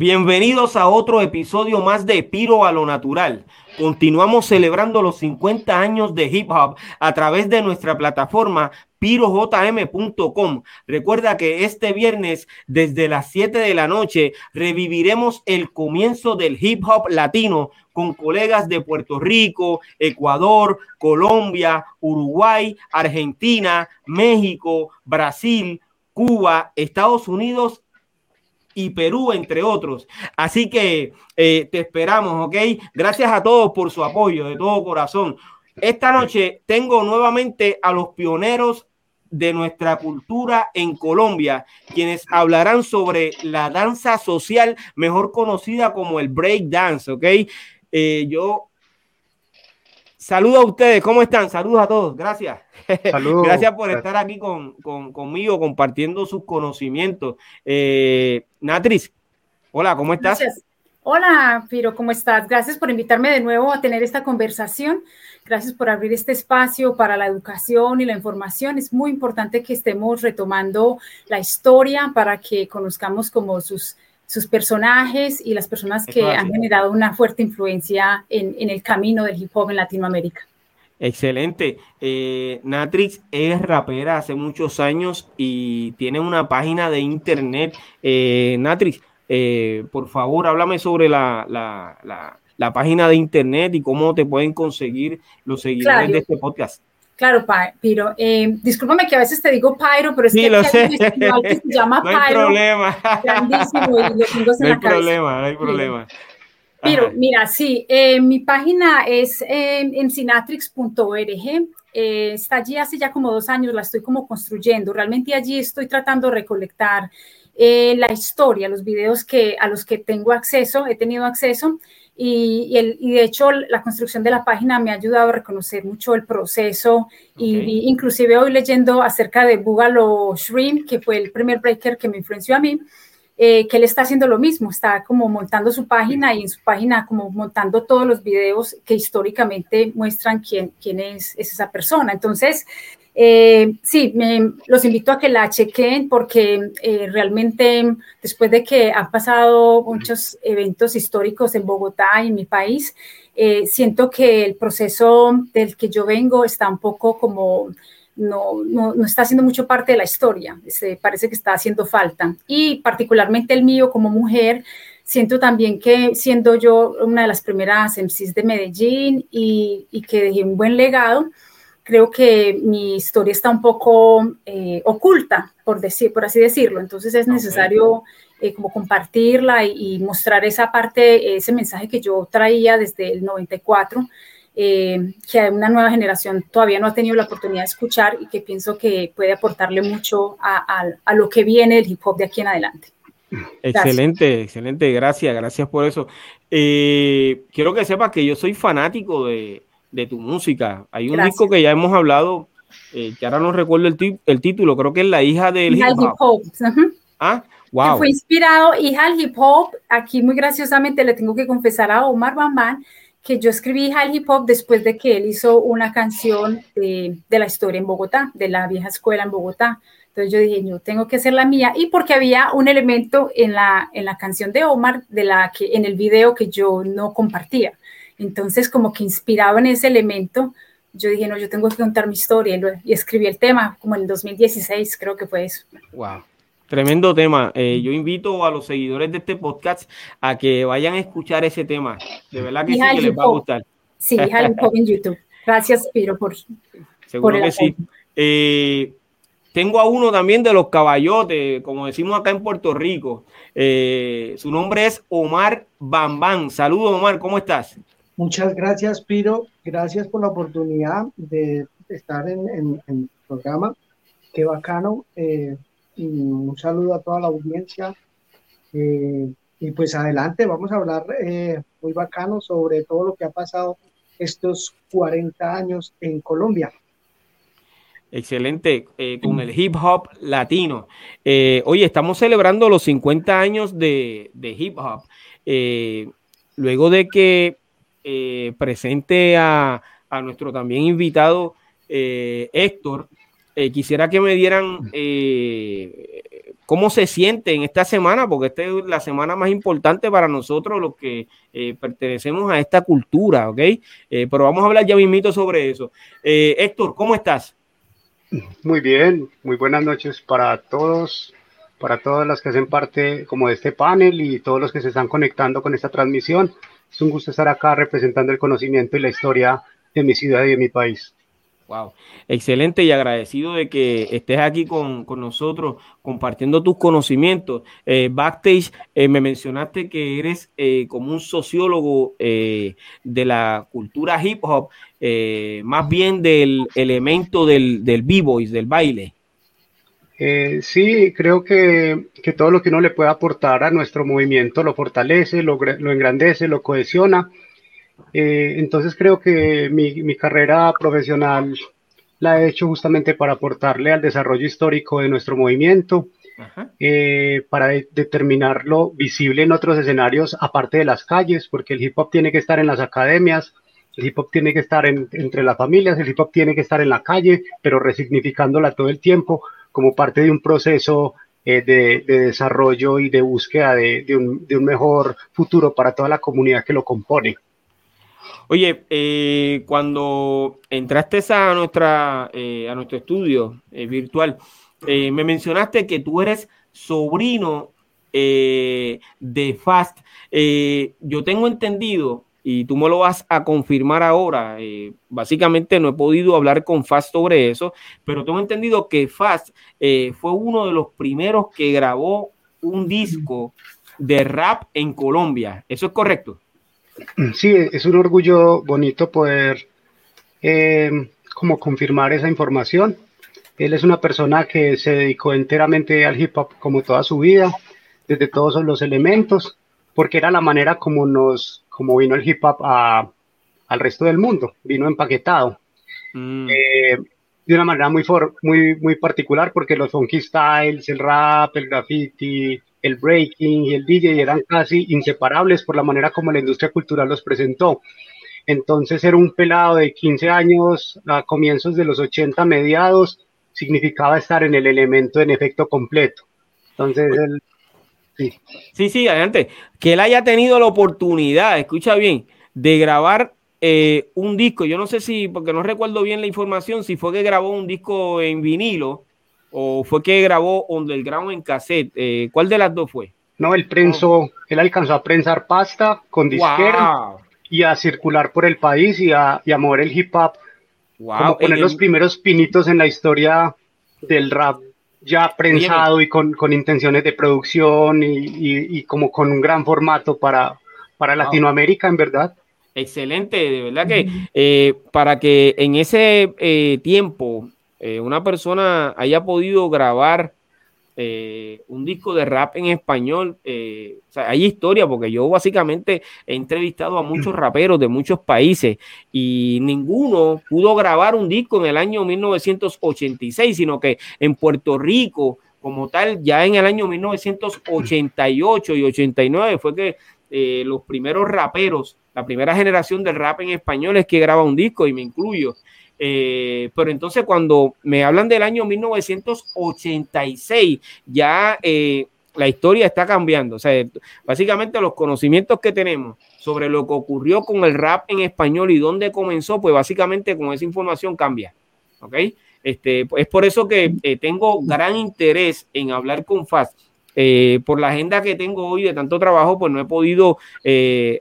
Bienvenidos a otro episodio más de Piro a lo Natural. Continuamos celebrando los 50 años de hip hop a través de nuestra plataforma pirojm.com. Recuerda que este viernes desde las 7 de la noche reviviremos el comienzo del hip hop latino con colegas de Puerto Rico, Ecuador, Colombia, Uruguay, Argentina, México, Brasil, Cuba, Estados Unidos y Perú, entre otros. Así que eh, te esperamos, ¿ok? Gracias a todos por su apoyo, de todo corazón. Esta noche tengo nuevamente a los pioneros de nuestra cultura en Colombia, quienes hablarán sobre la danza social, mejor conocida como el break dance, ¿ok? Eh, yo saludo a ustedes, ¿cómo están? Saludos a todos, gracias. Gracias por estar aquí con, conmigo compartiendo sus conocimientos. Eh, Natris, hola, ¿cómo estás? Hola, Piro, ¿cómo estás? Gracias por invitarme de nuevo a tener esta conversación. Gracias por abrir este espacio para la educación y la información. Es muy importante que estemos retomando la historia para que conozcamos como sus, sus personajes y las personas que han generado una fuerte influencia en, en el camino del hip hop en Latinoamérica. Excelente. Eh, Natrix es rapera hace muchos años y tiene una página de internet. Eh, Natrix, eh, por favor, háblame sobre la, página de internet y cómo te pueden conseguir los seguidores de este podcast. Claro, Piro. Eh, discúlpame que a veces te digo Pyro, pero es que, lo sé. que se llama no hay problema. Grandísimo y lo no hay problema, no hay problema. Pero mira, sí, eh, mi página es eh, en sinatrix.org. Eh, está allí hace ya como dos años, la estoy como construyendo. Realmente allí estoy tratando de recolectar la historia, los videos que, a los que tengo acceso, he tenido acceso. Y, el, y, de hecho la construcción de la página me ha ayudado a reconocer mucho el proceso y, inclusive hoy leyendo acerca de Bugalo Shrimp, que fue el primer breaker que me influenció a mí, eh, que él está haciendo lo mismo, está como montando su página y en su página como montando todos los videos que históricamente muestran quién, quién es, esa persona. Entonces, eh, sí, los invito a que la chequen porque eh, realmente después de que han pasado muchos eventos históricos en Bogotá y en mi país, siento que el proceso del que yo vengo está un poco como no, no, no, está haciendo mucho parte de la historia, se parece que está haciendo falta. Y particularmente el mío como mujer, siento también que siendo yo una de las primeras MCs de Medellín y, y que dejé un buen legado, creo que mi historia está un poco eh, oculta, por, decir, por así decirlo. Entonces es necesario eh, como compartirla y, y, mostrar esa parte, ese mensaje que yo traía desde el 94 eh, que una nueva generación todavía no ha tenido la oportunidad de escuchar y que pienso que puede aportarle mucho a, lo que viene el hip hop de aquí en adelante. Excelente, excelente, gracias, gracias por eso. Quiero que sepas que yo soy fanático de, tu música. Hay un disco que ya hemos hablado, eh, que ahora no recuerdo el, el, título, creo que es La hija del hip hop. Ah, wow. fue inspirado, hija del hip hop. Aquí muy graciosamente le tengo que confesar a Omar Bambán que yo escribí al hip hop después de que él hizo una canción de, de, la historia en Bogotá, de la vieja escuela en Bogotá. Entonces yo dije, yo tengo que hacer la mía y porque había un elemento en la, en la canción de Omar, de la que en el video que yo no compartía. Entonces como que inspirado en ese elemento, yo dije, no, yo tengo que contar mi historia y, y escribí el tema como en el 2016, creo que fue eso. Wow. Tremendo tema. Eh, yo invito a los seguidores de este podcast a que vayan a escuchar ese tema. De verdad que sí que les va a gustar. Sí, déjalo en YouTube. Gracias, Piro, por. Seguro que sí. Eh, tengo a uno también de los caballotes, como decimos acá en Puerto Rico. Eh, su nombre es Omar Bambán. Saludos, Omar, ¿cómo estás? Muchas gracias, Piro. Gracias por la oportunidad de estar en, el programa. Qué bacano un saludo a toda la audiencia Eh, y pues adelante, vamos a hablar eh, muy bacano sobre todo lo que ha pasado estos 40 años en Colombia. Excelente, eh, con el hip hop latino. Eh, oye, estamos celebrando los 50 años de, hip hop. Eh, luego de que presente a, nuestro también invitado Héctor, quisiera que me dieran cómo se siente en esta semana, porque esta es la semana más importante para nosotros, los que pertenecemos a esta cultura, ¿ok? pero vamos a hablar ya mismito sobre eso. Héctor, ¿cómo estás? Muy bien, muy buenas noches para todos, para todas las que hacen parte como de este panel y todos los que se están conectando con esta transmisión. Es un gusto estar acá representando el conocimiento y la historia de mi ciudad y de mi país. Wow, excelente y agradecido de que estés aquí con, nosotros compartiendo tus conocimientos. Eh, backstage, eh, me mencionaste que eres eh, como un sociólogo de la cultura hip hop, más bien del elemento del, del b-boys, del baile. Sí, creo que, todo lo que uno le puede aportar a nuestro movimiento lo fortalece, lo, lo engrandece, lo cohesiona. Eh, entonces creo que mi, carrera profesional la he hecho justamente para aportarle al desarrollo histórico de nuestro movimiento, eh, para determinarlo visible en otros escenarios aparte de las calles, porque el hip hop tiene que estar en las academias, el hip hop tiene que estar entre las familias, el hip hop tiene que estar en la calle, pero resignificándola todo el tiempo como parte de un proceso eh, de, desarrollo y de búsqueda de un mejor futuro para toda la comunidad que lo compone. Oye, eh, cuando entraste a, nuestra, eh, a nuestro estudio virtual, me mencionaste que tú eres sobrino de Fast. yo tengo entendido, y tú me lo vas a confirmar ahora, básicamente no he podido hablar con Fast sobre eso, pero tengo entendido que Fast fue uno de los primeros que grabó un disco de rap en Colombia. ¿Eso es correcto? Sí, es un orgullo bonito poder eh, como confirmar esa información. Él es una persona que se dedicó enteramente al hip hop como toda su vida, desde todos los elementos, porque era la manera como nos, como vino el hip hop al resto del mundo, vino empaquetado. Mm. Eh, de una manera muy, muy, muy particular, porque los funky styles, el rap, el graffiti, el breaking y el DJ eran casi inseparables por la manera como la industria cultural los presentó. Entonces era un pelado de 15 años a comienzos de los 80 mediados, significaba estar en el elemento en efecto completo. Entonces él... Sí. sí, sí, adelante. Que él haya tenido la oportunidad, escucha bien, de grabar eh, un disco. Yo no sé si, porque no recuerdo bien la información, si fue que grabó un disco en vinilo o fue que grabó Underground en cassette? Eh, ¿Cuál de las dos fue? No, él prensó, él alcanzó a prensar pasta con disquera y a circular por el país y a, y a mover el hip hop. Como poner los primeros pinitos en la historia del rap ya prensado y con, con, intenciones de producción y, y, como con un gran formato para, para Latinoamérica, en verdad. Excelente, de verdad que eh, para que en ese eh, tiempo eh, una persona haya podido grabar eh, un disco de rap en español, eh, hay historia porque yo básicamente he entrevistado a muchos raperos de muchos países y ninguno pudo grabar un disco en el año 1986, sino que en Puerto Rico como tal, ya en el año 1988 y 89 fue que los primeros raperos, la primera generación del rap en español es que graba un disco y me incluyo. Eh, pero entonces cuando me hablan del año 1986, ya eh, la historia está cambiando. O sea, básicamente los conocimientos que tenemos sobre lo que ocurrió con el rap en español y dónde comenzó, pues básicamente con esa información cambia. ¿Ok? Este, es por eso que eh, tengo gran interés en hablar con FAS. por la agenda que tengo hoy de tanto trabajo, pues no he podido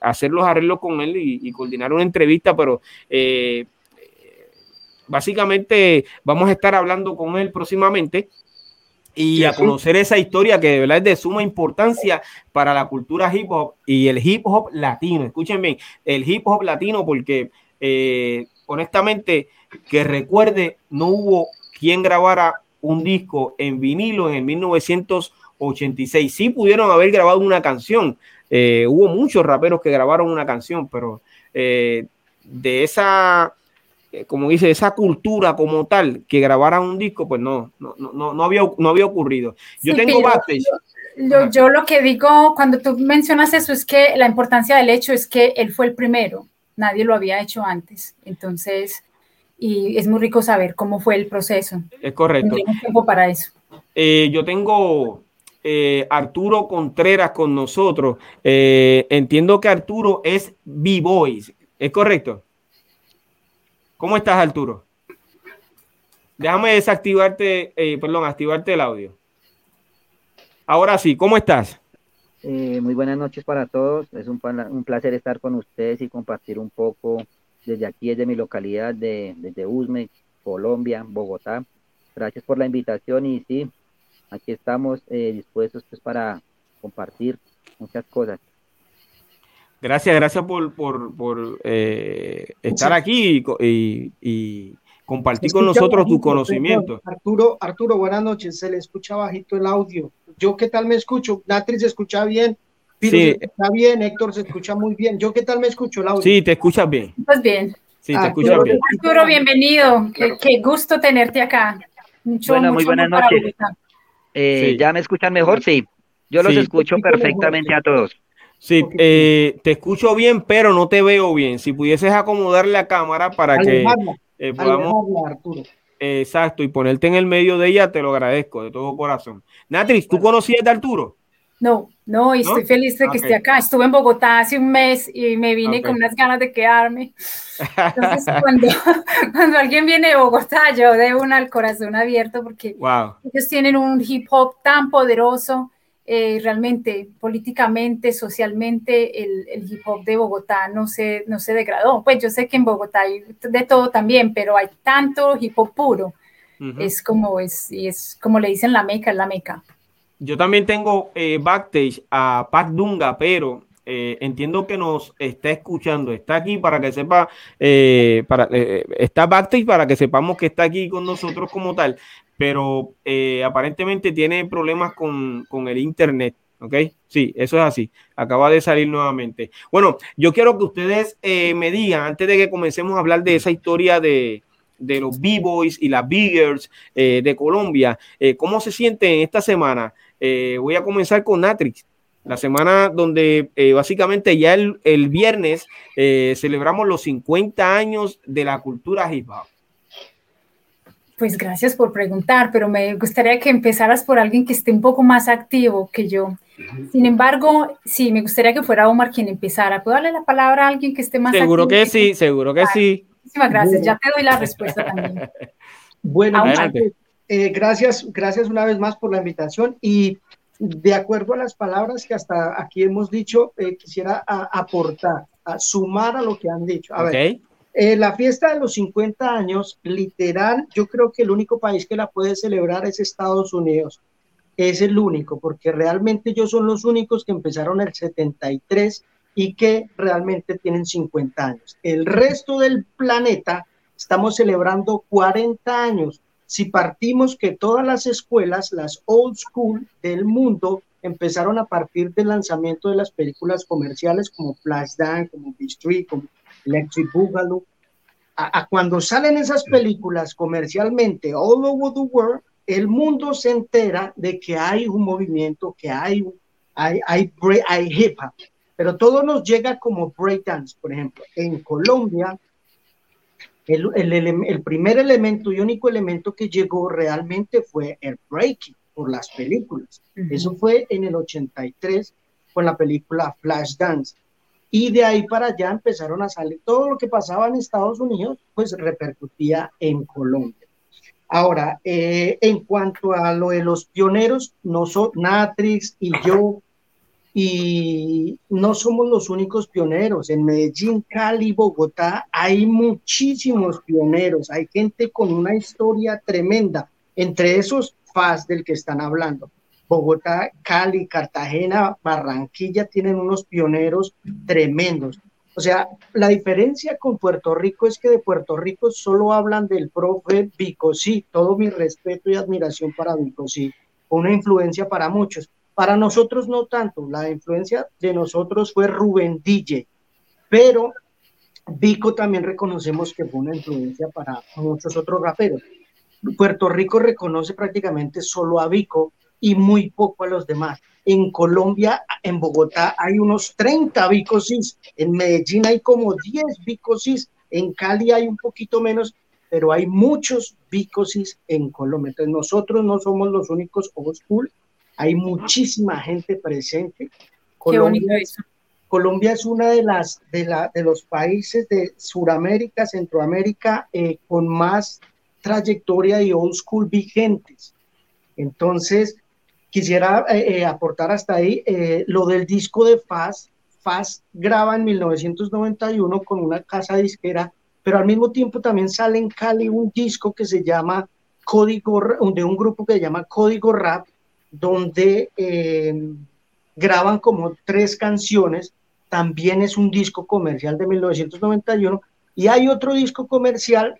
hacer los arreglos con él y, y coordinar una entrevista, pero básicamente vamos a estar hablando con él próximamente y a conocer esa historia que de verdad es de suma importancia para la cultura hip hop y el hip hop latino. Escuchen bien, el hip hop latino porque eh, honestamente que recuerde no hubo quien grabara un disco en vinilo en el 1986. Sí pudieron haber grabado una canción. Eh, hubo muchos raperos que grabaron una canción, pero eh, de esa, eh, como dice, esa cultura como tal, que grabaran un disco, pues no, no, no, no, había, no había ocurrido. Yo tengo backstage. Yo, yo, lo que digo cuando tú mencionas eso es que la importancia del hecho es que él fue el primero, nadie lo había hecho antes. Entonces, y es muy rico saber cómo fue el proceso. Es correcto. Tenemos tiempo para eso. Eh, yo tengo eh, Arturo Contreras con nosotros. Eh, entiendo que Arturo es B-Boys, ¿es correcto? ¿Cómo estás, Arturo? Déjame desactivarte, perdón, activarte el audio. Ahora sí, ¿cómo estás? muy buenas noches para todos. Es un, un placer estar con ustedes y compartir un poco desde aquí, desde mi localidad, de, desde Usme, Colombia, Bogotá. Gracias por la invitación y sí, aquí estamos eh, dispuestos pues, para compartir muchas cosas. Gracias, gracias por, por, por eh, estar aquí y, y, compartir con nosotros tu conocimiento. Arturo, Arturo, buenas noches. Se le escucha bajito el audio. ¿Yo qué tal me escucho? Natri se escucha bien sí. está bien, Héctor se escucha muy bien. ¿Yo qué tal me escucho, Laura? Sí, te escuchas bien. Pues bien. Sí, te escuchas bien. Arturo, bienvenido. Qué, gusto tenerte acá. Mucho, bueno, muy buenas noches. Eh, ¿Ya me escuchan mejor? Sí. Yo los escucho perfectamente a todos. Sí, eh, te escucho bien, pero no te veo bien. Si pudieses acomodar la cámara para que eh, podamos... Arturo. exacto, y ponerte en el medio de ella, te lo agradezco de todo corazón. Natris, ¿tú conocías de Arturo? No, no, y estoy feliz de que esté acá. Estuve en Bogotá hace un mes y me vine con unas ganas de quedarme. Entonces, cuando, cuando alguien viene de Bogotá, yo de una al corazón abierto porque ellos tienen un hip hop tan poderoso. Eh, realmente, políticamente, socialmente, el, el, hip hop de Bogotá no se, no se degradó. Pues yo sé que en Bogotá hay de todo también, pero hay tanto hip hop puro. Es como, es, es como le dicen la meca, es la meca. Yo también tengo eh, backstage a Pat Dunga, pero eh, entiendo que nos está escuchando. Está aquí para que sepa, eh, para, está backstage para que sepamos que está aquí con nosotros como tal, pero aparentemente tiene problemas con, con el internet. ¿Ok? Sí, eso es así. Acaba de salir nuevamente. Bueno, yo quiero que ustedes me digan, antes de que comencemos a hablar de esa historia de, de los B-Boys y las Biggers de Colombia, ¿cómo se sienten esta semana? Eh, voy a comenzar con Natrix, la semana donde eh, básicamente ya el, el viernes eh, celebramos los 50 años de la cultura hip hop. Pues gracias por preguntar, pero me gustaría que empezaras por alguien que esté un poco más activo que yo. Sin embargo, sí, me gustaría que fuera Omar quien empezara. ¿Puedo darle la palabra a alguien que esté más seguro activo? Seguro que sí, seguro que sí. Muchísimas gracias, ya te doy la respuesta también. Bueno, eh, gracias, gracias una vez más por la invitación y de acuerdo a las palabras que hasta aquí hemos dicho, eh, quisiera aportar, a sumar a lo que han dicho. A ver, eh, la fiesta de los 50 años, literal, yo creo que el único país que la puede celebrar es Estados Unidos. Es el único, porque realmente ellos son los únicos que empezaron el 73 y que realmente tienen 50 años. El resto del planeta estamos celebrando 40 años si partimos que todas las escuelas, las old school del mundo, empezaron a partir del lanzamiento de las películas comerciales como Flashdance, como Beat Street, como Electric Boogaloo, a, cuando salen esas películas comercialmente all over the world, el mundo se entera de que hay un movimiento, que hay, hay, hay, hay hip hop, pero todo nos llega como breakdance, por ejemplo. En Colombia, el, primer elemento y único elemento que llegó realmente fue el breaking por las películas. Eso fue en el 83 con la película Flashdance. Y de ahí para allá empezaron a salir todo lo que pasaba en Estados Unidos, pues repercutía en Colombia. Ahora, eh, en cuanto a lo de los pioneros, no Natrix y yo y no somos los únicos pioneros. En Medellín, Cali, Bogotá hay muchísimos pioneros. Hay gente con una historia tremenda. Entre esos, FAS del que están hablando. Bogotá, Cali, Cartagena, Barranquilla tienen unos pioneros tremendos. O sea, la diferencia con Puerto Rico es que de Puerto Rico solo hablan del profe Vicosí. Todo mi respeto y admiración para Vicosí. Una influencia para muchos. Para nosotros no tanto. La influencia de nosotros fue Rubén DJ. Pero Vico también reconocemos que fue una influencia para muchos otros raperos. Puerto Rico reconoce prácticamente solo a Vico y muy poco a los demás. En Colombia, en Bogotá, hay unos 30 bicosis, en Medellín hay como 10 bicosis, en Cali hay un poquito menos, pero hay muchos bicosis en Colombia. Entonces, nosotros no somos los únicos old school, hay muchísima gente presente. Colombia, Colombia es una de las de, la, de los países de Sudamérica, Centroamérica eh, con más trayectoria y old school vigentes. Entonces, quisiera eh, eh, aportar hasta ahí eh, lo del disco de Faz. Faz graba en 1991 con una casa disquera, pero al mismo tiempo también sale en Cali un disco que se llama Código, de un grupo que se llama Código Rap, donde graban como tres canciones. También es un disco comercial de 1991. Y hay otro disco comercial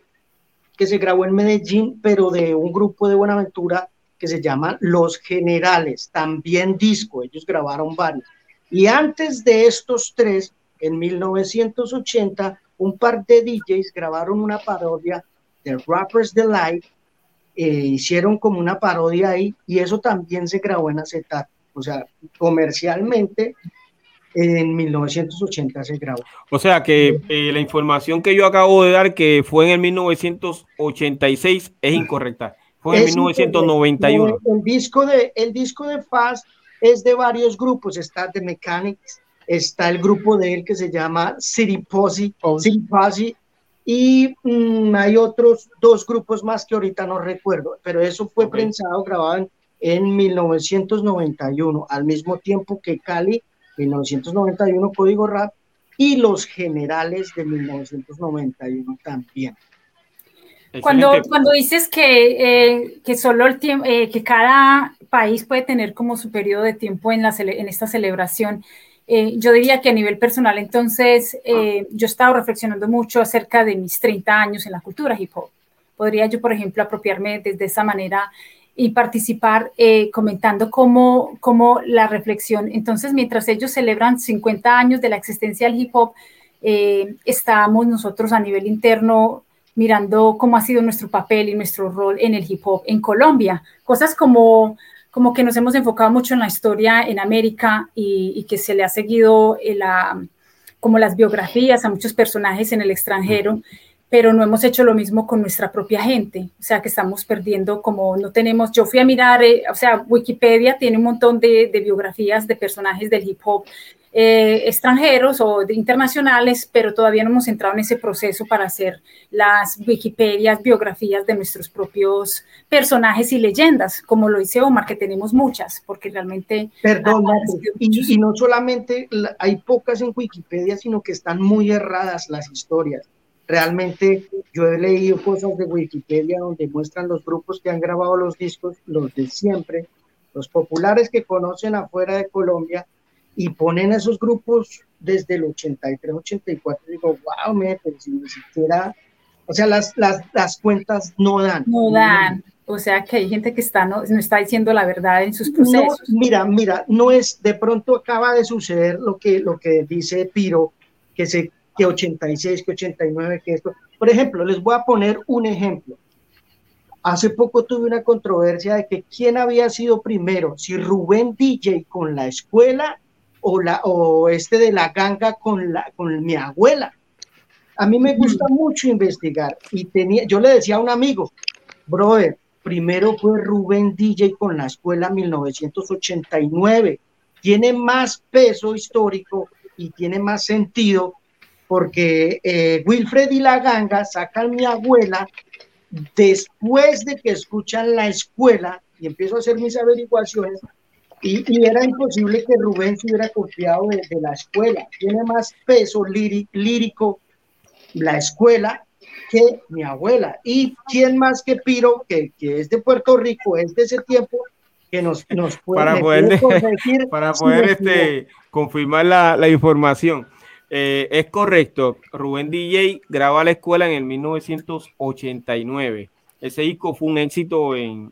que se grabó en Medellín, pero de un grupo de Buenaventura que se llama Los Generales, también disco, ellos grabaron varios. Y antes de estos tres, en 1980, un par de DJs grabaron una parodia de Rappers Delight, eh, hicieron como una parodia ahí y eso también se grabó en acetato. O sea, comercialmente en 1980 se grabó. O sea que eh, la información que yo acabo de dar que fue en el 1986 es incorrecta en 1991. El, disco de, el disco de Fast es de varios grupos, está The Mechanics, está el grupo de él que se llama City Posse, City Posse y mm, hay otros dos grupos más que ahorita no recuerdo, pero eso fue prensado, grabado en, en 1991, al mismo tiempo que Cali, 1991, Código Rap, y Los Generales de 1991 también. Cuando, cuando dices que, eh, que solo el tiempo, eh, que cada país puede tener como su periodo de tiempo en, la en esta celebración, eh, yo diría que a nivel personal, entonces, yo he estado reflexionando mucho acerca de mis 30 años en la cultura hip hop. Podría yo, por ejemplo, apropiarme desde esa manera y participar comentando cómo, cómo la reflexión, entonces, mientras ellos celebran 50 años de la existencia del hip hop, estamos nosotros a nivel interno mirando cómo ha sido nuestro papel y nuestro rol en el hip hop en Colombia. Cosas como, como que nos hemos enfocado mucho en la historia en América y, que se le ha seguido eh, la, como las biografías a muchos personajes en el extranjero, pero no hemos hecho lo mismo con nuestra propia gente. O sea, que estamos perdiendo como no tenemos, yo fui a mirar, eh, o sea, Wikipedia tiene un montón de, de biografías de personajes del hip hop eh, extranjeros o internacionales, pero todavía no hemos entrado en ese proceso para hacer las Wikipedias, biografías de nuestros propios personajes y leyendas, como lo dice Omar, que tenemos muchas, porque realmente... Perdón, y, y, no solamente hay pocas en Wikipedia, sino que están muy erradas las historias. Realmente yo he leído cosas de Wikipedia donde muestran los grupos que han grabado los discos, los de siempre, los populares que conocen afuera de Colombia, y ponen esos grupos desde el 83, 84, digo, wow, me, pero si ni siquiera, o sea, las, las, las cuentas no dan. No dan. O sea que hay gente que está, no, no está diciendo la verdad en sus procesos. mira, mira, no es, de pronto acaba de suceder lo que, lo que dice Piro, que se, que 86, que 89, que esto. Por ejemplo, les voy a poner un ejemplo. Hace poco tuve una controversia de que quién había sido primero, si Rubén DJ con la escuela o, la, o este de la ganga con, la, con mi abuela. A mí me gusta mucho investigar y tenía, yo le decía a un amigo, brother, primero fue Rubén DJ con la escuela 1989. Tiene más peso histórico y tiene más sentido porque eh, Wilfred y la ganga sacan mi abuela después de que escuchan la escuela y empiezo a hacer mis averiguaciones y, era imposible que Rubén se hubiera copiado de, la escuela. Tiene más peso lírico la escuela que mi abuela. ¿Y quién más que Piro, que, que es de Puerto Rico, es de ese tiempo, que nos, nos puede para poder, para poder este, confirmar la, la, información. Eh, es correcto. Rubén DJ graba la escuela en el 1989. Ese disco fue un éxito en,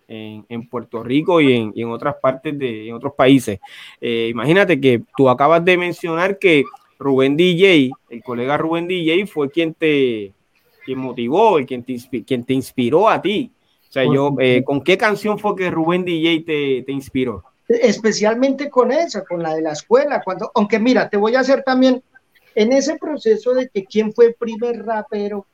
Puerto Rico y en, otras partes de en otros países. Eh, imagínate que tú acabas de mencionar que Rubén DJ, el colega Rubén DJ, fue quien te quien motivó, quien te, quien te inspiró a ti. O sea, yo, eh, ¿con qué canción fue que Rubén DJ te, te inspiró? Especialmente con esa, con la de la escuela, cuando, aunque mira, te voy a hacer también en ese proceso de que quién fue el primer rapero,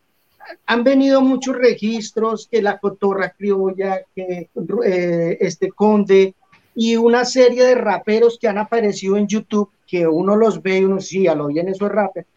han venido muchos registros, que la cotorra criolla, que eh, este Conde y una serie de raperos que han aparecido en YouTube, que uno los ve y uno sí, a lo bien eso es rapero.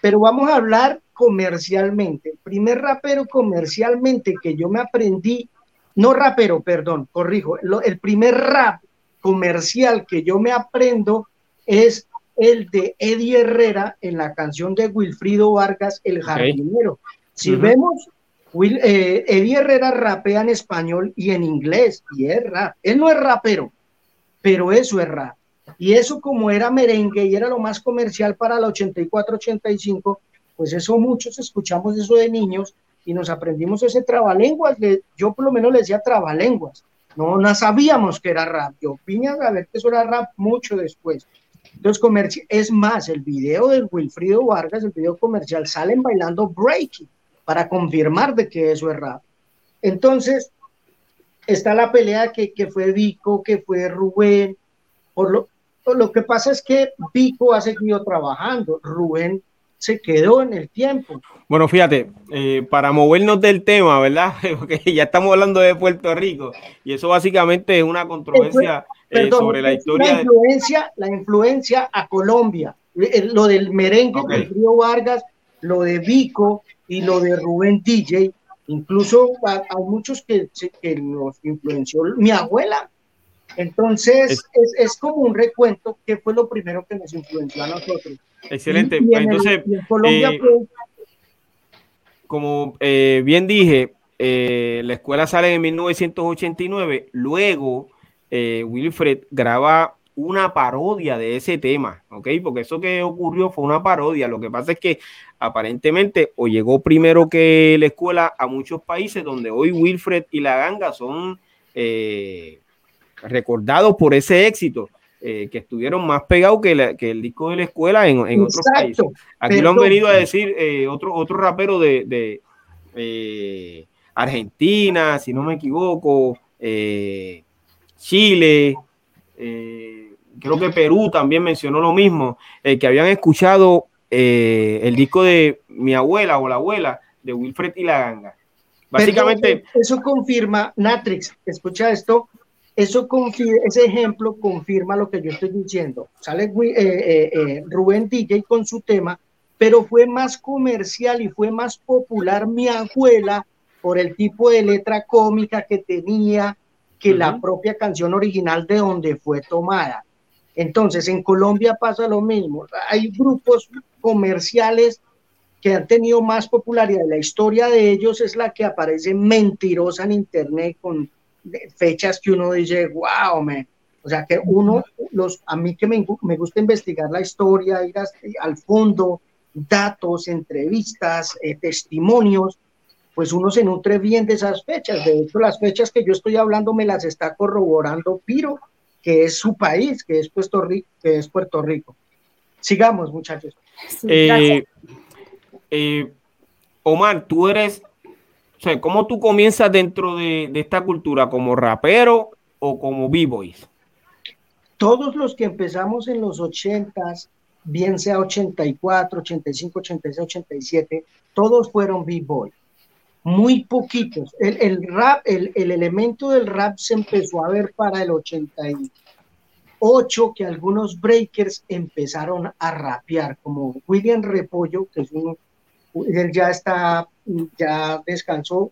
Pero vamos a hablar comercialmente. El primer rapero comercialmente que yo me aprendí, no rapero, perdón, corrijo, el primer rap comercial que yo me aprendo es el de Eddie Herrera en la canción de Wilfrido Vargas, El Jardinero. Si vemos, Will, eh, Eddie Herrera rapea en español y en inglés, y es rap. Él no es rapero, pero eso es rap. Y eso como era merengue y era lo más comercial para la 84-85, pues eso muchos escuchamos eso de niños y nos aprendimos ese trabalenguas. yo por lo menos le decía trabalenguas. No, no sabíamos que era rap. Yo vine a ver que eso era rap mucho después. Entonces, es más, el video de Wilfrido Vargas, el video comercial, salen bailando breaking para confirmar de que eso es rap. Entonces, está la pelea que, que fue Vico, que fue Rubén. Por lo, lo que pasa es que Vico ha seguido trabajando, Rubén se quedó en el tiempo. Bueno, fíjate, eh, para movernos del tema, ¿verdad? Porque ya estamos hablando de Puerto Rico y eso básicamente es una controversia eh, sobre la historia. La influencia, la influencia a Colombia, eh, lo del merengue del Río Vargas, lo de Vico y lo de Rubén DJ, incluso hay muchos que, que nos influenció mi abuela. Entonces, es, es, como un recuento que fue lo primero que nos influenció a nosotros. Excelente. Entonces, eh, como bien dije, la escuela sale en 1989, luego eh, Wilfred graba una parodia de ese tema, ¿ok? Porque eso que ocurrió fue una parodia. Lo que pasa es que aparentemente o llegó primero que la escuela a muchos países donde hoy Wilfred y la ganga son eh, recordados por ese éxito. Eh, que estuvieron más pegados que, el disco de la escuela en, otros países. Aquí lo han venido a decir otro, otro rapero de, Argentina, si no me equivoco, eh, Chile, eh, creo que Perú también mencionó lo mismo, eh, que habían escuchado eh, el disco de mi abuela o la abuela de Wilfred y la ganga. Básicamente. eso confirma, Natrix, escucha esto, eso confirma, ese ejemplo confirma lo que yo estoy diciendo. Sale Rubén DJ con su tema, pero fue más comercial y fue más popular mi abuela por el tipo de letra cómica que tenía, que la propia canción original de donde fue tomada. Entonces, en Colombia pasa lo mismo. Hay grupos comerciales que han tenido más popularidad. La historia de ellos es la que aparece mentirosa en Internet con fechas que uno dice, wow, me. O sea, que uno, los, a mí que me, me gusta investigar la historia, ir al fondo, datos, entrevistas, eh, testimonios, pues uno se nutre bien de esas fechas. De hecho, las fechas que yo estoy hablando me las está corroborando Piro, que es su país, que es Puerto Rico. Que es Puerto Rico. Sigamos, muchachos. Eh, eh, Omar, tú eres, o sea, ¿cómo tú comienzas dentro de, esta cultura? ¿Como rapero o como b-boys? Todos los que empezamos en los ochentas, bien sea 84, 85, 86, 87, todos fueron b-boys muy poquitos. El, rap, el, elemento del rap se empezó a ver para el 88, que algunos breakers empezaron a rapear, como William Repollo, que es uno, él ya está, ya descansó,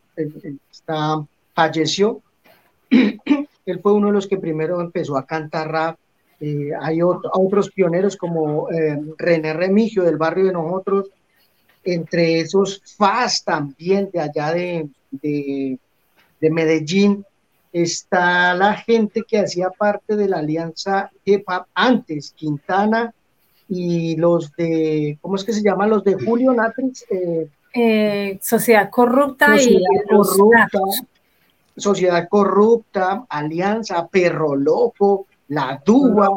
está, falleció. él fue uno de los que primero empezó a cantar rap. Eh, hay otros pioneros como eh, René Remigio del barrio de nosotros, entre esos FAS también de allá de, de, Medellín, está la gente que hacía parte de la alianza hip hop antes, Quintana y los de, ¿cómo es que se llaman? Los de Julio Natrix. Eh, eh, sociedad corrupta y corrupta, Sociedad corrupta, Alianza, Perro Loco, La Dúa.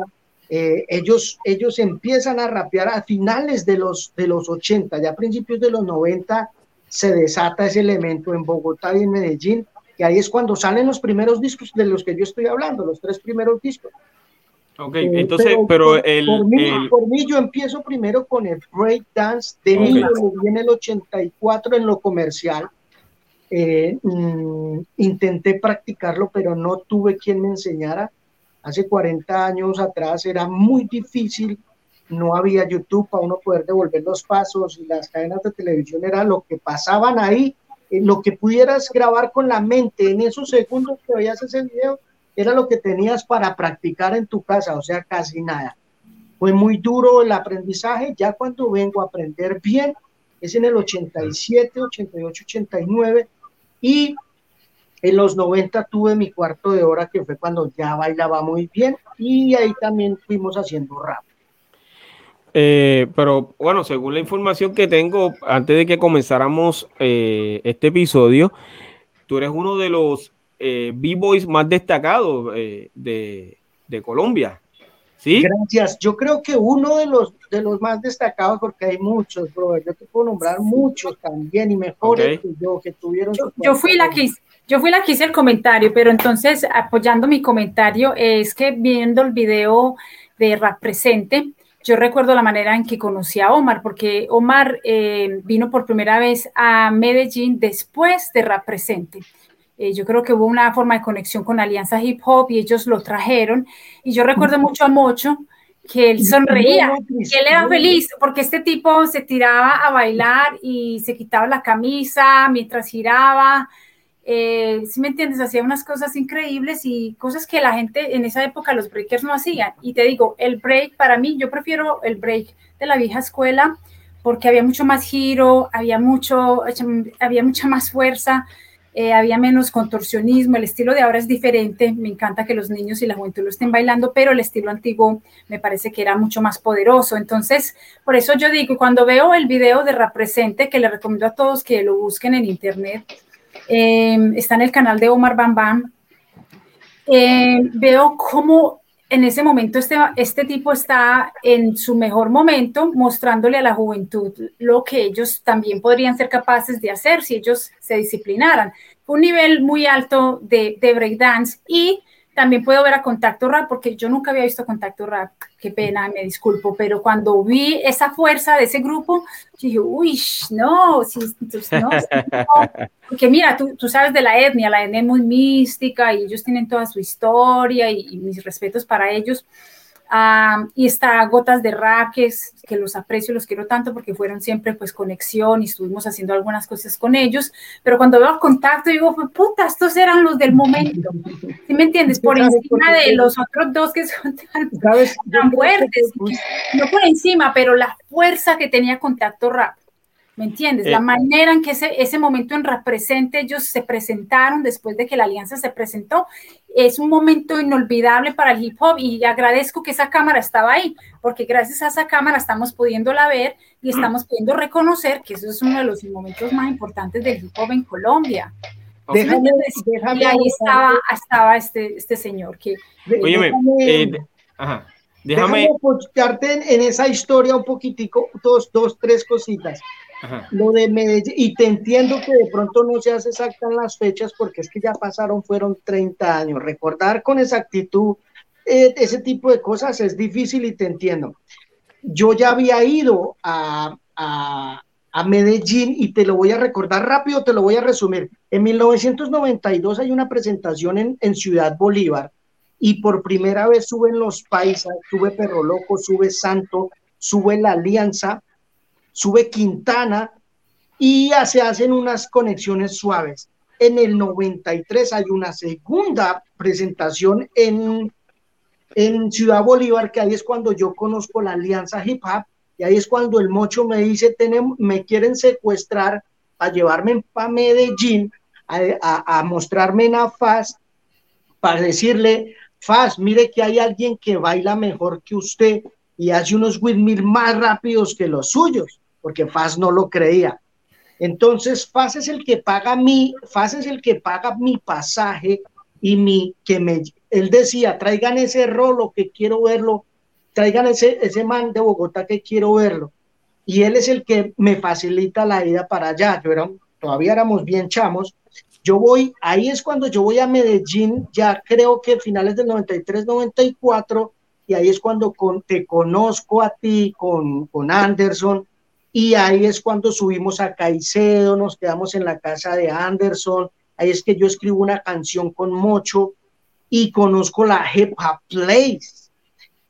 Eh, ellos, ellos empiezan a rapear a finales de los, de los 80, ya a principios de los 90 se desata ese elemento en Bogotá y en Medellín, y ahí es cuando salen los primeros discos de los que yo estoy hablando, los tres primeros discos. Ok, eh, entonces, pero, el, por, mí, yo empiezo primero con el break dance de okay. mí, en el 84 en lo comercial. Eh, mm, intenté practicarlo, pero no tuve quien me enseñara. Hace 40 años atrás era muy difícil, no había YouTube para uno poder devolver los pasos y las cadenas de televisión era lo que pasaban ahí, lo que pudieras grabar con la mente en esos segundos que veías ese video era lo que tenías para practicar en tu casa, o sea, casi nada. Fue muy duro el aprendizaje, ya cuando vengo a aprender bien, es en el 87, 88, 89, y en los 90 tuve mi cuarto de hora, que fue cuando ya bailaba muy bien, y ahí también fuimos haciendo rap. Eh, pero bueno, según la información que tengo, antes de que comenzáramos eh, este episodio, tú eres uno de los eh, B-Boys más destacados eh, de, Colombia. ¿Sí? Gracias. Yo creo que uno de los, de los más destacados, porque hay muchos, bro, yo te puedo nombrar muchos también y mejores que yo, que tuvieron. Yo, fui la que, yo fui la que hice el comentario, pero entonces apoyando mi comentario, es que viendo el video de Rap Presente, yo recuerdo la manera en que conocí a Omar, porque Omar eh, vino por primera vez a Medellín después de Rap Presente. Eh, yo creo que hubo una forma de conexión con Alianza Hip Hop y ellos lo trajeron. Y yo recuerdo mucho a Mocho que él sonreía, que él era feliz, porque este tipo se tiraba a bailar y se quitaba la camisa mientras giraba. Eh, si me entiendes, hacía unas cosas increíbles y cosas que la gente en esa época, los breakers no hacían. Y te digo, el break para mí, yo prefiero el break de la vieja escuela porque había mucho más giro, había, mucho, había mucha más fuerza. Eh, había menos contorsionismo, el estilo de ahora es diferente, me encanta que los niños y la juventud lo estén bailando, pero el estilo antiguo me parece que era mucho más poderoso. Entonces, por eso yo digo, cuando veo el video de Represente, que le recomiendo a todos que lo busquen en internet, eh, está en el canal de Omar Bam Bam, eh, veo cómo en ese momento este, este tipo está en su mejor momento mostrándole a la juventud lo que ellos también podrían ser capaces de hacer si ellos se disciplinaran. Un nivel muy alto de, de breakdance y también puedo ver a Contacto Rap, porque yo nunca había visto Contacto Rap, qué pena, me disculpo, pero cuando vi esa fuerza de ese grupo, dije, uy, no, sí, no, porque mira, tú, tú, sabes de la etnia, la etnia es muy mística y ellos tienen toda su historia y, y mis respetos para ellos, y está Gotas de Raques, que los aprecio, los quiero tanto porque fueron siempre pues conexión y estuvimos haciendo algunas cosas con ellos, pero cuando veo el contacto digo, puta, estos eran los del momento, ¿sí me entiendes? Por encima de los otros dos que son tan, tan fuertes, no por encima, pero la fuerza que tenía Contacto Rap. ¿Me entiendes? la eh, manera en que ese, ese momento en represente ellos se presentaron después de que la alianza se presentó es un momento inolvidable para el hip hop y agradezco que esa cámara estaba ahí, porque gracias a esa cámara estamos pudiéndola ver y estamos pudiendo reconocer que eso es uno de los momentos más importantes del hip hop en Colombia. Déjame, déjame y ahí estaba, estaba este, este señor que... Óyeme, eh, ajá. Déjame, déjame en, esa historia un poquitico, dos, dos, tres cositas. Lo de Medellín, y te entiendo que de pronto no se hace exactas las fechas porque es que ya pasaron, fueron 30 años. Recordar con exactitud eh, ese tipo de cosas es difícil y te entiendo. Yo ya había ido a, a, a Medellín y te lo voy a recordar rápido, te lo voy a resumir. En 1992 hay una presentación en, en Ciudad Bolívar y por primera vez suben los paisas, sube Perro Loco, sube Santo, sube la Alianza sube Quintana y ya se hacen unas conexiones suaves. En el 93 hay una segunda presentación en, Ciudad Bolívar, que ahí es cuando yo conozco la Alianza Hip Hop, y ahí es cuando el mocho me dice, me quieren secuestrar a llevarme para Medellín, a, a, mostrarme en AFAS, para decirle, Faz, mire que hay alguien que baila mejor que usted, y hace unos windmill más rápidos que los suyos, porque Faz no lo creía. Entonces, Faz es el que paga mi, Faz es el que paga mi pasaje y mi, que me, él decía, traigan ese rolo que quiero verlo, traigan ese, ese man de Bogotá que quiero verlo. Y él es el que me facilita la ida para allá. Yo todavía éramos bien chamos. Yo voy, ahí es cuando yo voy a Medellín, ya creo que finales del 93, 94, y ahí es cuando te conozco a ti con, con Anderson, y ahí es cuando subimos a Caicedo, nos quedamos en la casa de Anderson, ahí es que yo escribo una canción con Mocho y conozco la Hip Place.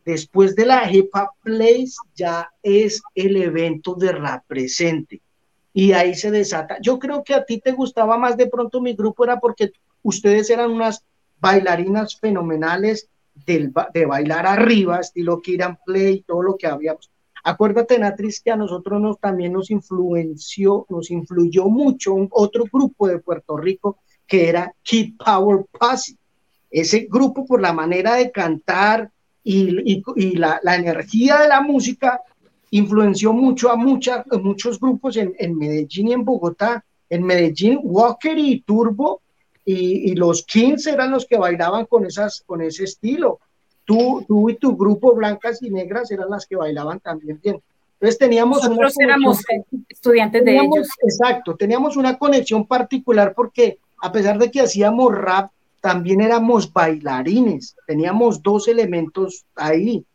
Después de la Hip Place ya es el evento de rap presente y ahí se desata. Yo creo que a ti te gustaba más de pronto mi grupo era porque ustedes eran unas bailarinas fenomenales de bailar arriba, estilo Kiran Play, todo lo que habíamos. Acuérdate, Natriz, que a nosotros nos, también nos influenció, nos influyó mucho un, otro grupo de Puerto Rico que era Kid Power Posse. Ese grupo, por la manera de cantar y, la, energía de la música, influenció mucho a, muchos grupos en, Medellín y en Bogotá. En Medellín, Walker y Turbo y, los Kings eran los que bailaban con ese estilo. Tú, tú y tu grupo Blancas y Negras eran las que bailaban también bien. Entonces teníamos... Nosotros éramos estudiantes de ellos. Exacto, teníamos una conexión particular porque a pesar de que hacíamos rap, también éramos bailarines, teníamos dos elementos ahí.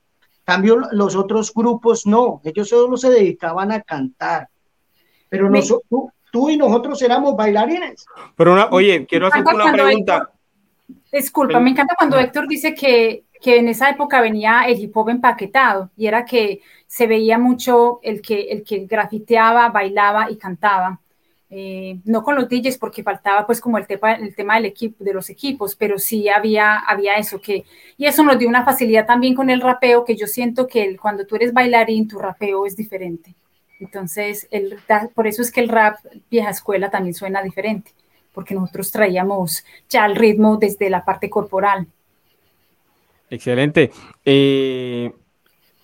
Cambio, los otros grupos no, ellos solo se dedicaban a cantar. Pero nosotros, tú, y nosotros éramos bailarines. Pero oye, quiero hacer una pregunta. disculpa, me encanta cuando Héctor dice que que en esa época venía el hip hop empaquetado y era que se veía mucho el que, el que grafiteaba, bailaba y cantaba. Eh, no con los DJs porque faltaba pues como el tema, el tema del equipo, de los equipos, pero sí había, había eso que, y eso nos dio una facilidad también con el rapeo, que yo siento que cuando tú eres bailarín, tu rapeo es diferente. Entonces, el, por eso es que el rap vieja escuela también suena diferente, porque nosotros traíamos ya el ritmo desde la parte corporal. Excelente. Eh,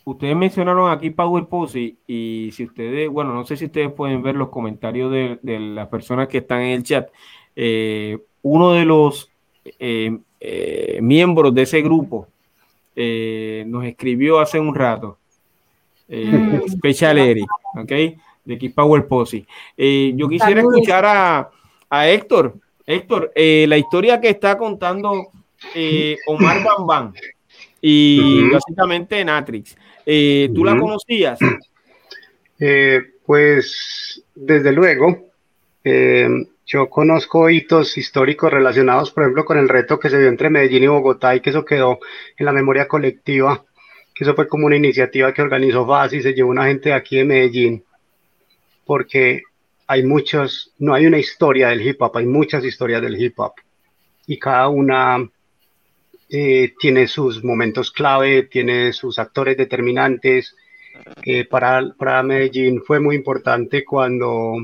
ustedes mencionaron aquí Power Pose y si ustedes, bueno, no sé si ustedes pueden ver los comentarios de, las personas que están en el chat. Eh, uno de los eh, miembros de ese grupo nos escribió hace un rato. Mm. Special Eric, ¿ok? De aquí Power Pose. yo quisiera escuchar a, a Héctor. Héctor, la historia que está contando eh, Omar Bambán y básicamente Natrix. Eh, ¿Tú la conocías? Eh, pues desde luego, yo conozco hitos históricos relacionados, por ejemplo, con el reto que se dio entre Medellín y Bogotá y que eso quedó en la memoria colectiva, que eso fue como una iniciativa que organizó FAS y se llevó una gente de aquí de Medellín, porque hay muchos, no hay una historia del hip hop, hay muchas historias del hip hop y cada una eh, tiene sus momentos clave, tiene sus actores determinantes. Eh, para, para Medellín fue muy importante cuando,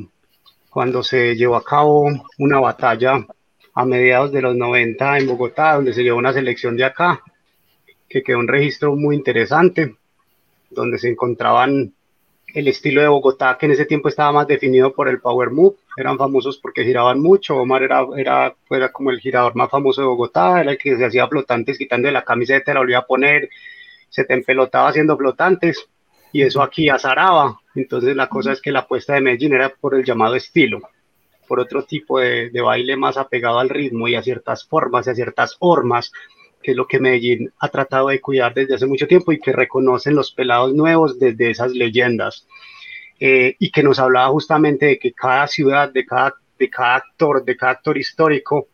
cuando se llevó a cabo una batalla a mediados de los 90 en Bogotá, donde se llevó una selección de acá, que quedó un registro muy interesante, donde se encontraban el estilo de Bogotá, que en ese tiempo estaba más definido por el Power Move, eran famosos porque giraban mucho, Omar era, era, era como el girador más famoso de Bogotá, era el que se hacía flotantes quitando de la camiseta, la volvía a poner, se te empelotaba haciendo flotantes, y eso aquí azaraba, entonces la cosa es que la apuesta de Medellín era por el llamado estilo, por otro tipo de, de baile más apegado al ritmo y a ciertas formas y a ciertas formas, que es lo que Medellín ha tratado de cuidar desde hace mucho tiempo y que reconocen los pelados nuevos desde esas leyendas. Eh, y que nos hablaba justamente de que cada ciudad, de cada, de cada actor, de cada actor histórico,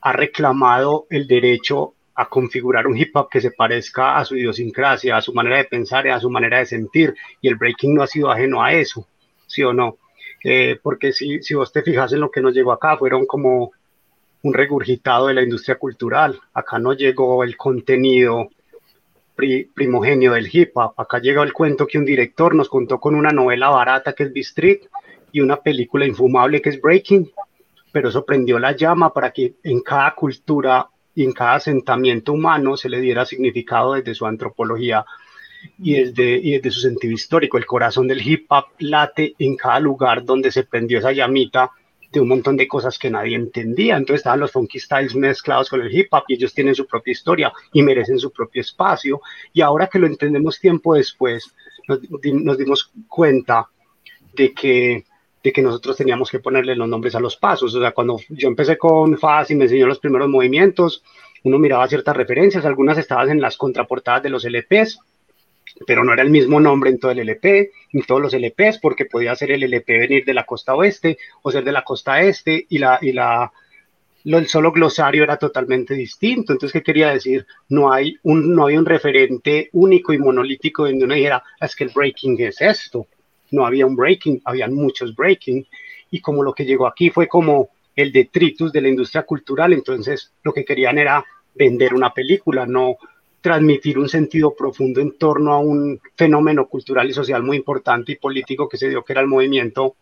ha reclamado el derecho a configurar un hip hop que se parezca a su idiosincrasia, a su manera de pensar y a su manera de sentir. Y el breaking no ha sido ajeno a eso, ¿sí o no? Eh, porque si, si vos te fijas en lo que nos llegó acá, fueron como un regurgitado de la industria cultural. Acá no llegó el contenido primogenio del hip hop. Acá llegó el cuento que un director nos contó con una novela barata que es B-Street y una película infumable que es Breaking, pero eso prendió la llama para que en cada cultura y en cada asentamiento humano se le diera significado desde su antropología y desde su sentido histórico. El corazón del hip hop late en cada lugar donde se prendió esa llamita de un montón de cosas que nadie entendía. Entonces estaban los funky styles mezclados con el hip hop y ellos tienen su propia historia y merecen su propio espacio. Y ahora que lo entendemos tiempo después, nos, nos dimos cuenta de que de que nosotros teníamos que ponerle los nombres a los pasos. O sea, cuando yo empecé con FAS y me enseñó los primeros movimientos, uno miraba ciertas referencias, algunas estaban en las contraportadas de los LPs, pero no era el mismo nombre en todo el LP, ni todos los LPs, porque podía ser el LP venir de la costa oeste o ser de la costa este, y la, y la, el solo glosario era totalmente distinto. Entonces, ¿qué quería decir? No hay un, no hay un referente único y monolítico donde uno dijera, es que el breaking es esto no había un breaking, habían muchos breaking, y como lo que llegó aquí fue como el detritus de la industria cultural, entonces lo que querían era vender una película, no transmitir un sentido profundo en torno a un fenómeno cultural y social muy importante y político que se dio, que era el movimiento,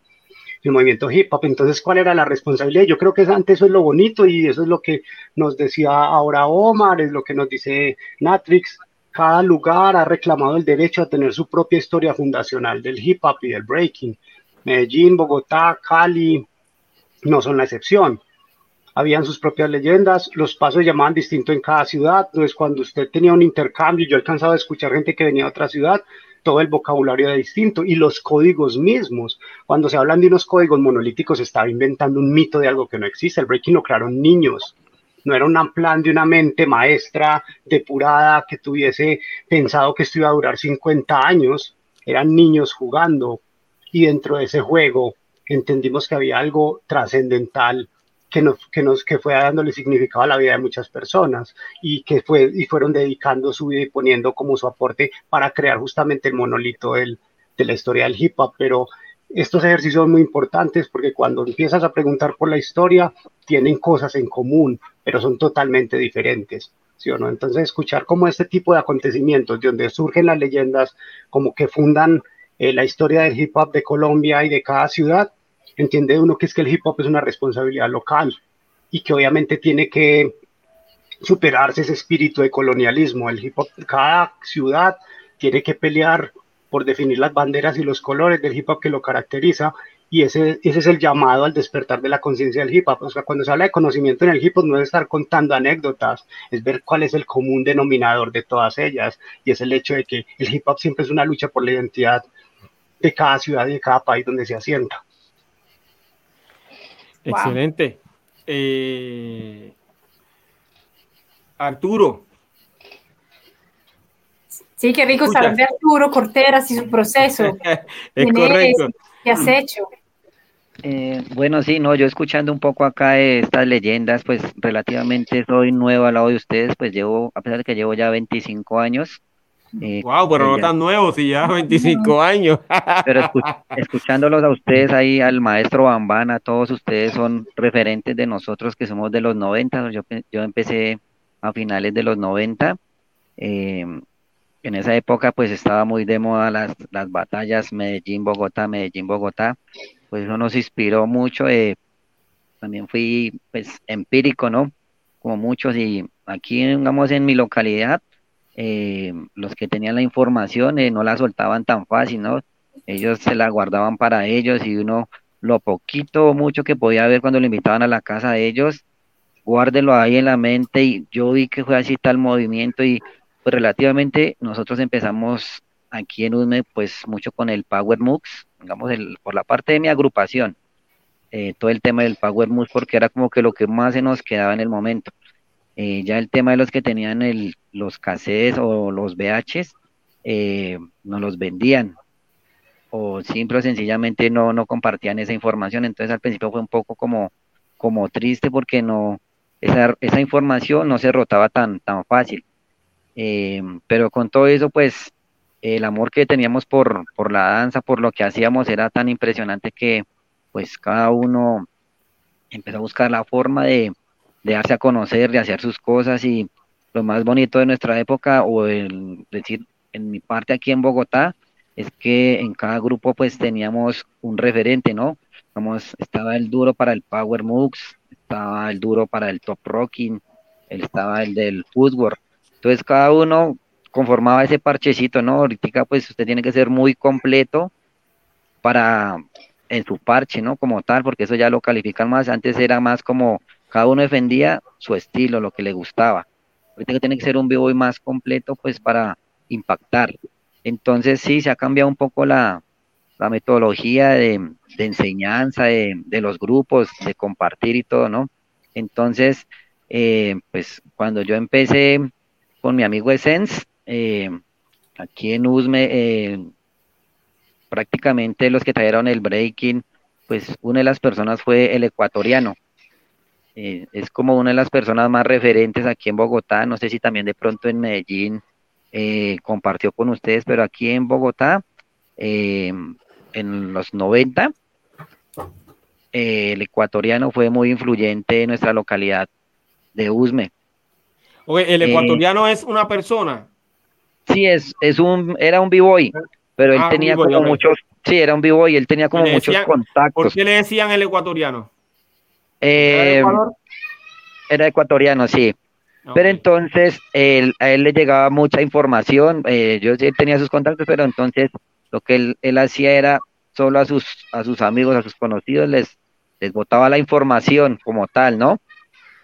el movimiento hip hop. Entonces, ¿cuál era la responsabilidad? Yo creo que antes eso es lo bonito y eso es lo que nos decía ahora Omar, es lo que nos dice Natrix, cada lugar ha reclamado el derecho a tener su propia historia fundacional del hip hop y del breaking. Medellín, Bogotá, Cali no son la excepción. Habían sus propias leyendas, los pasos llamaban distinto en cada ciudad. Entonces, cuando usted tenía un intercambio, yo alcanzaba a escuchar gente que venía de otra ciudad, todo el vocabulario era distinto y los códigos mismos. Cuando se hablan de unos códigos monolíticos, se estaba inventando un mito de algo que no existe. El breaking lo crearon niños no era un plan de una mente maestra depurada que tuviese pensado que esto iba a durar 50 años, eran niños jugando y dentro de ese juego entendimos que había algo trascendental que nos, que nos que fue dándole significado a la vida de muchas personas y que fue y fueron dedicando su vida y poniendo como su aporte para crear justamente el monolito del, de la historia del hip hop, pero estos ejercicios son muy importantes porque cuando empiezas a preguntar por la historia, tienen cosas en común, pero son totalmente diferentes. ¿sí o no? Entonces, escuchar como este tipo de acontecimientos, de donde surgen las leyendas, como que fundan eh, la historia del hip hop de Colombia y de cada ciudad, entiende uno que es que el hip hop es una responsabilidad local y que obviamente tiene que superarse ese espíritu de colonialismo. El hip hop, cada ciudad tiene que pelear por definir las banderas y los colores del hip hop que lo caracteriza y ese, ese es el llamado al despertar de la conciencia del hip hop. O sea, cuando se habla de conocimiento en el hip hop no es estar contando anécdotas, es ver cuál es el común denominador de todas ellas y es el hecho de que el hip hop siempre es una lucha por la identidad de cada ciudad y de cada país donde se asienta. Excelente. Eh, Arturo, Sí, qué rico saber de Arturo Corteras y su proceso. es correcto. ¿Qué has hecho? Eh, bueno, sí, no, yo escuchando un poco acá estas leyendas, pues relativamente soy nuevo al lado de ustedes, pues llevo, a pesar de que llevo ya 25 años. Eh, wow, pero no tan nuevo, si ya 25 años. pero escuchándolos a ustedes ahí, al maestro Bambana, todos ustedes son referentes de nosotros que somos de los 90, yo, yo empecé a finales de los 90. Eh, en esa época pues estaba muy de moda las, las batallas Medellín-Bogotá, Medellín-Bogotá, pues eso nos inspiró mucho, eh, también fui pues empírico, ¿no? Como muchos y aquí, digamos, en mi localidad, eh, los que tenían la información eh, no la soltaban tan fácil, ¿no? Ellos se la guardaban para ellos y uno lo poquito o mucho que podía ver cuando lo invitaban a la casa de ellos, guárdelo ahí en la mente y yo vi que fue así tal movimiento y pues relativamente nosotros empezamos aquí en UDME pues mucho con el Power Mux, digamos, el, por la parte de mi agrupación, eh, todo el tema del Power Mux porque era como que lo que más se nos quedaba en el momento. Eh, ya el tema de los que tenían el, los cassettes o los VHs, eh, nos los vendían o simple o sencillamente no, no compartían esa información. Entonces al principio fue un poco como, como triste porque no, esa, esa información no se rotaba tan, tan fácil. Eh, pero con todo eso, pues el amor que teníamos por, por la danza, por lo que hacíamos, era tan impresionante que pues cada uno empezó a buscar la forma de, darse a conocer, de hacer sus cosas y lo más bonito de nuestra época, o el decir, en mi parte aquí en Bogotá, es que en cada grupo pues teníamos un referente, ¿no? Estaba el duro para el Power Moves, estaba el duro para el Top Rocking, estaba el del Footwork, entonces cada uno conformaba ese parchecito, ¿no? Ahorita pues usted tiene que ser muy completo para en su parche, ¿no? Como tal, porque eso ya lo califican más. Antes era más como cada uno defendía su estilo, lo que le gustaba. Ahorita que tiene que ser un b-boy más completo, pues para impactar. Entonces sí, se ha cambiado un poco la, metodología de, enseñanza de, los grupos, de compartir y todo, ¿no? Entonces, eh, pues cuando yo empecé con mi amigo Essence, eh, aquí en Usme, eh, prácticamente los que trajeron el breaking, pues una de las personas fue el ecuatoriano. Eh, es como una de las personas más referentes aquí en Bogotá, no sé si también de pronto en Medellín eh, compartió con ustedes, pero aquí en Bogotá, eh, en los 90, el ecuatoriano fue muy influyente en nuestra localidad de Usme. ¿El ecuatoriano es una persona? Sí, es, es un, era un b-boy pero él ah, tenía como muchos, sí, era un vivo y él tenía como muchos contactos. ¿Por qué le decían el ecuatoriano? Eh, ¿Era, ecuatoriano, sí. Pero entonces él, a él le llegaba mucha información, eh, yo él tenía sus contactos, pero entonces lo que él, él, hacía era solo a sus, a sus amigos, a sus conocidos, les, les botaba la información como tal, ¿no?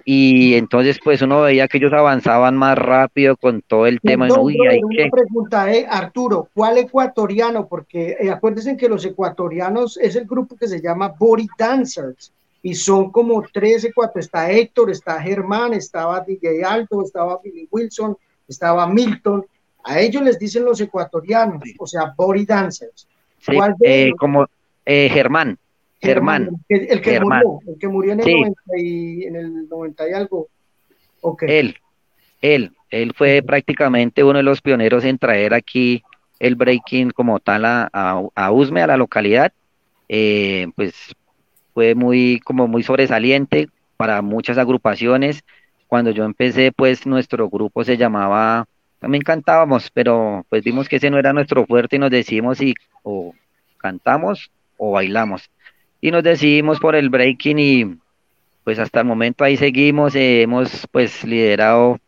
y entonces pues uno veía que ellos avanzaban más rápido con todo el tema. No, Uy, hay una pregunta, eh, Arturo, ¿cuál ecuatoriano? Porque eh, acuérdense que los ecuatorianos es el grupo que se llama Body Dancers y son como tres ecuatorianos, está Héctor, está Germán, estaba DJ Alto, estaba Billy Wilson, estaba Milton, a ellos les dicen los ecuatorianos, o sea, Body Dancers. ¿Cuál eh, como eh, Germán. Germán. El, que murió, el que murió en el, 90 y, en el 90 y algo. Él, él, él fue prácticamente uno de los pioneros en traer aquí el breaking como tal a, a, Usme, a la localidad. Eh, pues fue muy, como muy sobresaliente para muchas agrupaciones. Cuando yo empecé, pues nuestro grupo se llamaba, también cantábamos, pero pues vimos que ese no era nuestro fuerte y nos decidimos si o cantamos o bailamos y nos decidimos por el breaking y pues hasta el momento ahí seguimos, eh, hemos pues liderado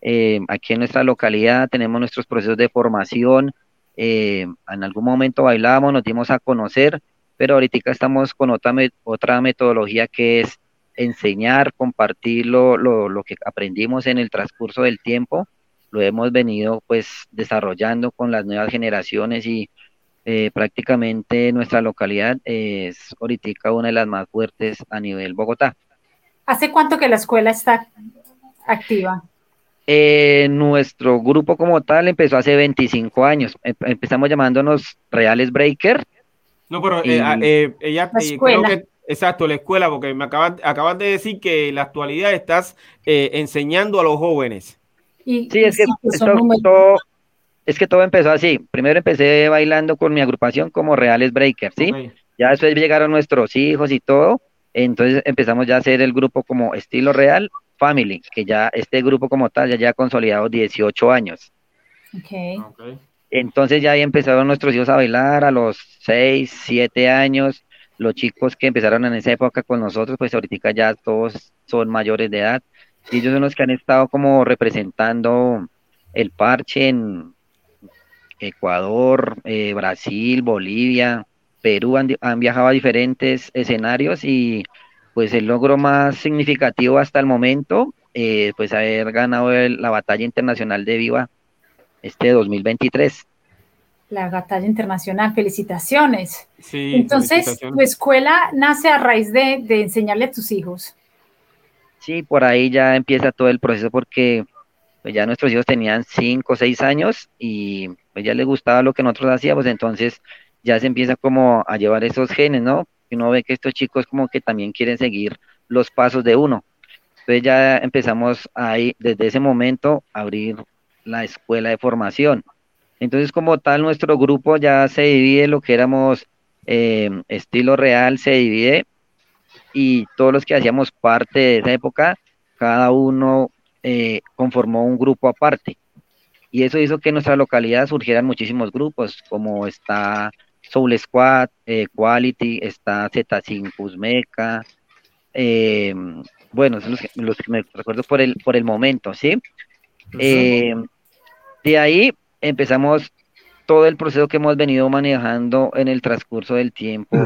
eh, aquí en nuestra localidad, tenemos nuestros procesos de formación, eh, en algún momento bailamos, nos dimos a conocer, pero ahorita estamos con otra, otra metodología que es enseñar, compartir lo, lo, lo que aprendimos en el transcurso del tiempo, lo hemos venido pues desarrollando con las nuevas generaciones y eh, prácticamente nuestra localidad es ahorita una de las más fuertes a nivel Bogotá. ¿Hace cuánto que la escuela está activa? Eh, nuestro grupo como tal empezó hace 25 años. Em, empezamos llamándonos Reales Breaker. No, pero eh, ah, ella creo que exacto, la escuela, porque me acabas, acabas de decir que en la actualidad estás enseñando a los jóvenes. sí, es que esto, es que todo empezó así. Primero empecé bailando con mi agrupación como Reales Breakers, ¿sí? Ya después llegaron nuestros hijos y todo. Entonces empezamos ya a hacer el grupo como estilo real Family, que ya este grupo como tal ya lleva consolidado 18 años. Okay. Entonces ya ahí empezaron nuestros hijos a bailar a los 6, 7 años. Los chicos que empezaron en esa época con nosotros, pues ahorita ya todos son mayores de edad. Y ellos son los que han estado como representando el parche en, Ecuador, eh, Brasil, Bolivia, Perú han, viajado a diferentes escenarios y pues el logro más significativo hasta el momento, eh, pues haber ganado la batalla internacional de Viva este 2023. La batalla internacional, felicitaciones. Sí, Entonces, tu escuela nace a raíz de, de enseñarle a tus hijos. Sí, por ahí ya empieza todo el proceso porque pues ya nuestros hijos tenían cinco o seis años y pues ya les gustaba lo que nosotros hacíamos, entonces ya se empieza como a llevar esos genes, ¿no? Y uno ve que estos chicos como que también quieren seguir los pasos de uno. Entonces ya empezamos ahí, desde ese momento, a abrir la escuela de formación. Entonces como tal, nuestro grupo ya se divide, lo que éramos eh, estilo real se divide y todos los que hacíamos parte de esa época, cada uno eh, conformó un grupo aparte. Y eso hizo que en nuestra localidad surgieran muchísimos grupos, como está Soul Squad, eh, Quality, está Z5 Uzmeca, eh, bueno, son los que, me recuerdo por el, por el momento, ¿sí? De ahí empezamos todo el proceso que hemos venido manejando en el transcurso del tiempo,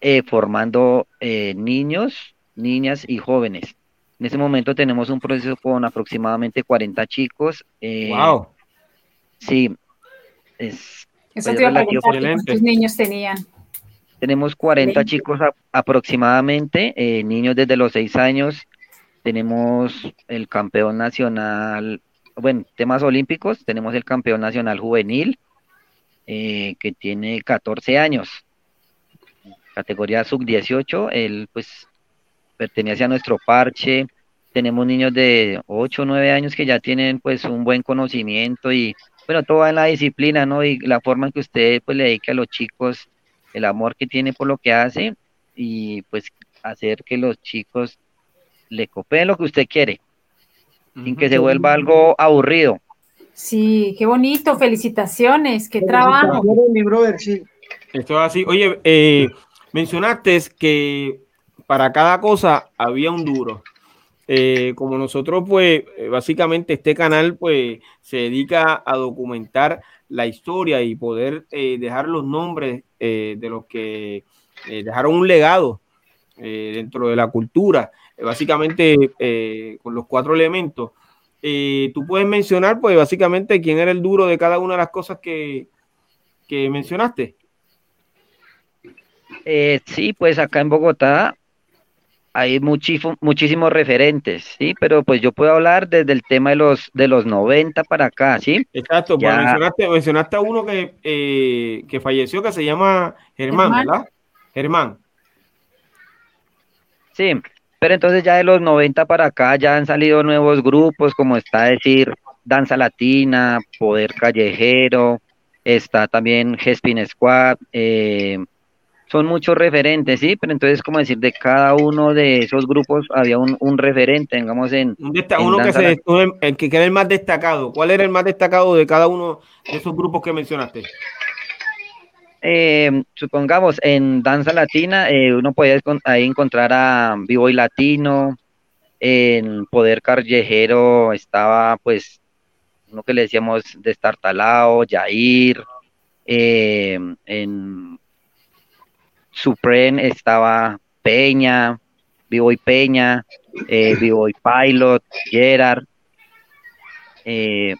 eh, formando eh, niños, niñas y jóvenes. En este momento tenemos un proceso con aproximadamente 40 chicos. wow. Eh, sí, es, Eso te iba ¿cuántos niños tenían? Tenemos 40 chicos aproximadamente, niños desde los 6 años. Tenemos el campeón nacional, bueno, temas olímpicos, tenemos el campeón nacional juvenil, eh, que tiene 14 años, categoría sub-18, él pues pertenece a nuestro parche, tenemos niños de 8 o 9 años que ya tienen pues un buen conocimiento y bueno, en la disciplina, ¿no? Y la forma en que usted pues le dedique a los chicos el amor que tiene por lo que hace y pues hacer que los chicos le copien lo que usted quiere, sin que se vuelva algo aburrido. Sí, qué bonito, felicitaciones, qué trabajo. Mi brother, sí. Esto es así. Oye, eh, mencionaste que para cada cosa había un duro. Eh, como nosotros, pues, eh, básicamente este canal, pues, se dedica a documentar la historia y poder dejar los nombres de los que dejaron un legado dentro de la cultura, básicamente con los cuatro elementos. Eh, tú puedes mencionar, pues básicamente, quién era el duro de cada una de las cosas que, mencionaste. Eh, sí, pues acá en Bogotá hay muchísimos referentes, sí, pero pues yo puedo hablar desde el tema de los de los 90 para acá, sí. Exacto, pues mencionaste, mencionaste a uno que, eh, que falleció que se llama Germán, ¿verdad? Germán. Sí, pero entonces ya de los 90 para acá ya han salido nuevos grupos, como está decir Danza Latina, Poder Callejero, está también Gespin Squad, eh, son muchos referentes, ¿sí? Pero entonces, como decir, de cada uno de esos grupos había un, referente, digamos, en... uno que, se, el que era el más destacado. ¿Cuál era el más destacado de cada uno de esos grupos que mencionaste? Eh, supongamos en danza latina, eh, uno puede ahí encontrar a Vivo y Latino, en Poder Callejero estaba pues uno que le decíamos Destartalao, Jair, eh, en Supreme estaba Peña, Vivo y Peña, eh, Vivo y Pilot, Gerard. Eh,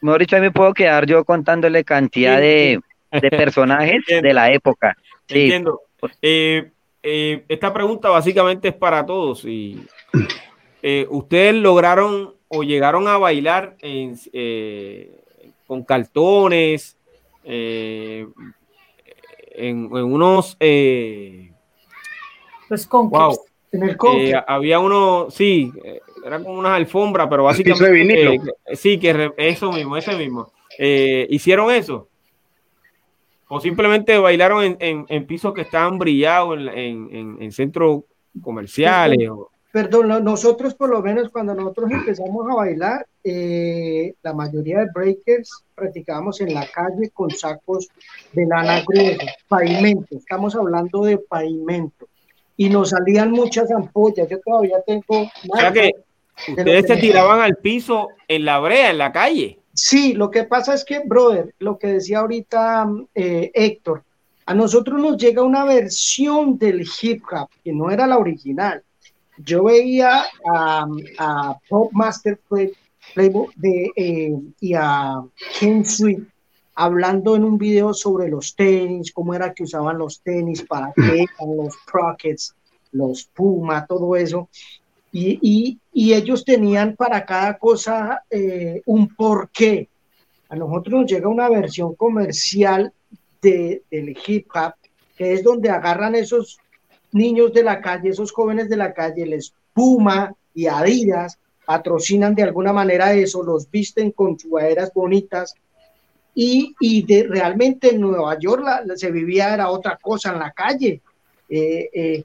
mejor dicho, a mí me puedo quedar yo contándole cantidad de, de personajes de la época. Entiendo. Eh, eh, esta pregunta básicamente es para todos. Y, eh, ¿Ustedes lograron o llegaron a bailar con cartones? en, unos... Los wow. En el había uno, sí, era como unas alfombras, pero básicamente... sí, que eso mismo, ese mismo. ¿Hicieron eso? O simplemente bailaron en, pisos que estaban brillados en, centros comerciales. Perdón, nosotros por lo menos cuando nosotros empezamos a bailar, eh, la mayoría de breakers practicábamos en la calle con sacos de lana gruesa, pavimento, estamos hablando de pavimento, y nos salían muchas ampollas, yo todavía tengo... O sea que ustedes se tiraban al piso en la brea, en la calle. Sí, lo que pasa es que, brother, lo que decía ahorita eh, Héctor, a nosotros nos llega una versión del hip hop que no era la original. Yo veía a, Pop Master Playboy de, eh, y a Ken Sweet hablando en un video sobre los tenis, cómo era que usaban los tenis, para qué, los Crockets, los Puma, todo eso. Y, ellos tenían para cada cosa eh, un porqué. A nosotros nos llega una versión comercial de, del hip hop, que es donde agarran esos niños de la calle, esos jóvenes de la calle, les Puma y Adidas, patrocinan de alguna manera eso, los visten con sudaderas bonitas. Y, de, realmente en Nueva York se vivía era otra cosa en la calle. Eh, eh,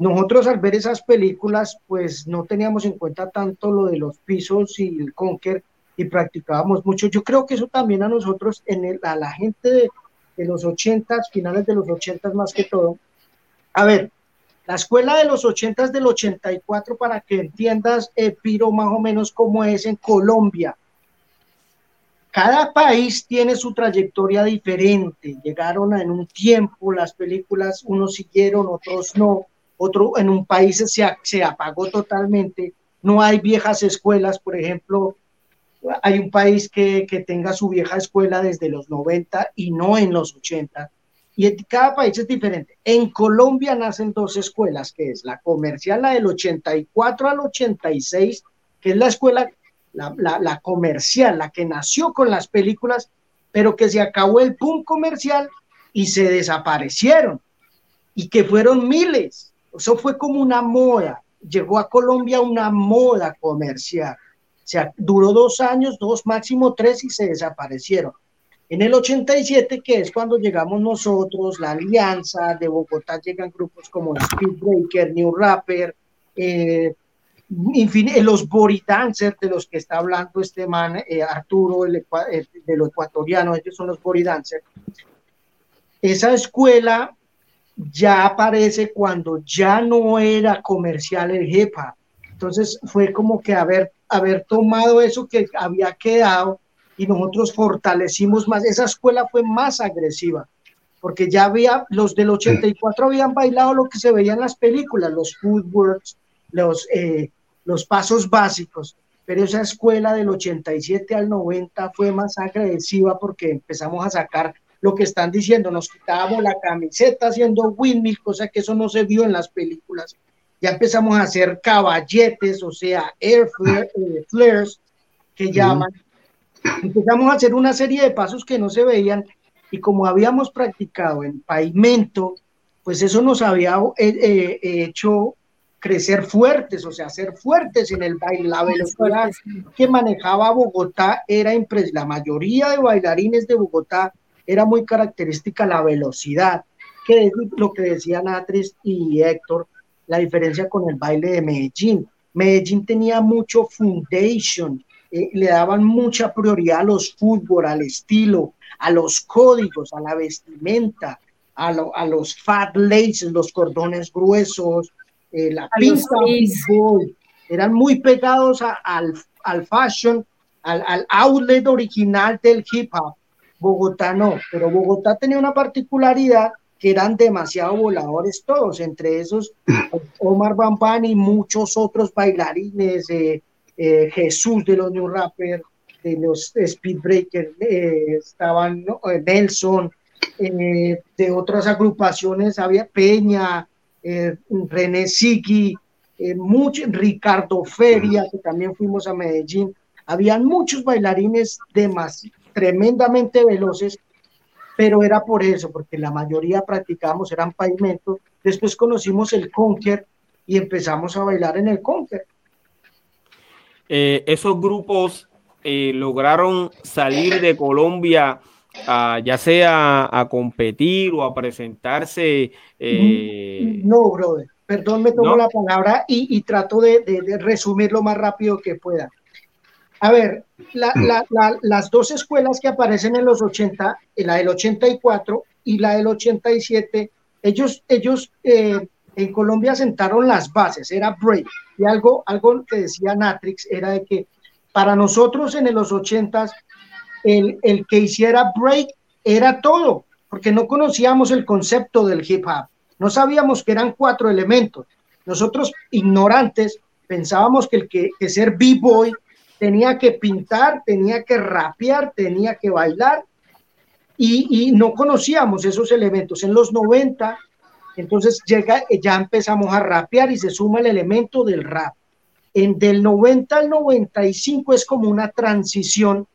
nosotros al ver esas películas, pues no teníamos en cuenta tanto lo de los pisos y el conquer y practicábamos mucho. Yo creo que eso también a nosotros, en el, a la gente de, los ochentas, finales de los ochentas más que todo. A ver, la escuela de los ochentas del 84, para que entiendas, eh, Piro, más o menos cómo es en Colombia. cada país tiene su trayectoria diferente. Llegaron en un tiempo las películas, unos siguieron, otros no. Otro en un país se, se apagó totalmente. No hay viejas escuelas, por ejemplo, hay un país que, que, tenga su vieja escuela desde los 90 y no en los 80. Y cada país es diferente. En Colombia nacen dos escuelas, que es la comercial, la del 84 al 86, que es la escuela la, comercial, la que nació con las películas, pero que se acabó el boom comercial y se desaparecieron, y que fueron miles. Eso fue como una moda. Llegó a Colombia una moda comercial. O sea, duró dos años, dos, máximo tres, y se desaparecieron. En el 87, que es cuando llegamos nosotros, la Alianza de Bogotá, llegan grupos como Speedbreaker, New Rapper, eh, en los body dancers de los que está hablando este man, eh, Arturo, el, eh, de los ecuatorianos, ellos son los body dancers. Esa escuela ya aparece cuando ya no era comercial el hop. Entonces fue como que haber, haber tomado eso que había quedado y nosotros fortalecimos más. Esa escuela fue más agresiva porque ya había, los del 84 habían bailado lo que se veía en las películas, los footworks, los, eh, los pasos básicos, pero esa escuela del 87 al 90 fue más agresiva porque empezamos a sacar lo que están diciendo, nos quitábamos la camiseta haciendo windmill, cosa que eso no se vio en las películas. Ya empezamos a hacer caballetes, o sea, air eh, flares, que llaman. Empezamos a hacer una serie de pasos que no se veían y como habíamos practicado en pavimento, pues eso nos había eh, eh, hecho crecer fuertes, o sea, ser fuertes en el baile. La velocidad que manejaba Bogotá era impresionante. La mayoría de bailarines de Bogotá era muy característica la velocidad, que es lo que decían Atris y Héctor, la diferencia con el baile de Medellín. Medellín tenía mucho foundation, eh, le daban mucha prioridad a los fútbol, al estilo, a los códigos, a la vestimenta, a, a los fat laces, los cordones gruesos, eh, la pinta eran muy pegados al, al, fashion, al, al, outlet original del hip hop. Bogotá no, pero Bogotá tenía una particularidad que eran demasiado voladores todos, entre esos Omar Bamban y muchos otros bailarines, eh, eh, Jesús de los New Rappers, de los Speedbreakers, estaban Nelson, de otras agrupaciones, había Peña, eh, René Siki, eh, Ricardo Feria, que también fuimos a Medellín. Habían muchos bailarines demás, tremendamente veloces, pero era por eso, porque la mayoría practicábamos, eran pavimentos. Después conocimos el Conquer y empezamos a bailar en el Conquer. Eh, esos grupos lograron salir de Colombia ya sea a competir o a presentarse. Eh, no, brother, perdón, me tomo la palabra y, trato de, resumir lo más rápido que pueda. A ver, las dos escuelas que aparecen en los 80, la del 84 y la del 87, ellos, ellos eh, en Colombia sentaron las bases, era break. Y algo, algo que decía Natrix era de que para nosotros en los 80 el, el que hiciera break era todo, porque no conocíamos el concepto del hip hop, no sabíamos que eran cuatro elementos. Nosotros, ignorantes, pensábamos que el que, que ser b-boy tenía que pintar, tenía que rapear, tenía que bailar, y, no conocíamos esos elementos. En los 90, entonces llega, ya empezamos a rapear y se suma el elemento del rap. En del 90 al 95 es como una transición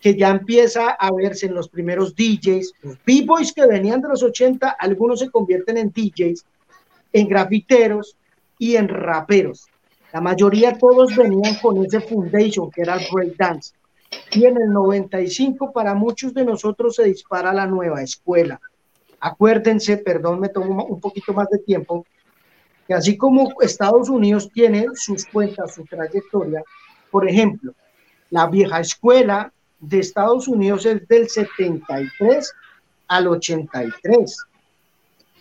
que ya empieza a verse en los primeros DJs, los B-Boys que venían de los 80, algunos se convierten en DJs, en grafiteros y en raperos. La mayoría todos venían con ese foundation que era el breakdance. Y en el 95 para muchos de nosotros se dispara la nueva escuela. Acuérdense, perdón, me tomo un poquito más de tiempo, que así como Estados Unidos tiene sus cuentas, su trayectoria, por ejemplo, la vieja escuela de Estados Unidos es del 73 al 83,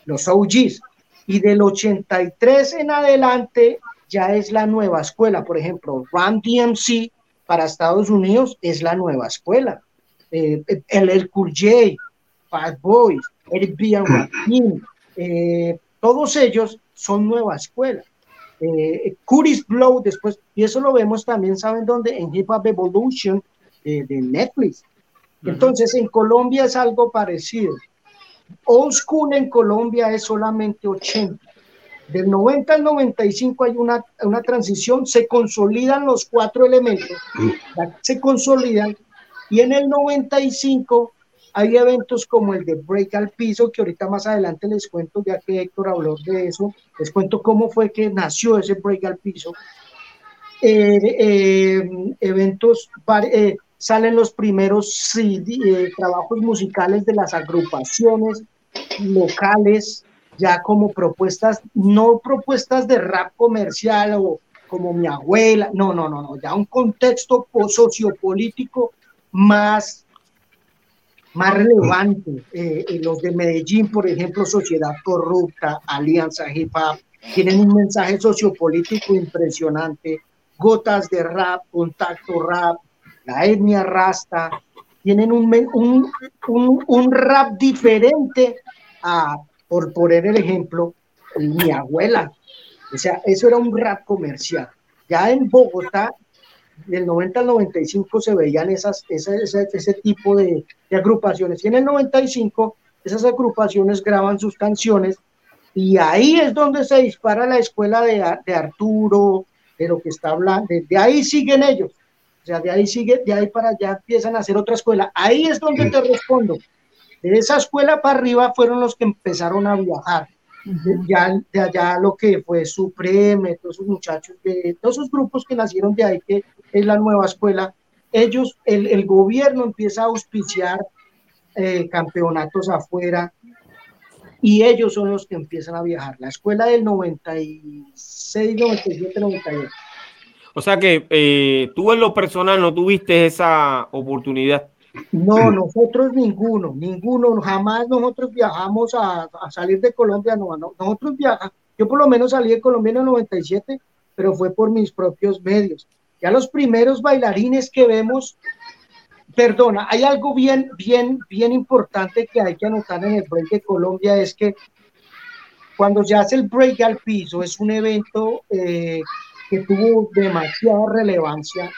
los OGs, y del 83 en adelante ya es la nueva escuela, por ejemplo, Run DMC para Estados Unidos es la nueva escuela. Eh, el, el J, Bad Boys, Eric B. eh, todos ellos son nueva escuela. Eh, Curtis Blow después, y eso lo vemos también, ¿saben dónde? En Hip Hop Evolution de Netflix. Entonces, en Colombia es algo parecido. Old School en Colombia es solamente 80. Del 90 al 95 hay una, una transición, se consolidan los cuatro elementos, se consolidan, y en el 95 hay eventos como el de Break al Piso, que ahorita más adelante les cuento, ya que Héctor habló de eso, les cuento cómo fue que nació ese Break al Piso. Eh, eh, eventos, eh, salen los primeros trabajos musicales de las agrupaciones locales, ya como propuestas, no propuestas de rap comercial o como mi abuela, no, no, no, no, ya un contexto sociopolítico más, más relevante. Eh, los de Medellín, por ejemplo, Sociedad Corrupta, Alianza Hip Hop, tienen un mensaje sociopolítico impresionante. Gotas de rap, contacto rap, la etnia rasta, tienen un, un, un, un rap diferente a por poner el ejemplo, mi abuela. O sea, eso era un rap comercial. Ya en Bogotá, del 90 al 95 se veían esas, ese, ese, tipo de, agrupaciones. Y en el 95 esas agrupaciones graban sus canciones y ahí es donde se dispara la escuela de, de Arturo, de lo que está hablando. De, ahí siguen ellos. O sea, de ahí sigue, de ahí para allá empiezan a hacer otra escuela. Ahí es donde te respondo. De esa escuela para arriba fueron los que empezaron a viajar. Ya de allá lo que fue Supreme, todos esos muchachos, de, todos esos grupos que nacieron de ahí, que es la nueva escuela, ellos, el, el gobierno empieza a auspiciar eh, campeonatos afuera y ellos son los que empiezan a viajar. La escuela del 96, 97, 98. O sea que eh, tú en lo personal no tuviste esa oportunidad. No, nosotros ninguno, ninguno, jamás nosotros viajamos a, salir de Colombia, no, nosotros viajamos, yo por lo menos salí de Colombia en el 97, pero fue por mis propios medios. Ya los primeros bailarines que vemos, perdona, hay algo bien, bien, bien importante que hay que anotar en el break de Colombia, es que cuando se hace el break al piso, es un evento eh, que tuvo demasiada relevancia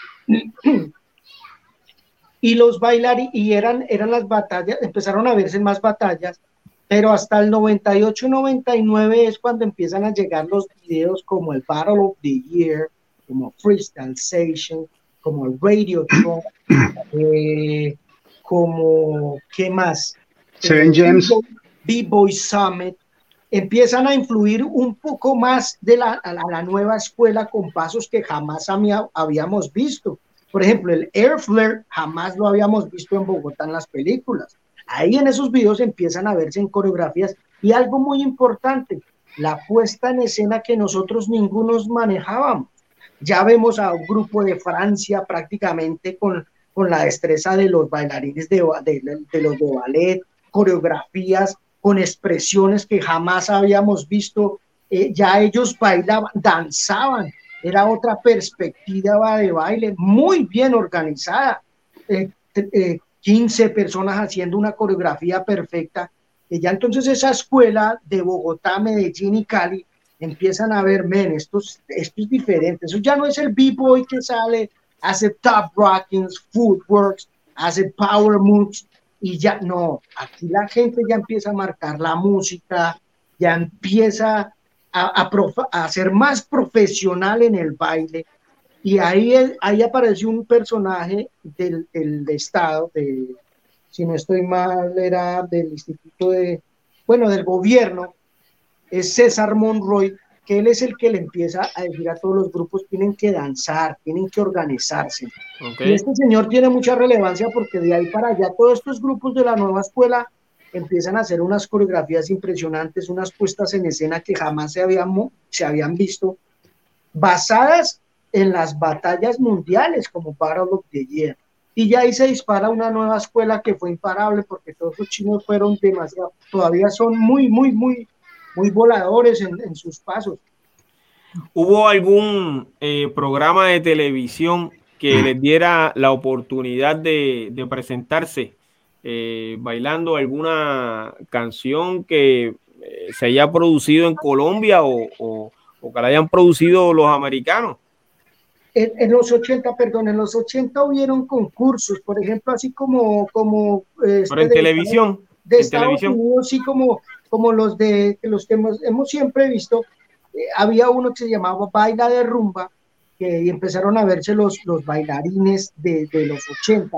y los bailarines, y eran, eran las batallas, empezaron a verse más batallas, pero hasta el 98-99 es cuando empiezan a llegar los videos como el Battle of the Year, como Freestyle Station, como el Radio Tron, eh, como, ¿qué más? Seven Gems. B-Boy Summit, empiezan a influir un poco más de la, la nueva escuela con pasos que jamás habíamos visto. Por ejemplo, el air flare jamás lo habíamos visto en Bogotá en las películas. Ahí en esos videos empiezan a verse en coreografías y algo muy importante, la puesta en escena que nosotros ninguno manejábamos. Ya vemos a un grupo de Francia prácticamente con, con la destreza de los bailarines de, de, los de ballet, coreografías con expresiones que jamás habíamos visto. Eh, ya ellos bailaban, danzaban, era otra perspectiva de baile muy bien organizada. 15 eh, eh, personas haciendo una coreografía perfecta. Y ya entonces esa escuela de Bogotá, Medellín y Cali empiezan a ver, men, esto, esto es diferente. Eso ya no es el b-boy que sale, hace top rockings, footworks, hace power moves y ya no, aquí la gente ya empieza a marcar la música, ya empieza a, ser más profesional en el baile. Y ahí, ahí apareció un personaje del, del Estado, de, si no estoy mal, era del Instituto de, bueno, del gobierno, es César Monroy, que él es el que le empieza a decir a todos los grupos, tienen que danzar, tienen que organizarse. Y este señor tiene mucha relevancia porque de ahí para allá todos estos grupos de la nueva escuela empiezan a hacer unas coreografías impresionantes, unas puestas en escena que jamás se habían, se habían visto, basadas en las batallas mundiales como Battle of the Year. Y ya ahí se dispara una nueva escuela que fue imparable porque todos los chinos fueron demasiado, todavía son muy, muy, muy, muy voladores en, sus pasos. ¿Hubo algún eh, programa de televisión que les diera la oportunidad de, presentarse eh, bailando alguna canción que eh, se haya producido en Colombia o, que la hayan producido los americanos. En, los 80, perdón, en los 80 hubieron concursos, por ejemplo, así como... como este Pero en televisión. De Estados Unidos, sí como, como los, de, los que hemos, hemos siempre visto. Eh, había uno que se llamaba Baila de Rumba, que empezaron a verse los, los bailarines de, de los 80,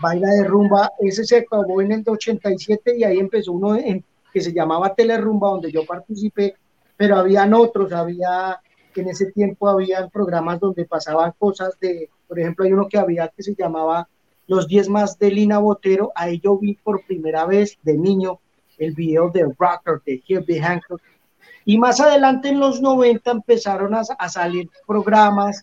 Baila de Rumba, ese se acabó en el 87 y ahí empezó uno en, que se llamaba Telerumba, donde yo participé, pero habían otros, había, en ese tiempo había programas donde pasaban cosas de, por ejemplo, hay uno que había que se llamaba Los 10 más de Lina Botero, ahí yo vi por primera vez de niño el video de Rocker de Herbie Hancock, y más adelante en los 90 empezaron a, a, salir programas,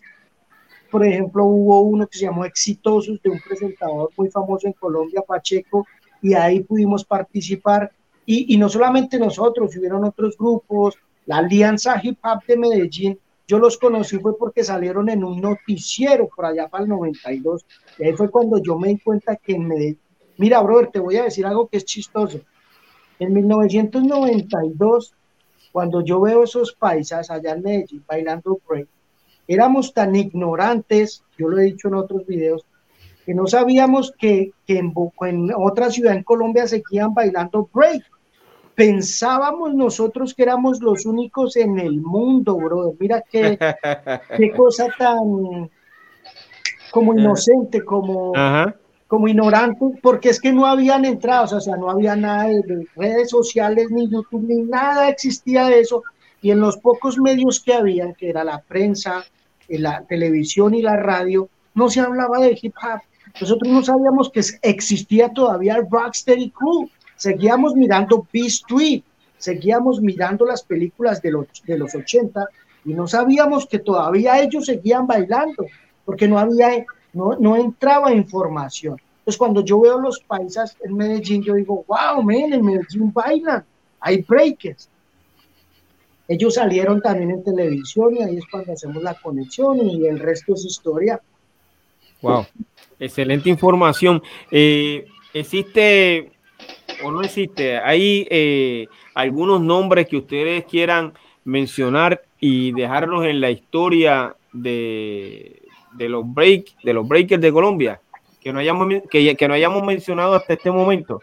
por ejemplo, hubo uno que se llamó Exitosos de un presentador muy famoso en Colombia, Pacheco, y ahí pudimos participar. Y, y no solamente nosotros, hubieron otros grupos, la Alianza Hip Hop de Medellín, yo los conocí fue porque salieron en un noticiero por allá para el 92. Y ahí fue cuando yo me di cuenta que en Medellín, mira, brother, te voy a decir algo que es chistoso. En 1992 cuando yo veo esos paisas allá en Medellín bailando break, éramos tan ignorantes, yo lo he dicho en otros videos, que no sabíamos que, que en, en, otra ciudad en Colombia seguían bailando break. Pensábamos nosotros que éramos los únicos en el mundo, brother. Mira qué, qué cosa tan como inocente, como, como ignorantes, porque es que no habían entradas, o sea, no había nada de redes sociales, ni YouTube, ni nada existía de eso. Y en los pocos medios que habían, que era la prensa, eh, la televisión y la radio, no se hablaba de hip hop. Nosotros no sabíamos que existía todavía el Rocksteady Crew. Seguíamos mirando B Street, seguíamos mirando las películas de los, de los 80 y no sabíamos que todavía ellos seguían bailando, porque no había no, no entraba información. Entonces, cuando yo veo los paisas en Medellín, yo digo, wow, men, en Medellín bailan, hay breakers. Ellos salieron también en televisión y ahí es cuando hacemos la conexión y el resto es historia. Wow, excelente información. Eh, ¿Existe o no existe? ¿Hay eh, algunos nombres que ustedes quieran mencionar y dejarlos en la historia de, de los break, de los breakers de Colombia que no hayamos que, que no hayamos mencionado hasta este momento?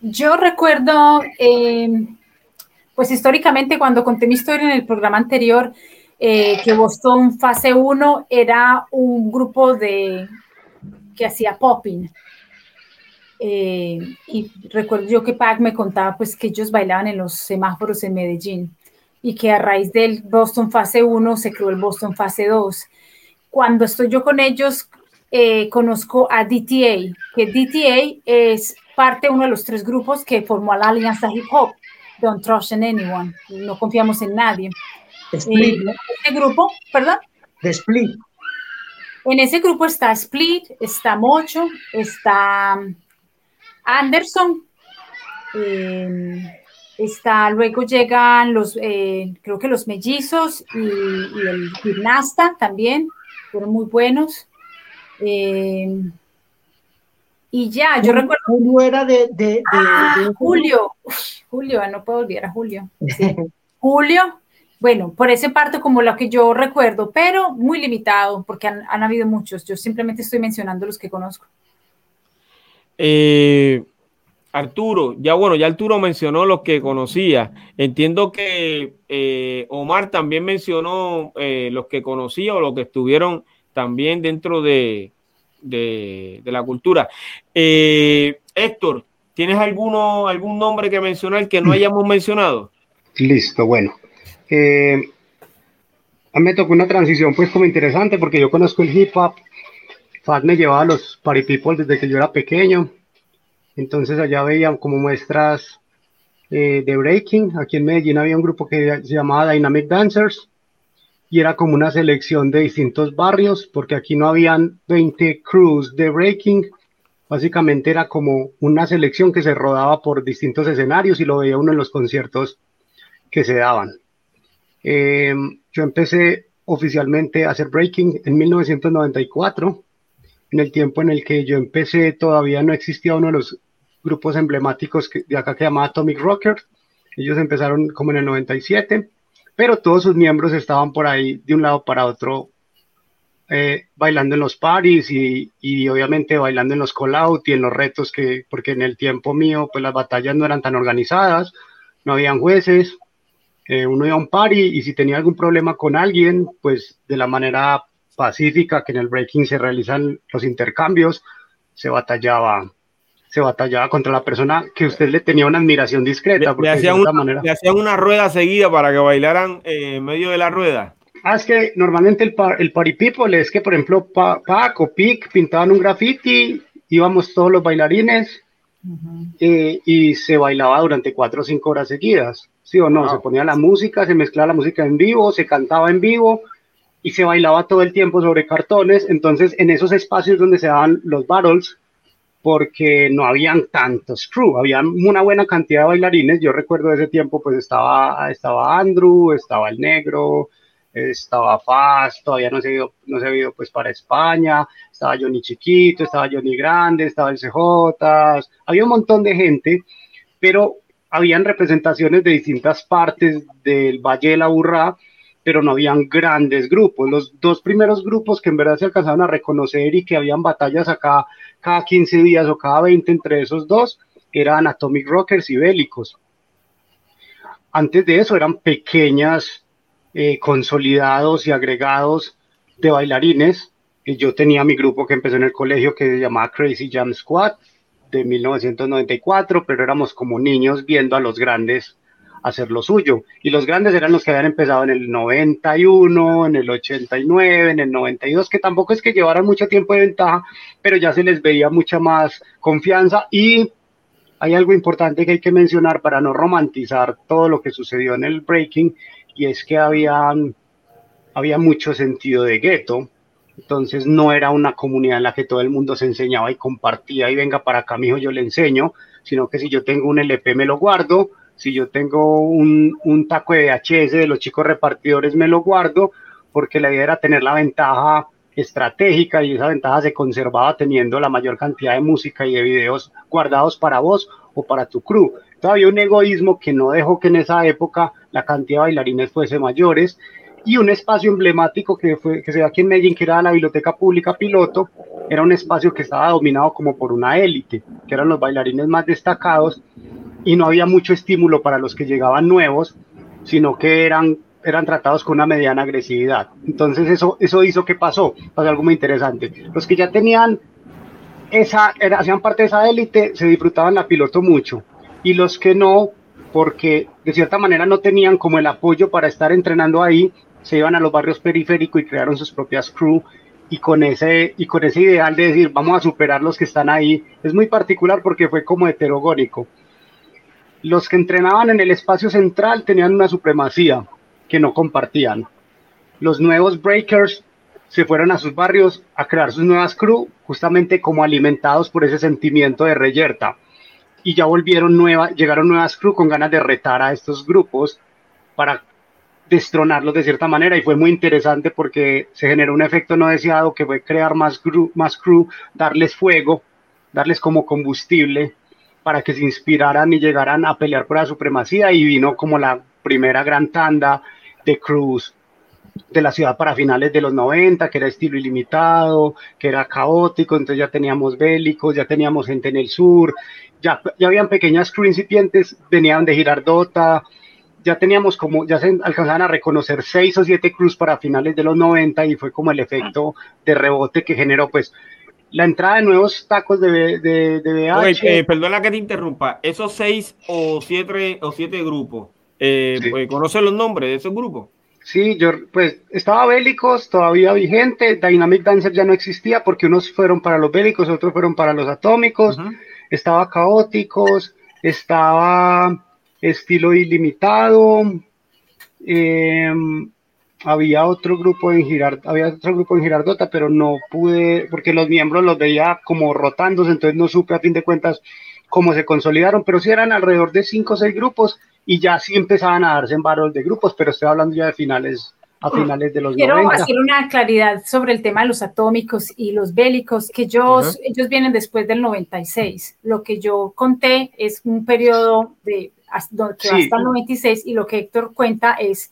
Yo recuerdo, eh, pues históricamente cuando conté mi historia en el programa anterior, eh, que Boston Fase 1 era un grupo de que hacía popping. Eh, y recuerdo yo que Pac me contaba pues que ellos bailaban en los semáforos en Medellín y que a raíz del Boston Fase 1 se creó el Boston Fase 2 cuando estoy yo con ellos, eh, conozco a DTA, que DTA es parte de uno de los tres grupos que formó la Alianza Hip Hop, Don't Trust in Anyone, no confiamos en nadie. Split, eh, Este grupo, ¿perdón? De Split. En ese grupo está Split, está Mocho, está Anderson, eh, está, luego llegan los, creo que los mellizos y, y el gimnasta también, fueron muy buenos. Eh, y ya, yo recuerdo. Julio era de. de, ah, Julio, Julio, no puedo olvidar a Julio. Julio, bueno, por ese parte como lo que yo recuerdo, pero muy limitado, porque han, han habido muchos. Yo simplemente estoy mencionando los que conozco. Eh, Arturo, ya bueno, ya Arturo mencionó los que conocía. Entiendo que eh, Omar también mencionó eh, los que conocía o los que estuvieron también dentro de, de, la cultura. Eh, Héctor, ¿tienes alguno, algún nombre que mencionar que no hayamos mencionado? Listo, bueno. a mí me tocó una transición pues como interesante porque yo conozco el hip hop. Fad me llevaba a los party people desde que yo era pequeño entonces allá veían como muestras eh, de breaking. Aquí en Medellín había un grupo que se llamaba Dynamic Dancers y era como una selección de distintos barrios porque aquí no habían 20 crews de breaking. Básicamente era como una selección que se rodaba por distintos escenarios y lo veía uno en los conciertos que se daban. Eh, yo empecé oficialmente a hacer breaking en 1994. En el tiempo en el que yo empecé, todavía no existía uno de los grupos emblemáticos de acá que llamaba Atomic Rocker. Ellos empezaron como en el 97, pero todos sus miembros estaban por ahí de un lado para otro eh, bailando en los parties y, y, obviamente bailando en los call out y en los retos que, porque en el tiempo mío, pues las batallas no eran tan organizadas, no habían jueces, eh, uno iba a un party y si tenía algún problema con alguien, pues de la manera pacífica que en el breaking se realizan los intercambios, se batallaba se batallaba contra la persona que usted le tenía una admiración discreta. Le, hacían, una, le hacían una rueda seguida para que bailaran eh, en medio de la rueda. Ah, es que normalmente el, el party people es que, por ejemplo, Pac o Pic pintaban un graffiti, íbamos todos los bailarines eh, y se bailaba durante cuatro o cinco horas seguidas, ¿sí o no? Se ponía la música, se mezclaba la música en vivo, se cantaba en vivo y se bailaba todo el tiempo sobre cartones. Entonces, en esos espacios donde se daban los battles, porque no habían tantos crew, había una buena cantidad de bailarines. Yo recuerdo de ese tiempo, pues estaba, estaba Andrew, estaba el negro, estaba Faz, todavía no se, ha no se ido pues para España, estaba Johnny Chiquito, estaba Johnny Grande, estaba el CJ, había un montón de gente, pero habían representaciones de distintas partes del Valle de la Burra, pero no habían grandes grupos. Los dos primeros grupos que en verdad se alcanzaban a reconocer y que habían batallas acá cada 15 días o cada 20 entre esos dos eran Atomic Rockers y Bélicos. Antes de eso eran pequeñas eh, consolidados y agregados de bailarines. Y yo tenía mi grupo que empezó en el colegio que se llamaba Crazy Jam Squad de 1994, pero éramos como niños viendo a los grandes hacer lo suyo. Y los grandes eran los que habían empezado en el 91, en el 89, en el 92, que tampoco es que llevaran mucho tiempo de ventaja, pero ya se les veía mucha más confianza y hay algo importante que hay que mencionar para no romantizar todo lo que sucedió en el breaking y es que había, había mucho sentido de gueto, entonces no era una comunidad en la que todo el mundo se enseñaba y compartía y venga para acá, mijo, yo le enseño, sino que si yo tengo un LP me lo guardo, si yo tengo un, taco de VHS de los chicos repartidores me lo guardo, porque la idea era tener la ventaja estratégica y esa ventaja se conservaba teniendo la mayor cantidad de música y de videos guardados para vos o para tu crew. Todavía un egoísmo que no dejó que en esa época la cantidad de bailarines fuese mayores y un espacio emblemático que, fue, que se ve aquí en Medellín, que era la Biblioteca Pública Piloto, era un espacio que estaba dominado como por una élite, que eran los bailarines más destacados y no había mucho estímulo para los que llegaban nuevos, sino que eran, eran tratados con una mediana agresividad. Entonces eso, eso hizo que pasó, pasó algo muy interesante. Los que ya tenían esa, hacían parte de esa élite, se disfrutaban la piloto mucho y los que no, porque de cierta manera no tenían como el apoyo para estar entrenando ahí, se iban a los barrios periféricos y crearon sus propias crew y con ese y con ese ideal de decir vamos a superar los que están ahí es muy particular porque fue como heterogónico. Los que entrenaban en el espacio central tenían una supremacía que no compartían. Los nuevos breakers se fueron a sus barrios a crear sus nuevas crew, justamente como alimentados por ese sentimiento de reyerta y ya volvieron nuevas, llegaron nuevas crew con ganas de retar a estos grupos para destronarlos de cierta manera y fue muy interesante porque se generó un efecto no deseado que fue crear más crew, más crew darles fuego, darles como combustible para que se inspiraran y llegaran a pelear por la supremacía y vino como la primera gran tanda de crews de la ciudad para finales de los 90, que era estilo ilimitado, que era caótico, entonces ya teníamos bélicos, ya teníamos gente en el sur, ya, ya habían pequeñas crew incipientes, venían de Girardota, ya teníamos como, ya se alcanzaban a reconocer seis o siete crews para finales de los 90 y fue como el efecto de rebote que generó pues la entrada de nuevos tacos de, de, de VH. Eh, perdona que te interrumpa, esos seis o siete, o siete grupos, eh, pues, ¿conocen los nombres de esos grupos? Sí, yo, pues estaba Bélicos, todavía vigente, Dynamic Dancer ya no existía porque unos fueron para los bélicos, otros fueron para los atómicos, estaba Caóticos, estaba Estilo Ilimitado, em, había otro grupo en Girard, había otro grupo en Girardota, pero no pude, porque los miembros los veía como rotándose, entonces no supe a fin de cuentas cómo se consolidaron, pero sí eran alrededor de cinco o seis grupos y ya sí empezaban a darse en varos de grupos, pero estoy hablando ya de finales a finales de los Quiero hacer una claridad sobre el tema de los atómicos y los bélicos, que ellos, ellos vienen después del 96. Lo que yo conté es un periodo de, que hasta el 96 y lo que Héctor cuenta es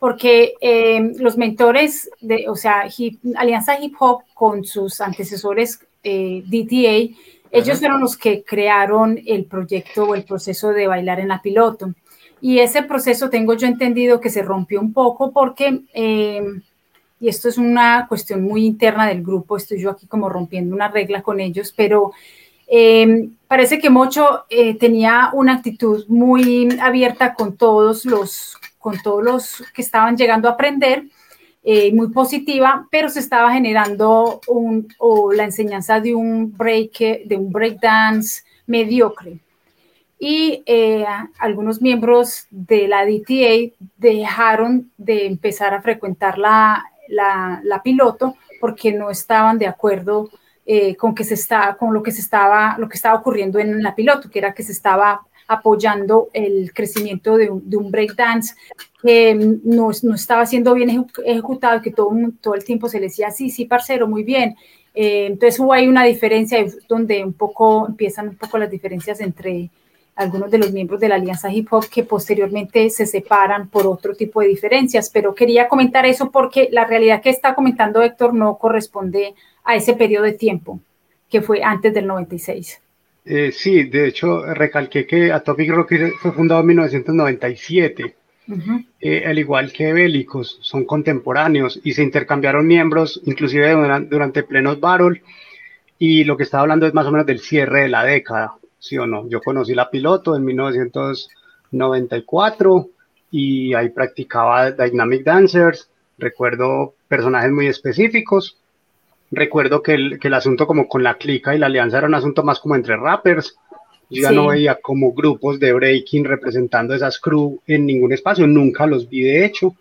porque eh, los mentores, de, o sea, Alianza Hip Hop con sus antecesores eh, DTA, ellos fueron los que crearon el proyecto o el proceso de bailar en la piloto. Y ese proceso tengo yo entendido que se rompió un poco porque, eh, y esto es una cuestión muy interna del grupo, estoy yo aquí como rompiendo una regla con ellos, pero eh, parece que Mocho eh, tenía una actitud muy abierta con todos los, con todos los que estaban llegando a aprender, muy positiva, pero se estaba generando o la enseñanza de un break, de un breakdance mediocre. Y eh, algunos miembros de la DTA dejaron de empezar a frecuentar la, la, piloto porque no estaban de acuerdo eh, con, que se está, con lo, que se estaba, lo que estaba ocurriendo en la piloto, que era que se estaba apoyando el crecimiento de un, breakdance que no, no, estaba siendo bien ejecutado, que todo, todo el tiempo se le decía, sí, sí, parcero, muy bien. Eh, entonces hubo ahí una diferencia donde un poco empiezan un poco las diferencias entre algunos de los miembros de la Alianza Hip Hop que posteriormente se separan por otro tipo de diferencias, pero quería comentar eso porque la realidad que está comentando Héctor no corresponde a ese periodo de tiempo que fue antes del 96. Eh, sí, de hecho, recalqué que Atomic Rock fue fundado en 1997. Eh, al igual que Bélicos, son contemporáneos y se intercambiaron miembros, inclusive durante, plenos Barrel, y lo que estaba hablando es más o menos del cierre de la década sí o no. Yo conocí la piloto en 1994 y ahí practicaba Dynamic Dancers. Recuerdo personajes muy específicos. Recuerdo que el, que el asunto como con la clica y la alianza era un asunto más como entre rappers. Yo ya no veía como grupos de breaking representando esas crew en ningún espacio, nunca los vi de hecho.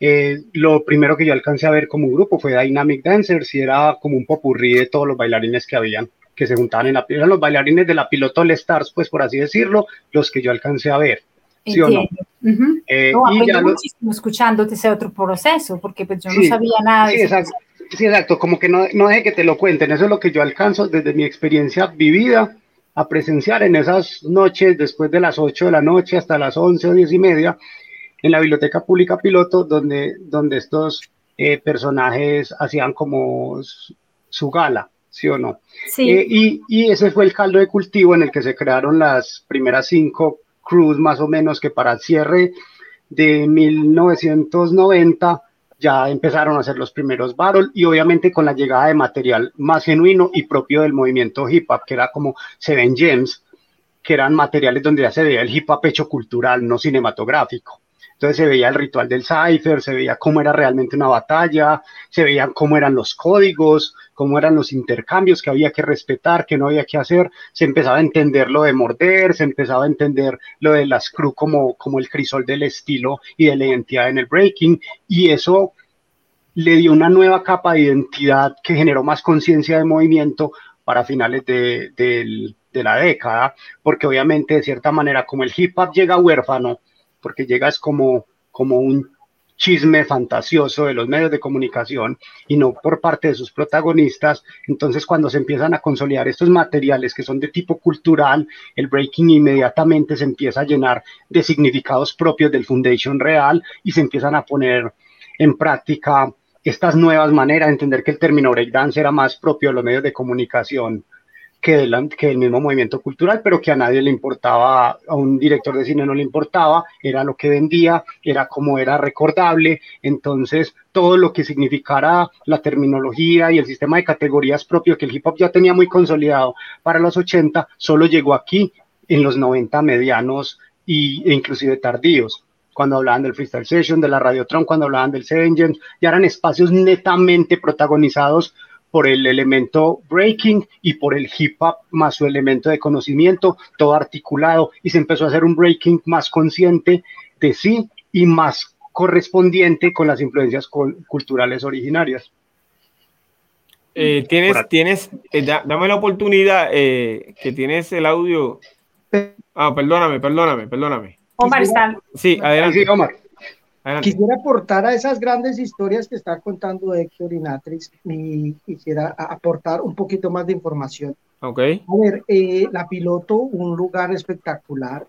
Eh, lo primero que yo alcancé a ver como grupo fue Dynamic Dancers y era como un popurrí de todos los bailarines que habían que se juntaban en la eran los bailarines de la piloto All Stars, pues por así decirlo, los que yo alcancé a ver. ¿Sí o no? Eh, y ya muchísimo escuchándote ese otro proceso, porque pues yo no sabía nada de sí, eso. Exacto. Sí, exacto, como que no, no deje que te lo cuenten, eso es lo que yo alcanzo desde mi experiencia vivida a presenciar en esas noches, después de las 8 de la noche hasta las 11 o 10 y media, en la Biblioteca Pública Piloto, donde, donde estos eh, personajes hacían como su gala. ¿sí o no? Sí. Eh, y, y, ese fue el caldo de cultivo en el que se crearon las primeras cinco crews más o menos que para el cierre de 1990 ya empezaron a hacer los primeros barrel y obviamente con la llegada de material más genuino y propio del movimiento hip hop, que era como Seven Gems, que eran materiales donde ya se veía el hip hop hecho cultural, no cinematográfico. Entonces se veía el ritual del cipher, se veía cómo era realmente una batalla, se veían cómo eran los códigos, cómo eran los intercambios que había que respetar, que no había que hacer, se empezaba a entender lo de morder, se empezaba a entender lo de las crew como, como el crisol del estilo y de la identidad en el breaking, y eso le dio una nueva capa de identidad que generó más conciencia de movimiento para finales de, de la década, porque obviamente de cierta manera como el hip hop llega huérfano, porque llegas como, como un chisme fantasioso de los medios de comunicación y no por parte de sus protagonistas. Entonces, cuando se empiezan a consolidar estos materiales que son de tipo cultural, el breaking inmediatamente se empieza a llenar de significados propios del Foundation real y se empiezan a poner en práctica estas nuevas maneras de entender que el término breakdance era más propio de los medios de comunicación que, del, que el mismo movimiento cultural, pero que a nadie le importaba, a un director de cine no le importaba, era lo que vendía, era como era recordable, entonces todo lo que significara la terminología y el sistema de categorías propio que el hip hop ya tenía muy consolidado para los 80, solo llegó aquí en los 90 medianos y, e inclusive tardíos. Cuando hablaban del Freestyle Session, de la Radiotron, cuando hablaban del Seven Gems, ya eran espacios netamente protagonizados por el elemento breaking y por el hip hop más su elemento de conocimiento, todo articulado y se empezó a hacer un breaking más consciente de sí y más correspondiente con las influencias culturales originarias. Eh, tienes, tienes, eh, dame la oportunidad eh, que tienes el audio. Ah, perdóname, perdóname, perdóname. Omar está. Sí, adelante. Sí, Omar. Quisiera aportar a esas grandes historias que está contando Héctor y Natrix y quisiera aportar un poquito más de información. Ok. A ver, eh, la piloto, un lugar espectacular,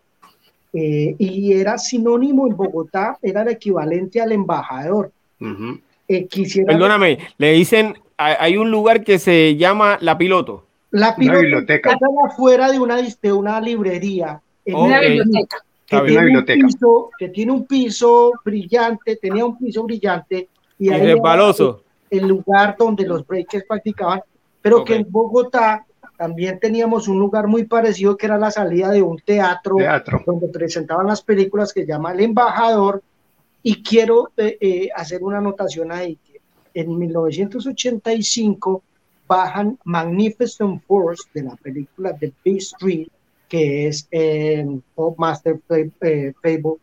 eh, y era sinónimo en Bogotá, era el equivalente al embajador. Eh, Perdóname, le dicen, hay un lugar que se llama La Piloto. La Piloto biblioteca. está afuera de una, de una librería. En una biblioteca. Que tiene, biblioteca. Un piso, que tiene un piso brillante, tenía un piso brillante. Y, ahí baloso. El lugar donde los breakers practicaban, pero que en Bogotá también teníamos un lugar muy parecido que era la salida de un teatro, donde presentaban las películas que se llama El Embajador. Y quiero eh, eh, hacer una anotación ahí. En 1985 bajan Magnificent Force de la película The Big Street, que es eh, Pop Master Fable,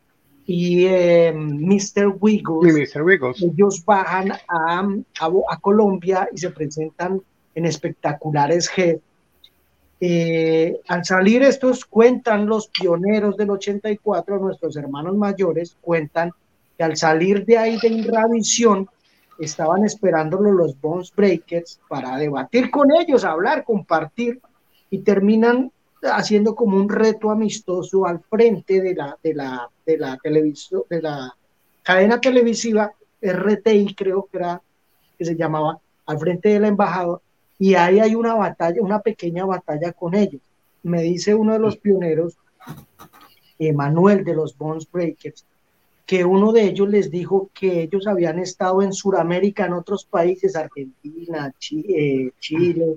y Mr. Wiggles. Ellos bajan a, a, Colombia y se presentan en espectaculares G eh, al salir estos, cuentan los pioneros del 84, nuestros hermanos mayores, cuentan que al salir de ahí de Irradiación, estaban esperándolo los Bones Breakers para debatir con ellos, hablar, compartir, y terminan haciendo como un reto amistoso al frente de la, de la, de la televisión, de la cadena televisiva RTI, creo que era, que se llamaba, al frente de la embajada, y ahí hay una batalla, una pequeña batalla con ellos. Me dice uno de los pioneros, Emanuel de los Bones Breakers, que uno de ellos les dijo que ellos habían estado en Sudamérica, en otros países, Argentina, eh, Chile,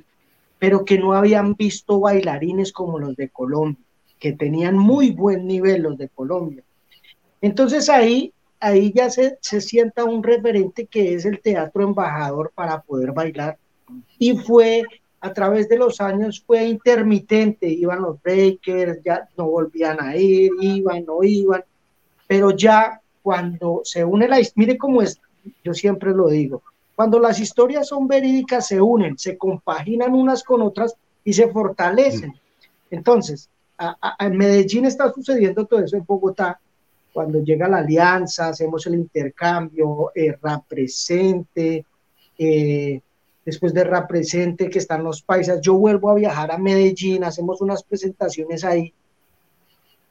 pero que no habían visto bailarines como los de Colombia, que tenían muy buen nivel los de Colombia. Entonces ahí, ahí ya se, se sienta un referente que es el teatro embajador para poder bailar. Y fue a través de los años fue intermitente, iban los breakers, ya no volvían a ir, iban, no iban, pero ya cuando se une la mire cómo es, yo siempre lo digo, cuando las historias son verídicas se unen, se compaginan unas con otras y se fortalecen. Entonces, en Medellín está sucediendo todo eso en Bogotá, cuando llega la alianza, hacemos el intercambio, eh, presente, eh, después de Rap Presente, que están los paisas, yo vuelvo a viajar a Medellín, hacemos unas presentaciones ahí,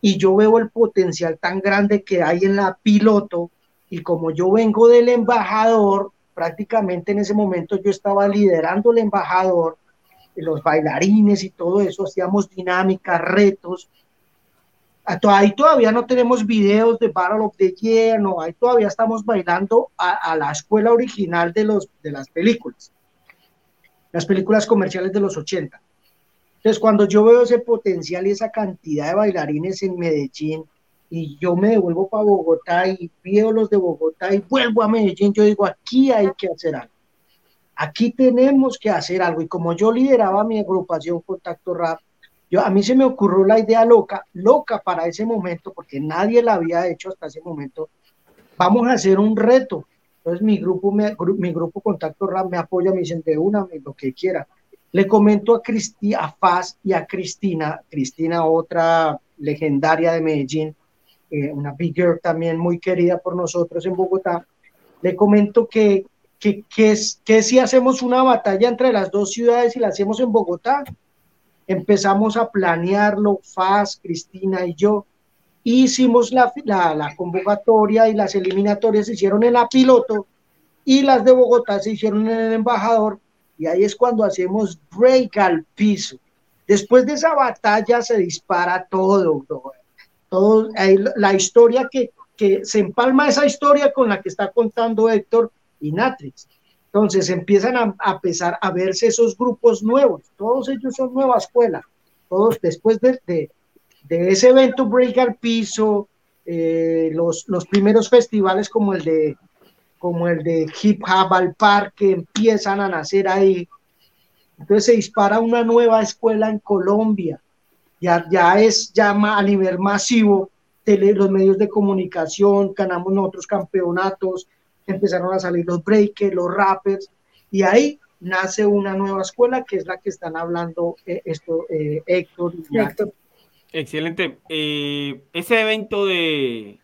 y yo veo el potencial tan grande que hay en la piloto, y como yo vengo del embajador, prácticamente en ese momento yo estaba liderando el embajador, los bailarines y todo eso, hacíamos dinámicas, retos. Ahí todavía no tenemos videos de Battle of the Year, no, ahí todavía estamos bailando a, a la escuela original de, los, de las películas las películas comerciales de los 80. Entonces, cuando yo veo ese potencial y esa cantidad de bailarines en Medellín, y yo me devuelvo para Bogotá y veo los de Bogotá y vuelvo a Medellín, yo digo, aquí hay que hacer algo. Aquí tenemos que hacer algo. Y como yo lideraba mi agrupación Contacto Rap, yo, a mí se me ocurrió la idea loca, loca para ese momento, porque nadie la había hecho hasta ese momento. Vamos a hacer un reto. Entonces mi grupo, mi grupo Contacto RAM me apoya, me dicen de una, lo que quiera. Le comento a, Cristi, a Faz y a Cristina, Cristina otra legendaria de Medellín, eh, una big girl también muy querida por nosotros en Bogotá, le comento que, que, que, que si hacemos una batalla entre las dos ciudades y la hacemos en Bogotá, empezamos a planearlo, Faz, Cristina y yo, hicimos la, la, convocatoria y las eliminatorias se hicieron en la piloto y las de Bogotá se hicieron en el embajador y ahí es cuando hacemos break al piso. Después de esa batalla se dispara todo, todo la historia que, que se empalma esa historia con la que está contando Héctor y Natrix. Entonces empiezan a, a empezar a verse esos grupos nuevos, todos ellos son nueva escuela, todos después de, de de ese evento Break al Piso, eh, los, los primeros festivales como el de como el de Hip Hop al Parque empiezan a nacer ahí. Entonces se dispara una nueva escuela en Colombia. Ya, ya es ya a nivel masivo, tele, los medios de comunicación, ganamos otros campeonatos, empezaron a salir los breakers, los rappers, y ahí nace una nueva escuela que es la que están hablando eh, esto, eh, Héctor y Héctor. Excelente. Eh, ese evento de,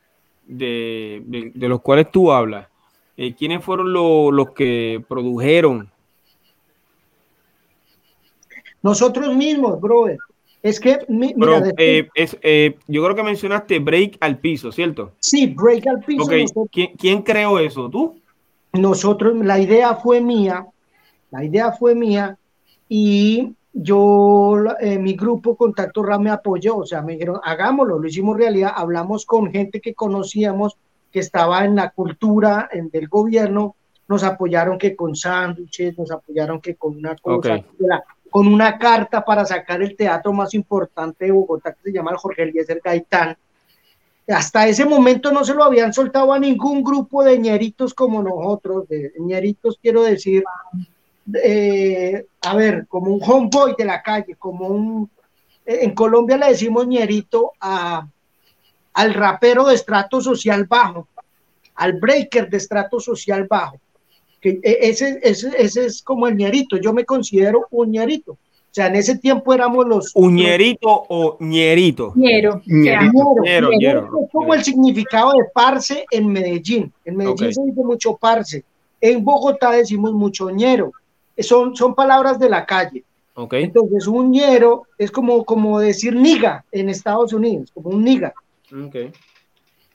de, los cuales tú hablas, eh, ¿quiénes fueron los que produjeron? Nosotros mismos, brother. Es que, mira, eh, eh, yo creo que mencionaste break al piso, ¿cierto? Sí, break al piso. ¿Quién, creó eso? ¿Tú? Nosotros, la idea fue mía, la idea fue mía y yo, eh, mi grupo Contacto RAM me apoyó, o sea, me dijeron, hagámoslo, lo hicimos realidad, hablamos con gente que conocíamos, que estaba en la cultura en, del gobierno, nos apoyaron que con sándwiches, nos apoyaron que con una cosa, con una carta para sacar el teatro más importante de Bogotá, que se llama el Jorge Eliezer Gaitán. Hasta ese momento no se lo habían soltado a ningún grupo de ñeritos como nosotros, de ñeritos quiero decir, a ver, como un homeboy de la calle, como un... En Colombia le decimos ñerito a, al rapero de estrato social bajo, al breaker de estrato social bajo ese, ese, ese es como el ñerito, yo me considero un ñerito. O sea, en ese tiempo éramos los... ¿Uñerito o ñerito? Ñero. Ñero. Es como el significado de parce en Medellín. En Medellín se dice mucho parce. En Bogotá decimos mucho ñero. Son, son palabras de la calle. Okay. Entonces, un ñero es como, como decir niga en Estados Unidos, como un niga. Okay.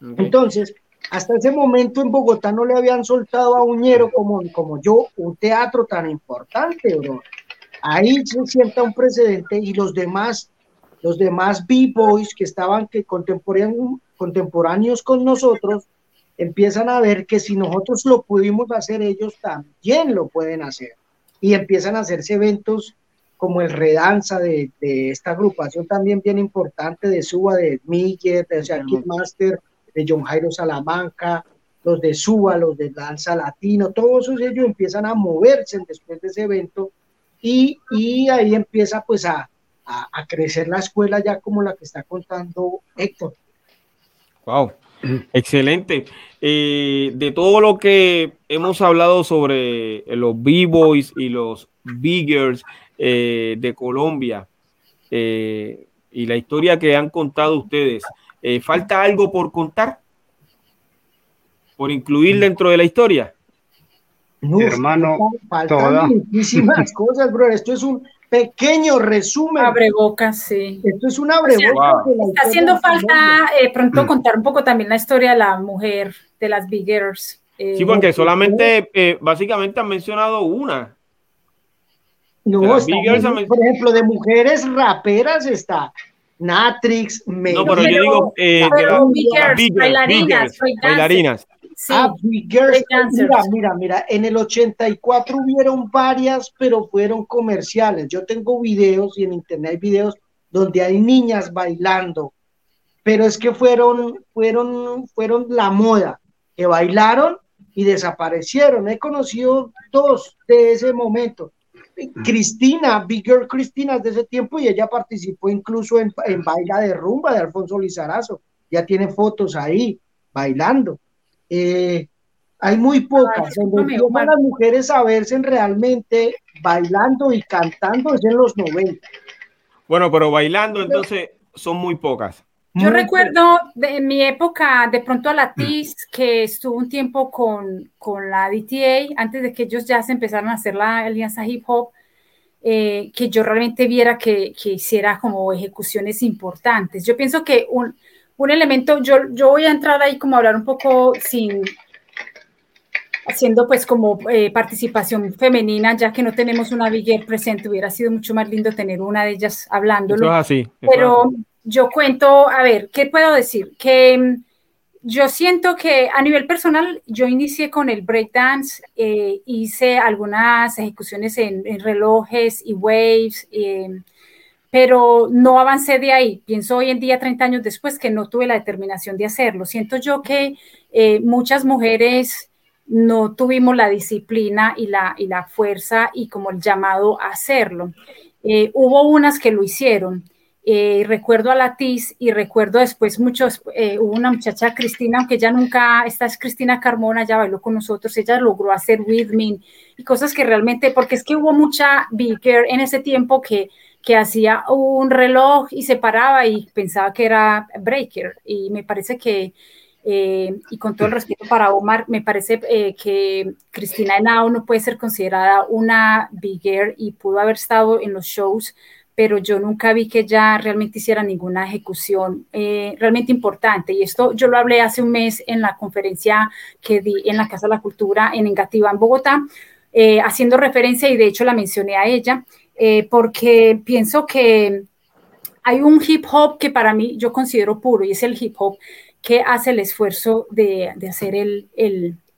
Entonces, hasta ese momento en Bogotá no le habían soltado a Uñero como, como yo un teatro tan importante, bro. Ahí se sienta un precedente y los demás, los demás B-Boys que estaban que contemporáneos, contemporáneos con nosotros, empiezan a ver que si nosotros lo pudimos hacer, ellos también lo pueden hacer. Y empiezan a hacerse eventos como el Redanza de, de esta agrupación también bien importante de Suba, de Miller, de Jackie Master, de John Jairo Salamanca, los de Suba, los de Danza Latino, todos ellos empiezan a moverse después de ese evento y, ahí empieza pues a, crecer la escuela ya como la que está contando Héctor. Wow, excelente. Eh, de todo lo que hemos hablado sobre los B-Boys y los Biggers eh, de Colombia eh, y la historia que han contado ustedes, eh, ¿Falta algo por contar? ¿Por incluir dentro de la historia? No, hermano, faltan muchísimas cosas, bro. Esto es un pequeño resumen. Abrebocas, sí. Esto es un abrebocas. está haciendo falta eh, pronto contar un poco también la historia de la mujer, de las biggers. Eh, sí, porque solamente, básicamente han mencionado una. No, por ejemplo, de mujeres raperas está Natrix, No, pero yo digo eh, bailarinas, bailarinas. ah, Mira, mira, mira, en el 84 hubieron varias, pero fueron comerciales. Yo tengo videos y en internet hay videos donde hay niñas bailando, pero es que fueron, fueron, fueron la moda, que bailaron y desaparecieron. He conocido dos de ese momento. Cristina, Big Girl Cristina de ese tiempo y ella participó incluso en, Baila de Rumba de Alfonso Lizarazo. Ya tiene fotos ahí bailando. Eh, hay muy pocas. donde las mujeres a verse realmente bailando y cantando es en los 90. Bueno, pero bailando entonces son muy pocas. Yo recuerdo de, mi época, de pronto a la TIS, que estuvo un tiempo con, con, la DTA, antes de que ellos ya se empezaran a hacer la alianza hip hop, eh, que yo realmente viera que, que, hiciera como ejecuciones importantes. Yo pienso que un, un elemento, yo, yo voy a entrar ahí como a hablar un poco sin, haciendo pues como eh, participación femenina, ya que no tenemos una Bigger presente, hubiera sido mucho más lindo tener una de ellas hablándolo. así. pero yo cuento, a ver, ¿qué puedo decir? Que mm, yo siento que a nivel personal, yo inicié con el breakdance, eh, hice algunas ejecuciones en, relojes y waves, eh, pero no avancé de ahí. Pienso hoy en día, 30 años después, que no tuve la determinación de hacerlo. Siento yo que eh, muchas mujeres no tuvimos la disciplina y la, y la fuerza y como el llamado a hacerlo. hubo unas que lo hicieron, eh, recuerdo a la TIS y recuerdo después muchos, eh, hubo una muchacha Cristina, aunque ya nunca, esta es Cristina Carmona, ya bailó con nosotros, ella logró hacer With Me y cosas que realmente, porque es que hubo mucha Bigger en ese tiempo que, que hacía un reloj y se paraba y pensaba que era Breaker. Y me parece que eh, y con todo el respeto para Omar, me parece eh, que Cristina Henao no puede ser considerada una bigger y pudo haber estado en los shows, pero yo nunca vi que ella realmente hiciera ninguna ejecución eh, realmente importante. Y esto yo lo hablé hace un mes en la conferencia que di en la Casa de la Cultura en Engativa, en Bogotá, haciendo referencia, y de hecho la mencioné a ella, porque pienso que hay un hip hop que para mí yo considero puro y es el hip hop que hace el esfuerzo de, hacer el,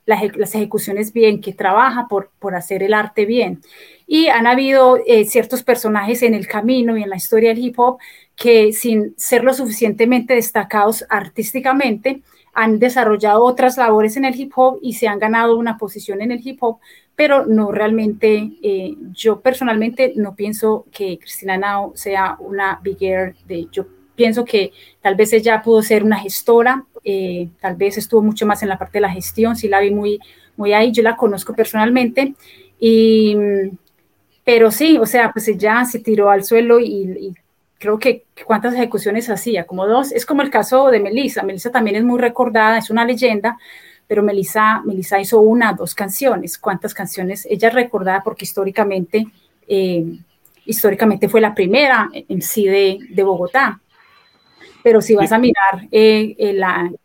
las ejecuciones bien, que trabaja por, por hacer el arte bien. Y han habido eh, ciertos personajes en el camino y en la historia del hip hop que sin ser lo suficientemente destacados artísticamente, han desarrollado otras labores en el hip hop y se han ganado una posición en el hip hop, pero no realmente, eh, yo personalmente no pienso que Cristina Nao sea una big air de, yo pienso que tal vez ella pudo ser una gestora, eh, tal vez estuvo mucho más en la parte de la gestión, sí la vi muy, muy ahí, yo la conozco personalmente, y, pero sí, o sea, pues ella se tiró al suelo y, creo que cuántas ejecuciones hacía, como dos, es como el caso de Melissa, Melissa también es muy recordada, es una leyenda, pero Melissa, Melissa hizo una, dos canciones, cuántas canciones, ella es recordada porque históricamente... Eh, históricamente fue la primera en sí de, de Bogotá. Pero si vas a mirar eh,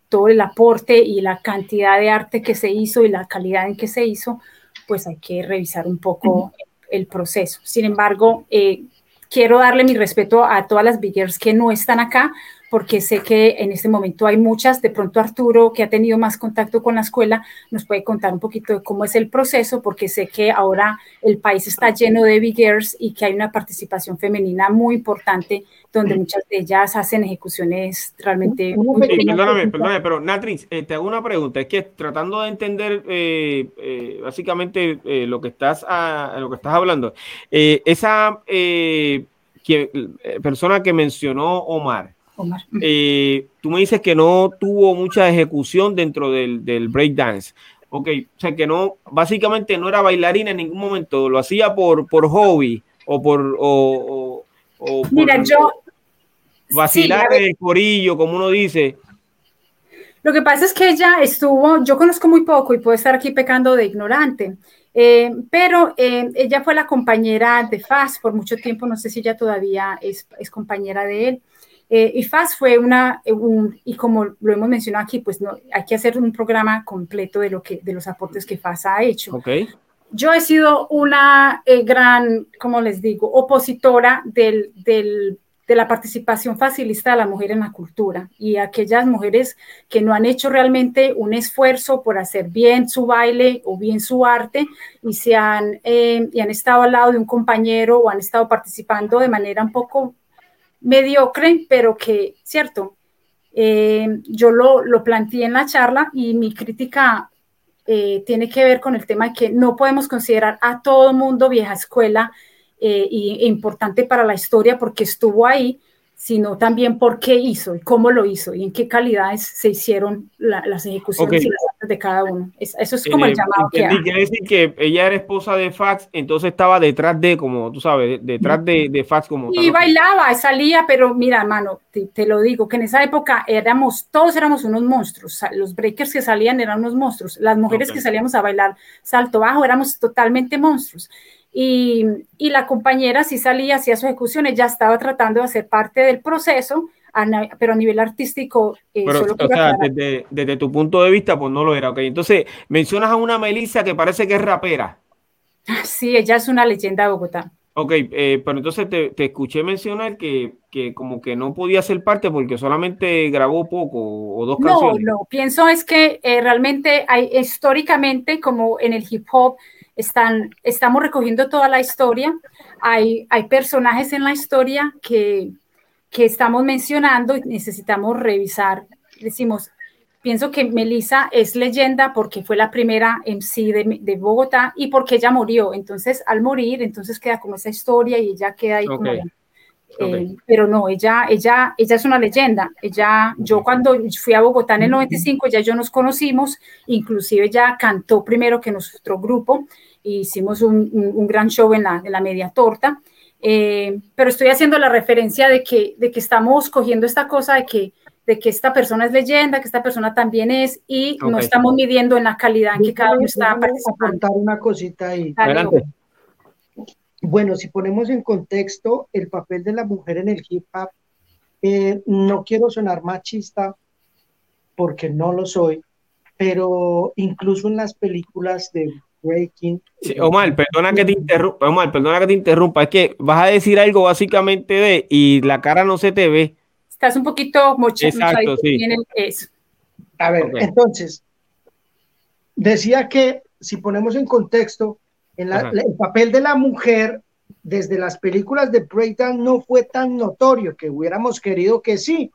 todo el aporte y la cantidad de arte que se hizo y la calidad en que se hizo, pues hay que revisar un poco el, proceso. Sin embargo, eh, quiero darle mi respeto a todas las biggers que no están acá, porque sé que en este momento hay muchas. De pronto Arturo, que ha tenido más contacto con la escuela, nos puede contar un poquito de cómo es el proceso, porque sé que ahora el país está lleno de biggers y que hay una participación femenina muy importante, donde muchas de ellas hacen ejecuciones realmente... Sí, perdóname, perdóname, pero Natrix, eh, te hago una pregunta. Es que tratando de entender eh, eh, básicamente lo, que estás, a, lo que estás hablando, esa persona que mencionó Omar, eh, tú me dices que no tuvo mucha ejecución dentro del, del breakdance. Ok, o sea que no, básicamente no era bailarina en ningún momento, lo hacía por, por hobby o por. O, Mira, yo. Vacilar el corillo, como uno dice. Lo que pasa es que ella estuvo, yo conozco muy poco y puedo estar aquí pecando de ignorante, eh, pero eh, ella fue la compañera de FAS por mucho tiempo, no sé si ella todavía es, es compañera de él. Eh, y FAS fue una, eh, y como lo hemos mencionado aquí, pues no, hay que hacer un programa completo de, lo que, de los aportes que FAS ha hecho. Okay. Yo he sido una eh, gran, como les digo, opositora del, del, de la participación facilista de la mujer en la cultura y aquellas mujeres que no han hecho realmente un esfuerzo por hacer bien su baile o bien su arte y, se han, y han estado al lado de un compañero o han estado participando de manera un poco mediocre, pero que, cierto, eh, yo lo, lo, planteé en la charla y mi crítica eh, tiene que ver con el tema de que no podemos considerar a todo mundo vieja escuela eh, e importante para la historia porque estuvo ahí, sino también por qué hizo y cómo lo hizo y en qué calidades se hicieron las ejecuciones y las de cada uno. eso es como el eh, llamado que Quiere decir que ella era esposa de Fax, entonces estaba detrás de, como tú sabes, detrás de, de Fax como Y bailaba, salía, pero mira, hermano, te, lo digo, que en esa época éramos, todos éramos unos monstruos. Los breakers que salían eran unos monstruos. Las mujeres que salíamos a bailar salto bajo éramos totalmente monstruos. Y, y, la compañera sí salía, hacía su ejecución, ella estaba tratando de hacer parte del proceso, pero a nivel artístico... Eh, pero, o sea, desde, desde, tu punto de vista, pues no lo era, ok. Entonces, mencionas a una Melissa que parece que es rapera. Sí, ella es una leyenda de Bogotá. Ok, eh, pero entonces te, te, escuché mencionar que, que, como que no podía ser parte porque solamente grabó poco o dos canciones. No, no, pienso es que eh, realmente hay históricamente como en el hip hop están, estamos recogiendo toda la historia. Hay, hay personajes en la historia que, que estamos mencionando y necesitamos revisar. Decimos, pienso que Melissa es leyenda porque fue la primera MC de, de, Bogotá y porque ella murió. Entonces, al morir, entonces queda como esa historia y ella queda ahí. Eh, pero no, ella, ella, ella es una leyenda. Ella, yo cuando fui a Bogotá en el 95, ya yo nos conocimos, inclusive ella cantó primero que nuestro grupo hicimos un, gran show en la, la media torta. Eh, pero estoy haciendo la referencia de que, de que estamos cogiendo esta cosa de que de que esta persona es leyenda, que esta persona también es, y no estamos midiendo en la calidad en que cada uno está participando. una cosita ahí. Bueno, si ponemos en contexto el papel de la mujer en el hip hop, eh, no quiero sonar machista porque no lo soy, pero incluso en las películas de Breaking. Sí, Omar, perdona que te interrumpa, Omar, perdona que te interrumpa, es que vas a decir algo básicamente de y la cara no se te ve. Estás un poquito mochado. Exacto, sí. eso. A ver, entonces, decía que si ponemos en contexto, en el papel de la mujer desde las películas de Breakdown no fue tan notorio que hubiéramos querido que sí.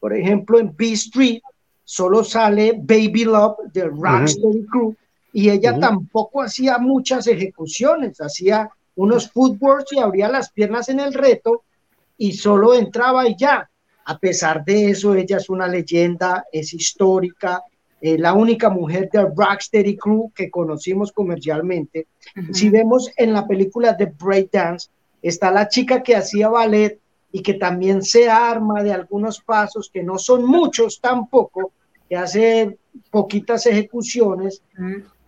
Por ejemplo, en B Street solo sale Baby Love de Rocksteady Crew y ella tampoco hacía muchas ejecuciones, hacía unos footworks y abría las piernas en el reto y solo entraba y ya. A pesar de eso, ella es una leyenda, es histórica, eh, la única mujer del Rocksteady Crew que conocimos comercialmente. Si vemos en la película de Breakdance, está la chica que hacía ballet y que también se arma de algunos pasos, que no son muchos tampoco, que hace poquitas ejecuciones.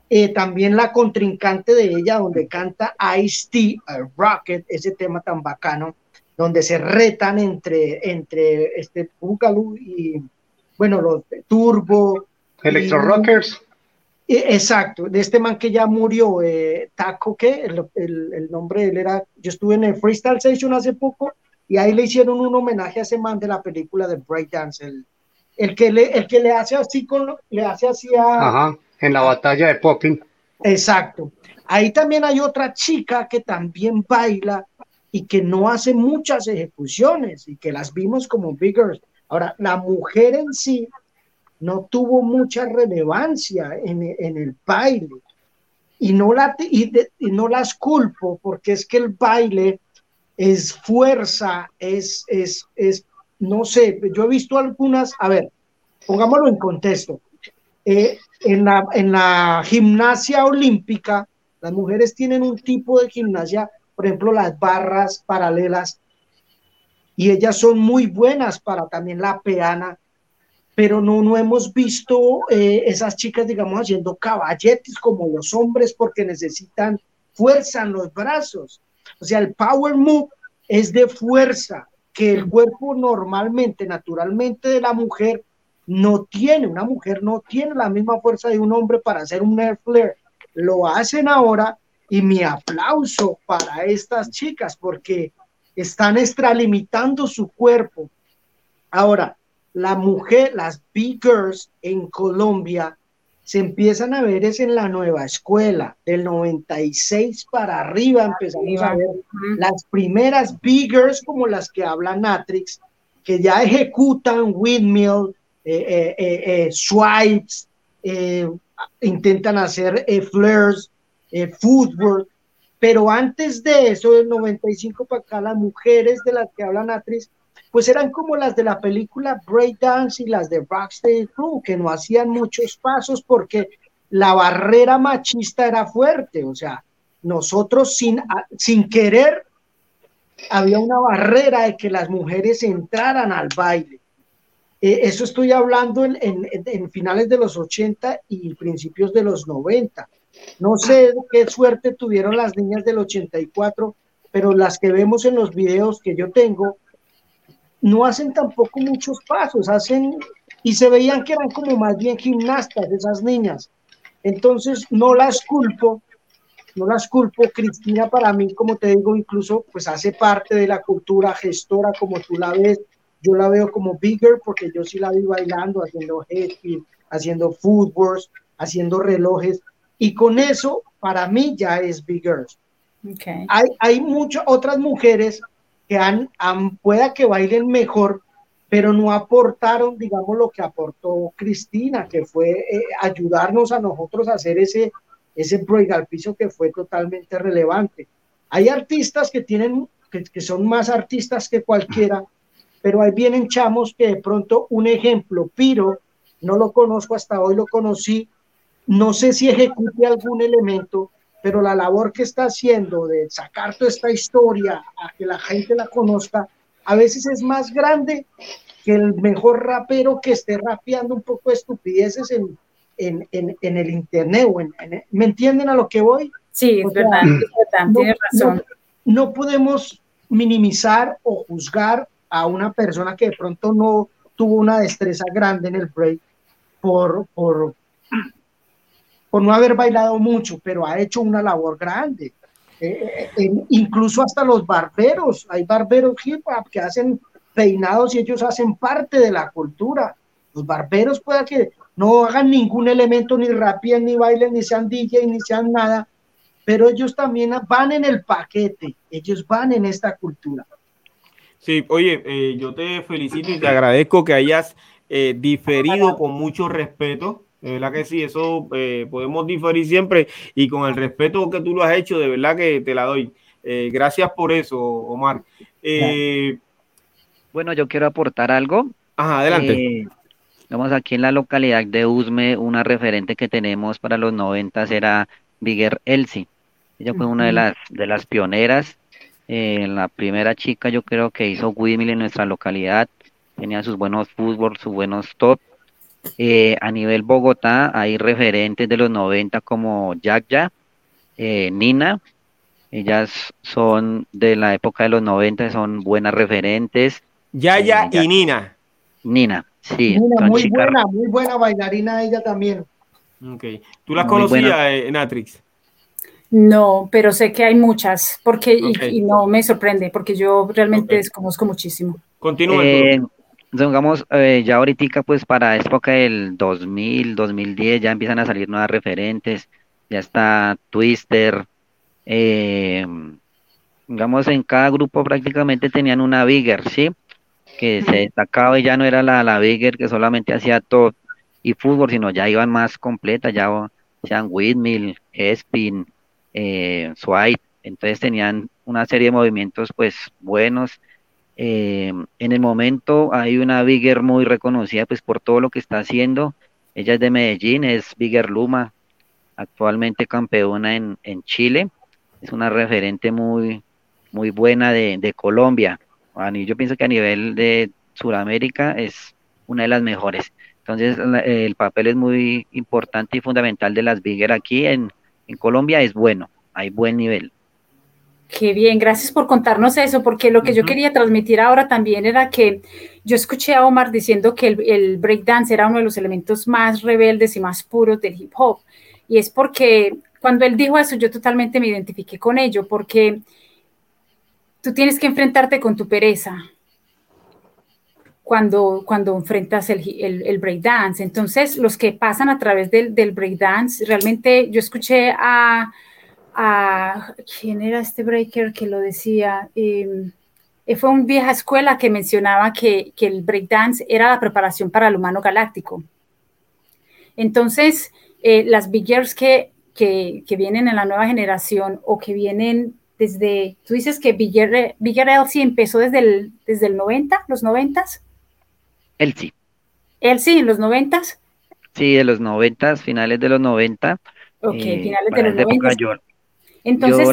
Eh, también la contrincante de ella, donde canta Ice-T, Rocket, ese tema tan bacano, donde se retan entre, entre este Boogaloo y, bueno, los de Turbo, Electro Rockers. Exacto, de este man que ya murió, eh, Taco, ¿qué? El, nombre de él era, yo estuve en el Freestyle Station hace poco y ahí le hicieron un homenaje a ese man de la película de Breakdance, el, el, que, le, el que le hace así con, le hace así a... Ajá, en la batalla de Popping. Exacto. Ahí también hay otra chica que también baila y que no hace muchas ejecuciones y que las vimos como biggers. Ahora, la mujer en sí no tuvo mucha relevancia en, el baile. Y no, la, y, no las culpo porque es que el baile es fuerza, es, es, es, no sé, yo he visto algunas, a ver, pongámoslo en contexto. Eh, en, la, en la gimnasia olímpica, las mujeres tienen un tipo de gimnasia, por ejemplo, las barras paralelas, y ellas son muy buenas para también la peana, pero no, no hemos visto eh, esas chicas, digamos, haciendo caballetes como los hombres porque necesitan fuerza en los brazos. O sea, el power move es de fuerza que el cuerpo normalmente, naturalmente de la mujer no tiene. Una mujer no tiene la misma fuerza de un hombre para hacer un air flare. Lo hacen ahora y mi aplauso para estas chicas porque están extralimitando su cuerpo. Ahora, la mujer, las big girls en Colombia se empiezan a ver es en la nueva escuela, del 96 para arriba empezamos a ver las primeras big girls como las que habla Natrix, que ya ejecutan windmill, eh, eh, eh, swipes, intentan hacer flares, footwork, pero antes de eso, del 95 para acá, las mujeres de las que habla Natrix pues eran como las de la película Breakdance y las de Rocksteady Crew, que no hacían muchos pasos porque la barrera machista era fuerte, o sea, nosotros sin, sin querer había una barrera de que las mujeres entraran al baile. Eh, eso estoy hablando en, en, finales de los 80 y principios de los 90. No sé qué suerte tuvieron las niñas del 84, pero las que vemos en los videos que yo tengo, no hacen tampoco muchos pasos, hacen y se veían que eran como más bien gimnastas esas niñas. Entonces no las culpo, no las culpo. Cristina para mí, como te digo, incluso pues hace parte de la cultura gestora como tú la ves. Yo la veo como bigger porque yo sí la vi bailando, haciendo headspin, haciendo footworks, haciendo relojes. Y con eso, para mí ya es bigger. Okay. Hay, hay muchas otras mujeres que han, pueda que bailen mejor, pero no aportaron, digamos, lo que aportó Cristina, que fue eh, ayudarnos a nosotros a hacer ese, ese break al piso que fue totalmente relevante. Hay artistas que tienen, que, que son más artistas que cualquiera, pero ahí vienen chamos que de pronto, un ejemplo, Piro, no lo conozco hasta hoy, lo conocí, no sé si ejecute algún elemento, pero la labor que está haciendo de sacar toda esta historia a que la gente la conozca, a veces es más grande que el mejor rapero que esté rapeando un poco de estupideces en, en, en, el internet. O ¿Me entienden a lo que voy? Sí, es verdad, tienes razón. No, podemos minimizar o juzgar a una persona que de pronto no tuvo una destreza grande en el break por, por, por no haber bailado mucho, pero ha hecho una labor grande. Eh, eh, incluso hasta los barberos, hay barberos hip hop que hacen peinados y ellos hacen parte de la cultura. Los barberos pueda que no hagan ningún elemento, ni rapien, ni bailen, ni sean DJ, ni sean nada, pero ellos también van en el paquete, ellos van en esta cultura. Sí, oye, eh, yo te felicito y te agradezco que hayas eh, diferido con mucho respeto. De verdad que sí, eso eh, podemos diferir siempre y con el respeto que tú lo has hecho, de verdad que te la doy. gracias por eso, Omar. bueno, yo quiero aportar algo. Ajá, adelante. Vamos aquí en la localidad de Usme, una referente que tenemos para los noventas era Bigger Elsie. Ella fue una de las, de las pioneras, eh, la primera chica yo creo que hizo Windmill en nuestra localidad, tenía sus buenos fútbol, sus buenos top. Eh, a nivel Bogotá hay referentes de los 90 como Jack eh, Nina, ellas son de la época de los 90, son buenas referentes. Yaya y Nina. Nina, Sí, muy buena, muy buena bailarina ella también. Okay. ¿Tú la conocías, eh, Natrix? No, pero sé que hay muchas, porque y, no me sorprende, porque yo realmente desconozco muchísimo. Continúa. Eh, digamos, eh, ya ahorita, pues para época del 2000, 2010, ya empiezan a salir nuevas referentes, ya está Twister, eh, digamos, en cada grupo prácticamente tenían una bigger, ¿sí? que se destacaba y ya no era la, la Bigger que solamente hacía todo y fútbol, sino ya iban más completas, ya sean Whitmill, Espin, eh, Swipe, entonces tenían una serie de movimientos pues buenos. Eh, en el momento hay una Bigger muy reconocida pues por todo lo que está haciendo. Ella es de Medellín, es Bigger Luma, actualmente campeona en, en Chile. Es una referente muy, muy buena de, de Colombia yo pienso que a nivel de Sudamérica es una de las mejores. Entonces, el papel es muy importante y fundamental de las Bigger aquí en, Colombia es bueno, hay buen nivel. Qué bien, gracias por contarnos eso, porque lo que yo quería transmitir ahora también era que yo escuché a Omar diciendo que el, el breakdance era uno de los elementos más rebeldes y más puros del hip hop. Y es porque cuando él dijo eso, yo totalmente me identifiqué con ello, porque tú tienes que enfrentarte con tu pereza cuando, cuando enfrentas el, el, el breakdance. Entonces, los que pasan a través del, del breakdance, realmente yo escuché a, a, ¿quién era este breaker que lo decía? Em, eh, fue una vieja escuela que mencionaba que, que el breakdance era la preparación para el humano galáctico. Entonces, eh, las biggers que, que, que, vienen en la nueva generación o que vienen desde, tú dices que Bigger, Bigger Elsie empezó desde el, desde el 90, los 90? Elsie. Elsie en los 90? Sí, de los 90, finales de los 90. Ok, eh, finales de los 90. Entonces,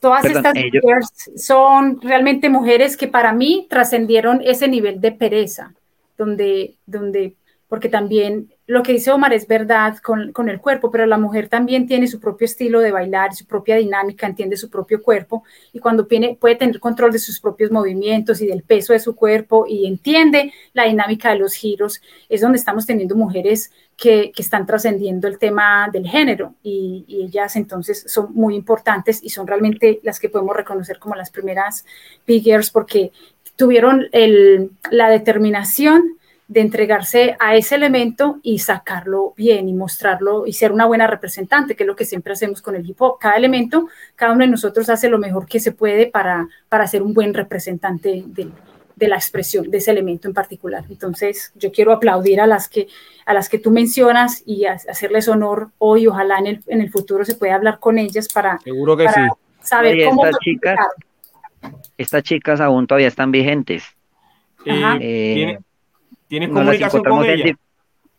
todas, estas mujeres son realmente mujeres que para mí trascendieron ese nivel de pereza, donde, donde porque también lo que dice Omar es verdad con, con, el cuerpo, pero la mujer también tiene su propio estilo de bailar, su propia dinámica, entiende su propio cuerpo y cuando tiene, puede tener control de sus propios movimientos y del peso de su cuerpo y entiende la dinámica de los giros, es donde estamos teniendo mujeres que, que están trascendiendo el tema del género y, y, ellas entonces son muy importantes y son realmente las que podemos reconocer como las primeras biggers porque tuvieron el, la determinación de entregarse a ese elemento y sacarlo bien y mostrarlo y ser una buena representante, que es lo que siempre hacemos con el hip hop. Cada elemento, cada uno de nosotros hace lo mejor que se puede para, para ser un buen representante de, de la expresión de ese elemento en particular. Entonces, yo quiero aplaudir a las que, a las que tú mencionas y hacerles honor hoy. Ojalá en el, en el futuro se pueda hablar con ellas para, Seguro que sí. saber cómo... Estas chicas, estas chicas aún todavía están vigentes. Eh, ¿Tienes comunicación con ella?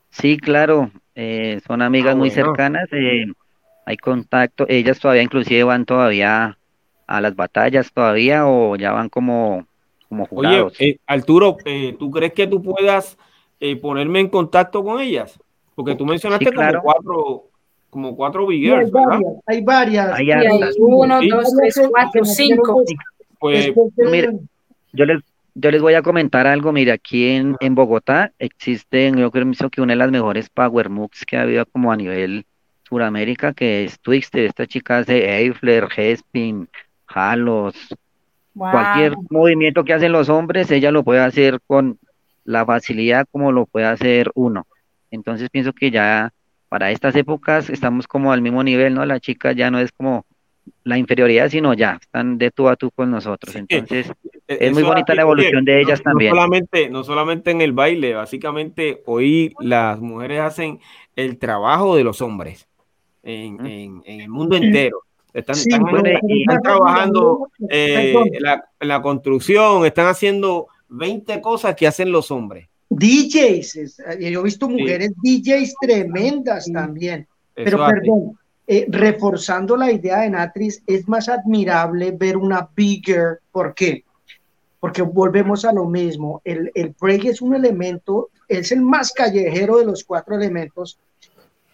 Sí, claro, eh, son amigas ah, muy cercanas, eh, hay contacto, ellas todavía inclusive van todavía a las batallas todavía o ya van como, como jugados? Oye, eh, Arturo, eh, ¿tú crees que tú puedas eh, ponerme en contacto con ellas? Porque tú mencionaste como cuatro, como cuatro big hay varias, hay varias. Hay, uno, dos, tres, cuatro, cinco. Pues, mire, yo les, yo les voy a comentar algo. Mire, aquí en, en Bogotá existen, yo creo que una de las mejores Power Moves que ha habido como a nivel Suramérica, que es Twixter. Esta chica hace Eifler, Hespin, Halos. Cualquier movimiento que hacen los hombres, ella lo puede hacer con la facilidad como lo puede hacer uno. Entonces pienso que ya para estas épocas estamos como al mismo nivel, ¿no? La chica ya no es como la inferioridad, sino ya están de tú a tú con nosotros. Entonces, e-, es muy bonita la evolución de ellas también. No solamente, no solamente en el baile, básicamente hoy las mujeres hacen el trabajo de los hombres en, en, el mundo entero. Están, trabajando eh, en, la, construcción, están haciendo 20 cosas que hacen los hombres. DJs, yo he visto mujeres DJs tremendas también. Pero perdón, eh, reforzando la idea de Natris, es más admirable ver una bigger. ¿Por qué? Porque volvemos a lo mismo. El, el break es un elemento, es el más callejero de los cuatro elementos.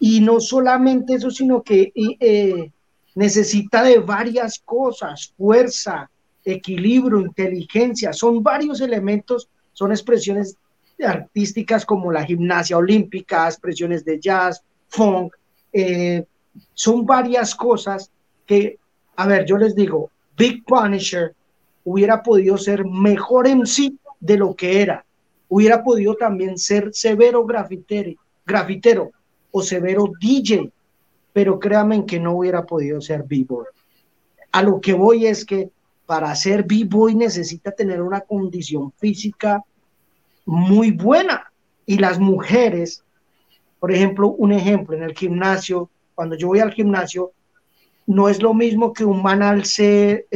Y no solamente eso, sino que eh, necesita de varias cosas, fuerza, equilibrio, inteligencia. Son varios elementos, son expresiones artísticas como la gimnasia olímpica, expresiones de jazz, funk, eh, son varias cosas que, a ver, yo les digo, Big Punisher hubiera podido ser mejor en sí de lo que era. Hubiera podido también ser severo grafitero, grafitero o severo DJ, pero créanme que no hubiera podido ser B-Boy. A lo que voy es que para ser B-Boy necesita tener una condición física muy buena. Y las mujeres, por ejemplo, un ejemplo en el gimnasio, cuando yo voy al gimnasio, no es lo mismo que un man alce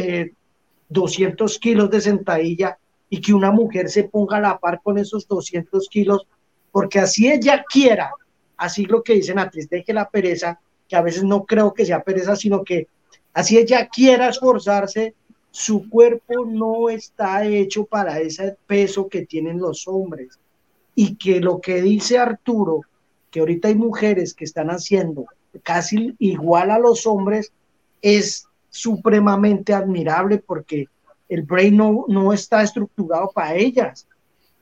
200 eh, kilos de sentadilla y que una mujer se ponga a la par con esos 200 kilos, porque así ella quiera, así lo que dicen antes, deje la pereza, que a veces no creo que sea pereza, sino que así ella quiera esforzarse, su cuerpo no está hecho para ese peso que tienen los hombres. Y que lo que dice Arturo, que ahorita hay mujeres que están haciendo casi igual a los hombres, es supremamente admirable porque el brain no, no está estructurado para ellas.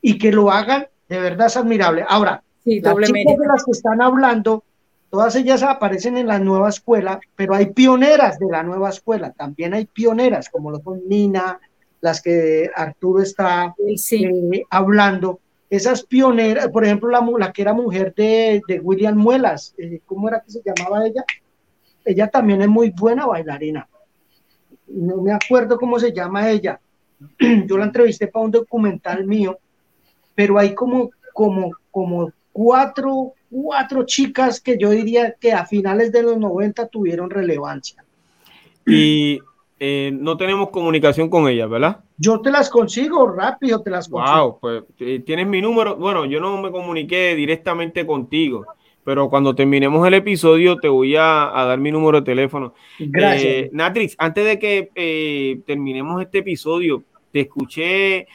Y que lo hagan, de verdad es admirable. Ahora, las chicas de las que están hablando, todas ellas aparecen en la nueva escuela, pero hay pioneras de la nueva escuela, también hay pioneras, como lo son Nina, las que Arturo está eh, hablando, esas pioneras, por ejemplo, la, la que era mujer de, de William Muelas, eh, ¿cómo era que se llamaba ella? Ella también es muy buena bailarina. No me acuerdo cómo se llama ella. Yo la entrevisté para un documental mío, pero hay como, como, como cuatro, cuatro chicas que yo diría que a finales de los 90 tuvieron relevancia. Y eh, no tenemos comunicación con ella, ¿verdad? Yo te las consigo rápido, te las consigo. Wow, pues eh, tienes mi número. Bueno, yo no me comuniqué directamente contigo, pero cuando terminemos el episodio te voy a, dar mi número de teléfono. Gracias. Eh, Natrix, antes de que terminemos este episodio, te escuché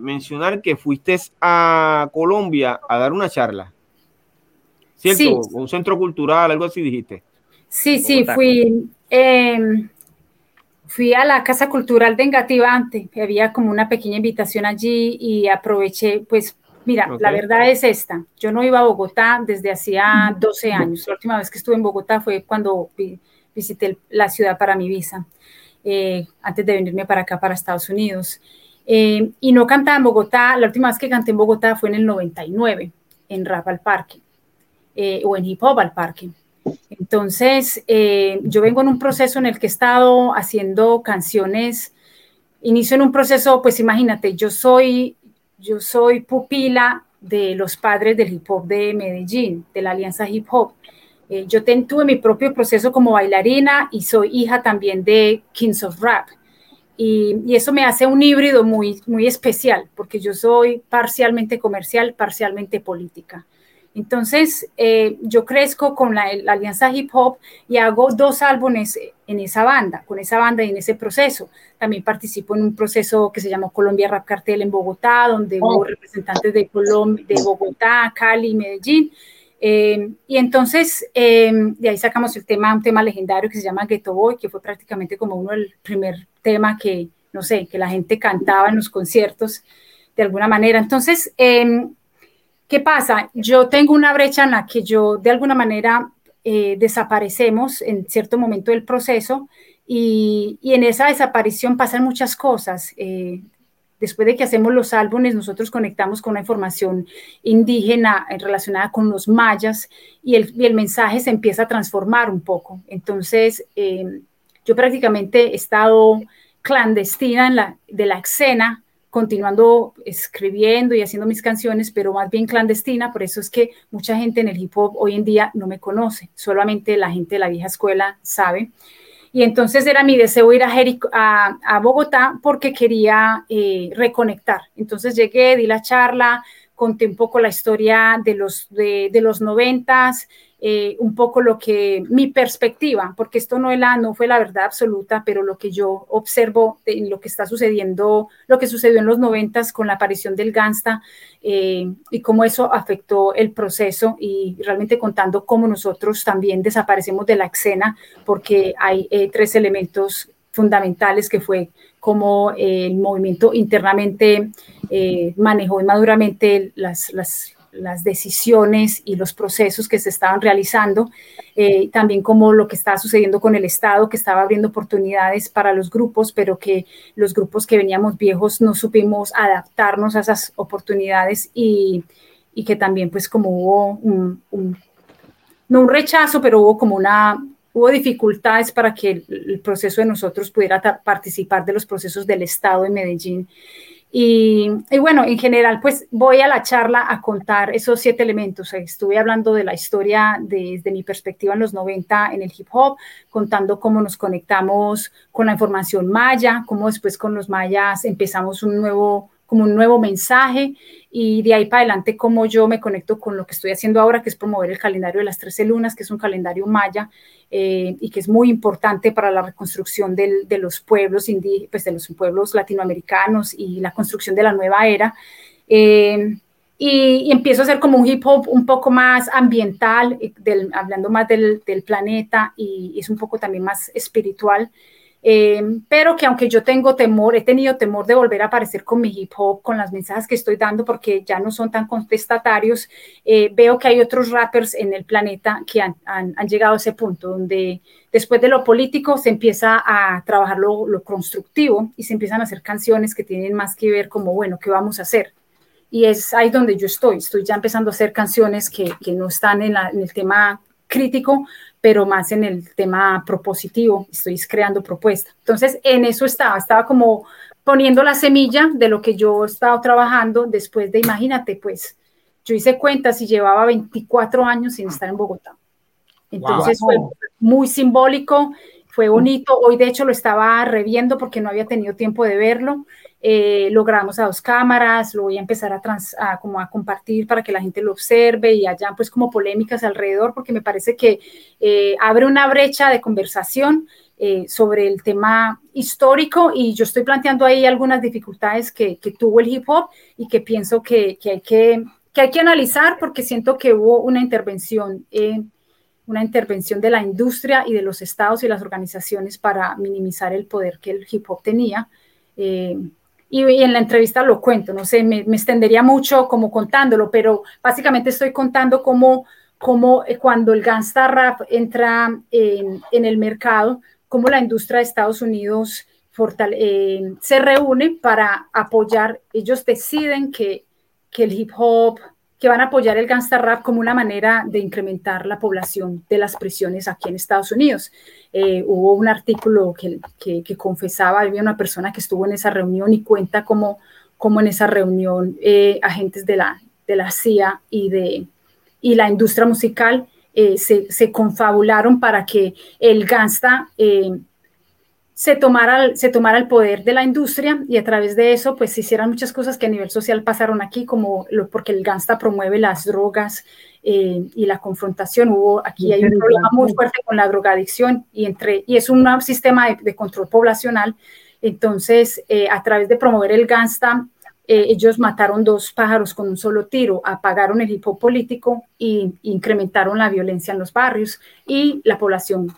mencionar que fuiste a Colombia a dar una charla. ¿Cierto? Un centro cultural, algo así dijiste. Sí, sí, fui. Eh, fui a la Casa Cultural de Engativante, había como una pequeña invitación allí y aproveché, pues mira, la verdad es esta, yo no iba a Bogotá desde hacía 12 años, la última vez que estuve en Bogotá fue cuando visité la ciudad para mi visa, eh, antes de venirme para acá, para Estados Unidos. Eh, y no cantaba en Bogotá, la última vez que canté en Bogotá fue en el 99, en rap al parque, eh, o en hip hop al parque. Entonces, eh, yo vengo en un proceso en el que he estado haciendo canciones, inicio en un proceso, pues imagínate, yo soy, yo soy pupila de los padres del hip hop de Medellín, de la Alianza Hip Hop. Eh, yo tuve mi propio proceso como bailarina y soy hija también de Kings of Rap. Y, y, eso me hace un híbrido muy, muy especial, porque yo soy parcialmente comercial, parcialmente política. Entonces, eh, yo crezco con la, Alianza Hip Hop y hago dos álbumes en esa banda, con esa banda y en ese proceso. También participo en un proceso que se llamó Colombia Rap Cartel en Bogotá, donde hubo oh. representantes de, Colombia, de Bogotá, Cali, Medellín. Eh, y entonces, eh, de ahí sacamos el tema, un tema legendario que se llama Ghetto Boy, que fue prácticamente como uno del primer tema que, no sé, que la gente cantaba en los conciertos de alguna manera. Entonces, ¿Qué pasa? Yo tengo una brecha en la que yo de alguna manera eh, desaparecemos en cierto momento del proceso y, en esa desaparición pasan muchas cosas. Eh, después de que hacemos los álbumes, nosotros conectamos con una información indígena relacionada con los mayas y el, mensaje se empieza a transformar un poco. Entonces, eh, yo prácticamente he estado clandestina en la, de la escena continuando escribiendo y haciendo mis canciones, pero más bien clandestina, por eso es que mucha gente en el hip hop hoy en día no me conoce, solamente la gente de la vieja escuela sabe. Y entonces era mi deseo ir a, a, Bogotá porque quería eh, reconectar. Entonces llegué, di la charla, conté un poco la historia de los, de los noventas, eh, un poco lo que mi perspectiva, porque esto no, la, no fue la verdad absoluta, pero lo que yo observo en lo que está sucediendo, lo que sucedió en los noventas con la aparición del Gangsta eh, y cómo eso afectó el proceso y realmente contando cómo nosotros también desaparecemos de la escena porque hay eh, tres elementos fundamentales que fue cómo el movimiento internamente manejó maduramente las, las, las decisiones y los procesos que se estaban realizando, eh, también como lo que estaba sucediendo con el Estado, que estaba abriendo oportunidades para los grupos, pero que los grupos que veníamos viejos no supimos adaptarnos a esas oportunidades y, y que también pues como hubo un, no un rechazo, pero hubo como una, hubo dificultades para que el, el proceso de nosotros pudiera participar de los procesos del Estado en Medellín. Y, bueno, en general, pues voy a la charla a contar esos siete elementos. Estuve hablando de la historia desde mi perspectiva en los 90 en el hip hop, contando cómo nos conectamos con la información maya, cómo después con los mayas empezamos un nuevo como un nuevo mensaje y de ahí para adelante cómo yo me conecto con lo que estoy haciendo ahora, que es promover el calendario de las 13 lunas, que es un calendario maya eh, y que es muy importante para la reconstrucción de los pueblos pues de los pueblos latinoamericanos y la construcción de la nueva era. Eh, y, empiezo a hacer como un hip hop un poco más ambiental, eh, hablando más del, del planeta y es un poco también más espiritual. Eh, pero que aunque yo tengo temor, he tenido temor de volver a aparecer con mi hip hop, con las mensajes que estoy dando, porque ya no son tan contestatarios, eh, veo que hay otros rappers en el planeta que han, han, llegado a ese punto, donde después de lo político se empieza a trabajar lo, lo, constructivo y se empiezan a hacer canciones que tienen más que ver como, bueno, ¿qué vamos a hacer? Y es ahí donde yo estoy, estoy ya empezando a hacer canciones que, que no están en, en el tema crítico, pero más en el tema propositivo, estoy creando propuesta. Entonces, en eso estaba, estaba como poniendo la semilla de lo que yo he estado trabajando después de, imagínate, pues, yo hice cuentas y llevaba 24 años sin estar en Bogotá. Entonces fue muy simbólico, fue bonito. Hoy de hecho lo estaba reviendo porque no había tenido tiempo de verlo. Eh, lo a dos cámaras, lo voy a empezar a, trans, a, compartir para que la gente lo observe y haya pues como polémicas alrededor, porque me parece que eh, abre una brecha de conversación eh, sobre el tema histórico y yo estoy planteando ahí algunas dificultades que, tuvo el hip hop y que pienso que, que, hay, que, que hay que analizar porque siento que hubo una intervención. una intervención de la industria y de los estados y las organizaciones para minimizar el poder que el hip hop tenía. Eh, y, en la entrevista lo cuento, no sé, me, extendería mucho como contándolo, pero básicamente estoy contando cómo, cómo eh, cuando el gangsta rap entra en, en, el mercado, cómo la industria de Estados Unidos eh, se reúne para apoyar, ellos deciden que, que el hip hop, que van a apoyar el gangsta rap como una manera de incrementar la población de las prisiones aquí en Estados Unidos. Eh, hubo un artículo que, que, confesaba, había una persona que estuvo en esa reunión y cuenta cómo, cómo en esa reunión eh, agentes de la, de la CIA y, de, y la industria musical eh, se, se, confabularon para que el gangsta se tomara, se tomara el poder de la industria y a través de eso pues se hicieran muchas cosas que a nivel social pasaron aquí, como lo, porque el Gangsta promueve las drogas eh, y la confrontación. Hubo aquí hay un problema muy fuerte con la drogadicción y, entre, y es un sistema de, control poblacional. Entonces, eh, a través de promover el Gangsta, eh, ellos mataron dos pájaros con un solo tiro, apagaron el hipo político e incrementaron la violencia en los barrios y la población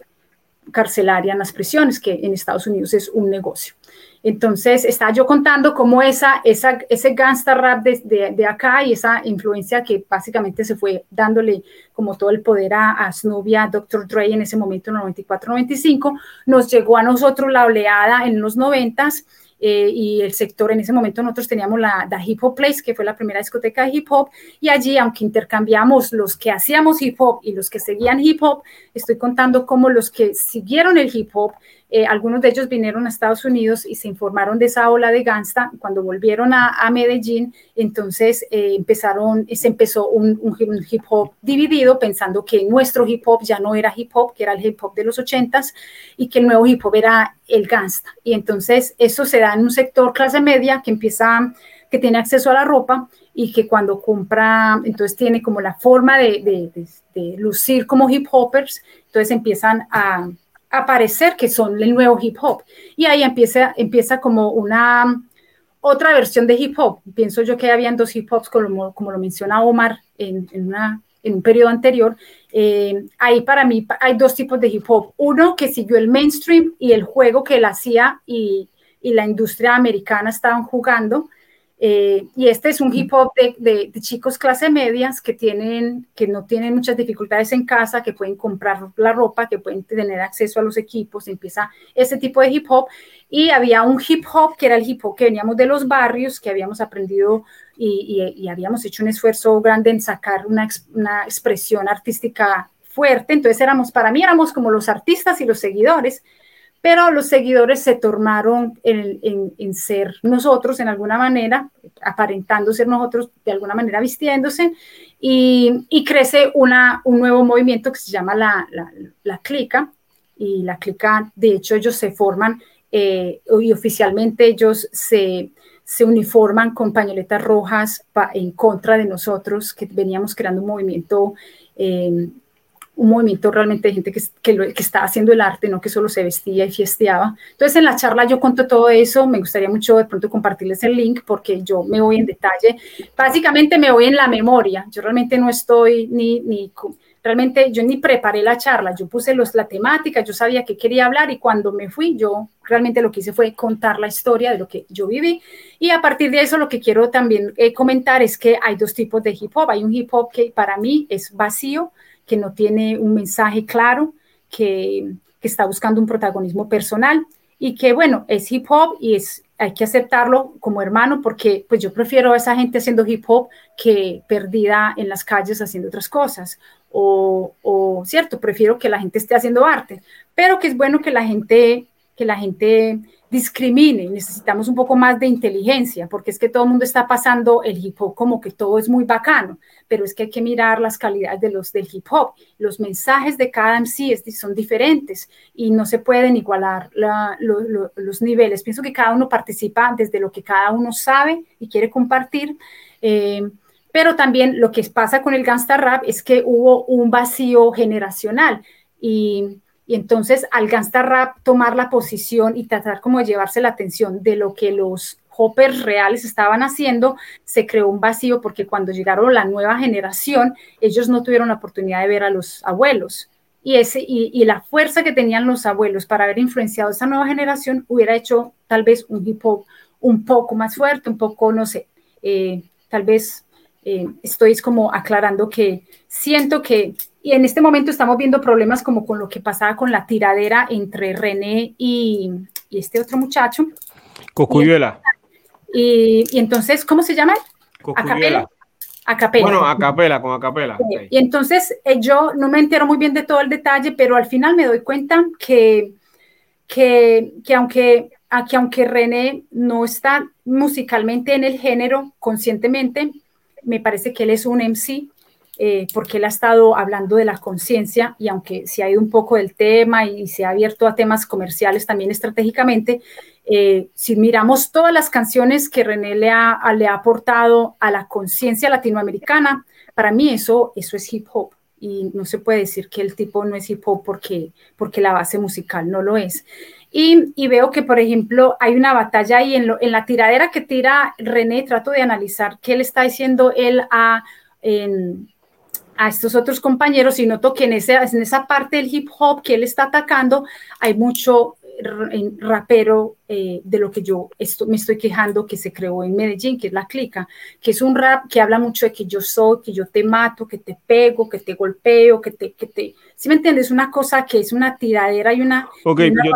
carcelaria en las prisiones, que en Estados Unidos es un negocio. Entonces, estaba yo contando cómo esa, esa, ese gangsta rap de, de, acá y esa influencia que básicamente se fue dándole como todo el poder a, a Snoopy, a Dr. Dre en ese momento, en 94-95, nos llegó a nosotros la oleada en los 90s eh, y el sector, en ese momento nosotros teníamos la, la, Hip Hop Place, que fue la primera discoteca de hip hop, y allí, aunque intercambiamos los que hacíamos hip hop y los que seguían hip hop, estoy contando cómo los que siguieron el hip hop eh, algunos de ellos vinieron a Estados Unidos y se informaron de esa ola de gangsta. Cuando volvieron a, Medellín, entonces eh, empezaron, se empezó un, hip hop dividido, pensando que nuestro hip hop ya no era hip hop, que era el hip hop de los ochentas, y que el nuevo hip hop era el gangsta. Y entonces eso se da en un sector clase media que empieza, que tiene acceso a la ropa y que cuando compra, entonces tiene como la forma de, de lucir como hip hoppers, entonces empiezan a aparecer que son el nuevo hip hop. Y ahí empieza, empieza como una otra versión de hip hop. Pienso yo que habían dos hip hops, como, como lo menciona Omar en, en, una, en un periodo anterior. Eh, ahí para mí hay dos tipos de hip hop. Uno que siguió el mainstream y el juego que él hacía y, y la industria americana estaban jugando. Eh, y este es un hip hop de, chicos clase medias que, tienen, que no tienen muchas dificultades en casa, que pueden comprar la ropa, que pueden tener acceso a los equipos, empieza ese tipo de hip hop. Y había un hip hop que era el hip hop que veníamos de los barrios, que habíamos aprendido y, habíamos hecho un esfuerzo grande en sacar una, una expresión artística fuerte. Entonces éramos, para mí éramos como los artistas y los seguidores pero los seguidores se tornaron en, ser nosotros en alguna manera, aparentando ser nosotros de alguna manera vistiéndose, y, crece una, un nuevo movimiento que se llama la, la, clica, y la clica, de hecho, ellos se forman eh, y oficialmente ellos se, se uniforman con pañoletas rojas en contra de nosotros, que veníamos creando un movimiento eh, un movimiento realmente de gente que, que, que, estaba haciendo el arte, no que solo se vestía y fiesteaba. Entonces en la charla yo conto todo eso, me gustaría mucho de pronto compartirles el link porque yo me voy en detalle, básicamente me voy en la memoria, yo realmente no estoy ni, ni realmente yo ni preparé la charla, yo puse los, la temática, yo sabía que quería hablar y cuando me fui yo realmente lo que hice fue contar la historia de lo que yo viví. Y a partir de eso lo que quiero también eh, comentar es que hay dos tipos de hip hop, hay un hip hop que para mí es vacío, que no tiene un mensaje claro, que, está buscando un protagonismo personal y que bueno, es hip hop y es, hay que aceptarlo como hermano porque pues yo prefiero a esa gente haciendo hip hop que perdida en las calles haciendo otras cosas. O, o cierto, prefiero que la gente esté haciendo arte, pero que es bueno que la gente, que la gente discrimine, necesitamos un poco más de inteligencia, porque es que todo el mundo está pasando el hip hop como que todo es muy bacano, pero es que hay que mirar las calidades de los del hip hop. Los mensajes de cada MC son diferentes y no se pueden igualar los niveles. Pienso que cada uno participa desde lo que cada uno sabe y quiere compartir. Eh, pero también lo que pasa con el gangsta rap es que hubo un vacío generacional y y entonces al gangsta rap tomar la posición y tratar como de llevarse la atención de lo que los hoppers reales estaban haciendo, se creó un vacío porque cuando llegaron la nueva generación, ellos no tuvieron la oportunidad de ver a los abuelos. Y, ese, y, la fuerza que tenían los abuelos para haber influenciado a esa nueva generación hubiera hecho tal vez un hip hop un poco más fuerte, un poco, no sé, eh, tal vez eh, estoy como aclarando que siento que y en este momento estamos viendo problemas como con lo que pasaba con la tiradera entre René y, este otro muchacho. Cocuyuela. Y, y, entonces, ¿cómo se llama? Cocuyuela. Acapela. Bueno, acapela, con acapela. Y entonces eh, yo no me entero muy bien de todo el detalle, pero al final me doy cuenta que, que, que aunque, que aunque René no está musicalmente en el género conscientemente, me parece que él es un MC eh, porque él ha estado hablando de la conciencia y aunque se ha un poco del tema y se ha abierto a temas comerciales también estratégicamente, eh, si miramos todas las canciones que René le ha, le ha aportado a la conciencia latinoamericana, para mí eso, eso es hip hop y no se puede decir que el tipo no es hip hop porque, porque la base musical no lo es. Y, y veo que, por ejemplo, hay una batalla ahí en, en, la tiradera que tira René, trato de analizar qué le está diciendo él a, a estos otros compañeros y noto que en, ese, en esa parte del hip hop que él está atacando hay mucho rapero eh, de lo que yo esto, me estoy quejando que se creó en Medellín, que es la clica, que es un rap que habla mucho de que yo soy, que yo te mato, que te pego, que te golpeo, que te, que te, ¿sí me entiendes? Una cosa que es una tiradera y una,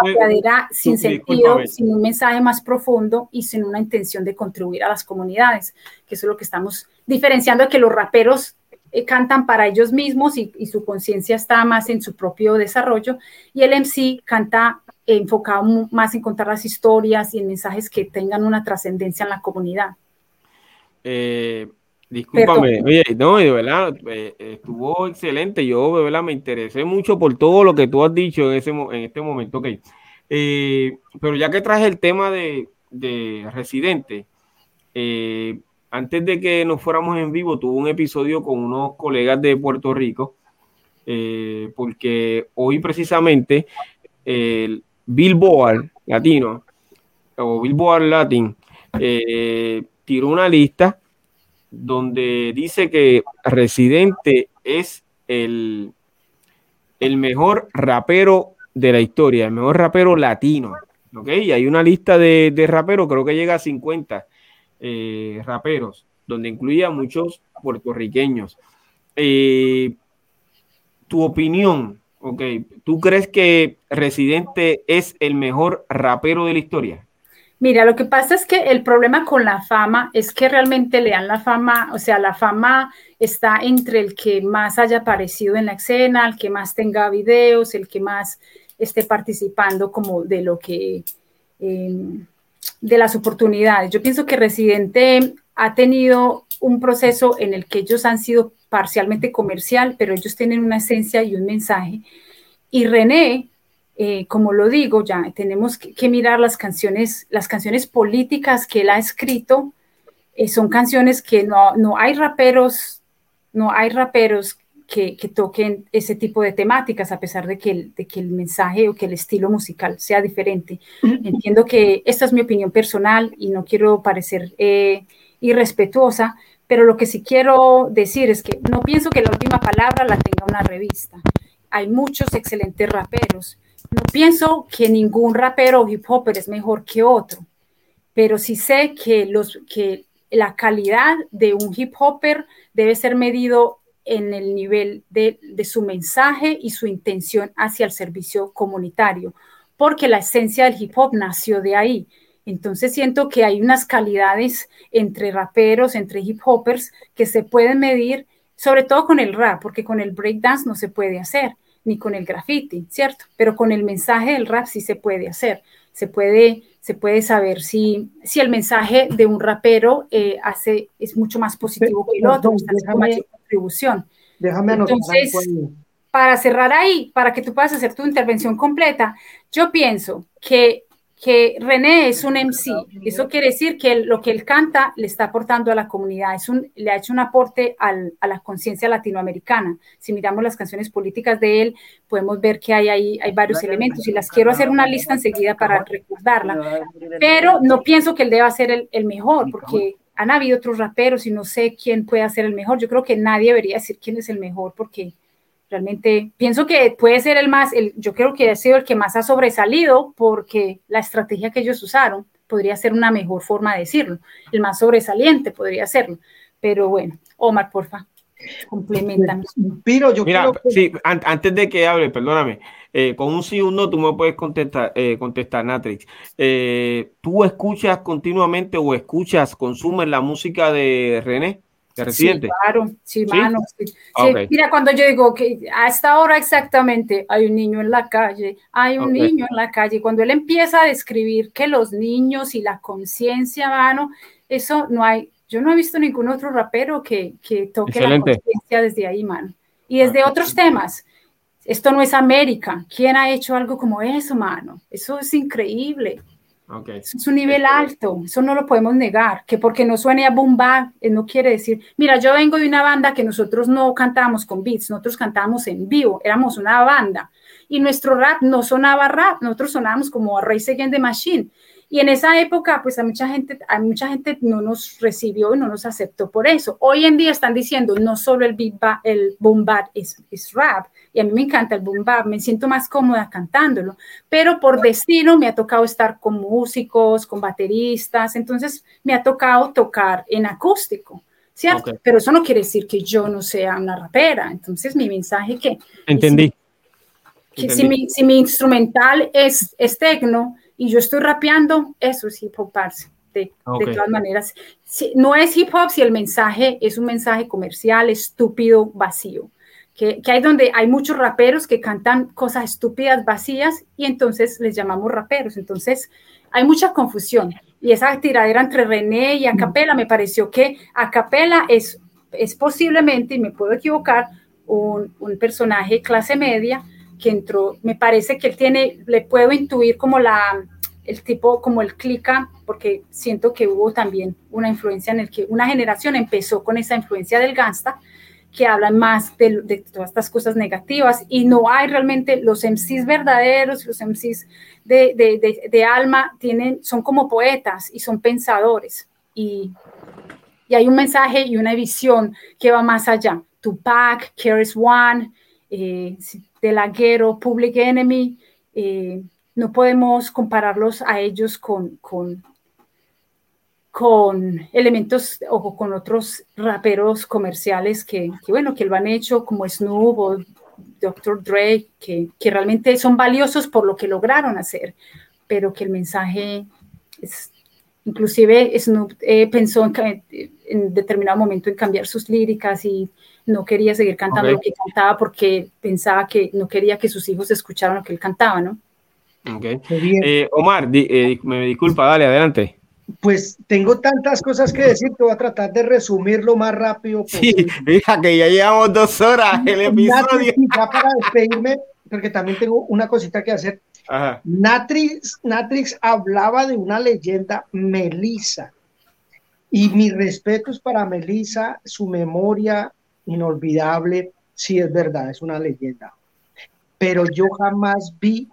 tiradera sin sentido, sin un mensaje más profundo y sin una intención de contribuir a las comunidades, que eso es lo que estamos diferenciando de que los raperos eh, cantan para ellos mismos y, y su conciencia está más en su propio desarrollo y el MC canta enfocado más en contar las historias y en mensajes que tengan una trascendencia en la comunidad. Eh, discúlpame, oye, no, de verdad, eh, estuvo excelente. Yo, de verdad, me interesé mucho por todo lo que tú has dicho en, ese, en este momento. Okay. Eh, pero ya que traje el tema de, de Residente, antes de que nos fuéramos en vivo, tuve un episodio con unos colegas de Puerto Rico, porque hoy precisamente el, Billboard Latino o Billboard Latin eh, tiró una lista donde dice que Residente es el, el mejor rapero de la historia, el mejor rapero latino. ¿ok? Y hay una lista de, de raperos, creo que llega a 50 eh, raperos, donde incluye a muchos puertorriqueños. Eh, tu opinión Ok, ¿tú crees que Residente es el mejor rapero de la historia? Mira, lo que pasa es que el problema con la fama es que realmente le dan la fama, o sea, la fama está entre el que más haya aparecido en la escena, el que más tenga videos, el que más esté participando como de lo que, em, de las oportunidades. Yo pienso que Residente ha tenido un proceso en el que ellos han sido parcialmente comercial, pero ellos tienen una esencia y un mensaje. Y René, eh, como lo digo, ya tenemos que, mirar las canciones, las canciones políticas que él ha escrito, eh, son canciones que no, no hay raperos, no hay raperos que, que, toquen ese tipo de temáticas, a pesar de que, el, de que el mensaje o que el estilo musical sea diferente. Entiendo que esta es mi opinión personal y no quiero parecer eh, irrespetuosa, pero lo que sí quiero decir es que no pienso que la última palabra la tenga una revista. Hay muchos excelentes raperos. No pienso que ningún rapero o hip hopper es mejor que otro, pero sí sé que, los, que la calidad de un hip hopper debe ser medido en el nivel de, de, su mensaje y su intención hacia el servicio comunitario, porque la esencia del hip hop nació de ahí. Entonces siento que hay unas calidades entre raperos, entre hip hoppers, que se pueden medir, sobre todo con el rap, porque con el breakdance no se puede hacer, ni con el graffiti, ¿cierto? Pero con el mensaje del rap sí se puede hacer. Se puede, se puede saber si, si el mensaje de un rapero eh, hace, es mucho más positivo que el otro, está mayor contribución. Déjame anotar Entonces, para cerrar ahí, para que tú puedas hacer tu intervención completa, yo pienso que que René es un MC. Eso quiere decir que lo que él canta le está aportando a la comunidad, es un, le ha hecho un aporte al, a la conciencia latinoamericana. Si miramos las canciones políticas de él, podemos ver que hay ahí hay varios elementos y las quiero hacer una lista enseguida para recordarla. Pero no pienso que él deba ser el, el mejor, porque han habido otros raperos y no sé quién puede ser el mejor. Yo creo que nadie debería decir quién es el mejor, porque Realmente pienso que puede ser el más, el, yo creo que ha sido el que más ha sobresalido porque la estrategia que ellos usaron podría ser una mejor forma de decirlo. El más sobresaliente podría serlo. Pero bueno, Omar, porfa, complementame. Yo Mira, sí, antes de que hable, perdóname, eh, con un sí o un no tú me puedes contestar, eh, contestar Natrix. Eh, ¿Tú escuchas continuamente o escuchas, consumes la música de René? Sí, claro, sí, mano. Mira, cuando yo digo que a esta hora exactamente hay un niño en la calle, hay un niño en la calle, cuando él empieza a describir que los niños y la conciencia, mano, eso no hay, Yo no he visto ningún otro rapero que, que toque la conciencia desde ahí, mano. Y desde ah, otros temas. Esto no es América. ¿Quién ha hecho algo como eso, mano? Eso es increíble. Es un nivel alto, eso no lo podemos negar, que porque no suene a bomba, eh, no quiere decir, mira, yo vengo de una banda que nosotros no cantábamos con beats, nosotros cantábamos en vivo, éramos una banda, y nuestro rap no sonaba rap, nosotros sonábamos como a Race Against the Machine, y en esa época, pues a mucha gente, a mucha gente no nos recibió y no nos aceptó por eso. Hoy en día están diciendo, no solo el, beat el boom bap es, es rap, y a mí me encanta el boom bap, me siento más cómoda cantándolo, pero por destino me ha tocado estar con músicos, con bateristas, entonces me ha tocado tocar en acústico. ¿Cierto? Pero eso no quiere decir que yo no sea una rapera. Entonces, mi mensaje que... Entendí. Que si, mi, si mi instrumental es, es tecno, y yo estoy rapeando, eso es hip hop, De, de, todas maneras, si, no es hip hop si el mensaje es un mensaje comercial, estúpido, vacío. Que, que, hay donde hay muchos raperos que cantan cosas estúpidas, vacías, y entonces les llamamos raperos. Entonces, hay mucha confusión. Y esa tiradera entre René y Acapela, me pareció que Acapela es, es posiblemente, y me puedo equivocar, un, un personaje clase media, que entró, me parece que él tiene, le puedo intuir como la, el tipo, como el clica, porque siento que hubo también una influencia en el que una generación empezó con esa influencia del gangsta, que hablan más de, de, todas estas cosas negativas y no hay realmente los MCs verdaderos, los MCs de, de, de, alma, tienen, son como poetas y son pensadores y, y hay un mensaje y una visión que va más allá. Tupac, Keres One, eh, Public Enemy, eh, no podemos compararlos a ellos con, con, con, elementos o con otros raperos comerciales que, bueno, que lo han hecho, como Snoop o Dr. Dre, que, que realmente son valiosos por lo que lograron hacer, pero que el mensaje es, inclusive Snoop eh, pensó en, en, determinado momento en cambiar sus líricas y no quería seguir cantando lo que cantaba porque pensaba que no quería que sus hijos escucharan lo que él cantaba, ¿no? Okay. Eh, Omar, eh, me disculpa, dale, adelante. Pues tengo tantas cosas que decir que voy a tratar de resumir lo más rápido posible. Sí, mira que ya llevamos dos horas el episodio. Ya para despedirme, porque también tengo una cosita que hacer. Natrix, Natrix hablaba de una leyenda, Melissa. Y mis respetos para Melissa, su memoria, inolvidable, sí es verdad, es una leyenda. Pero yo jamás vi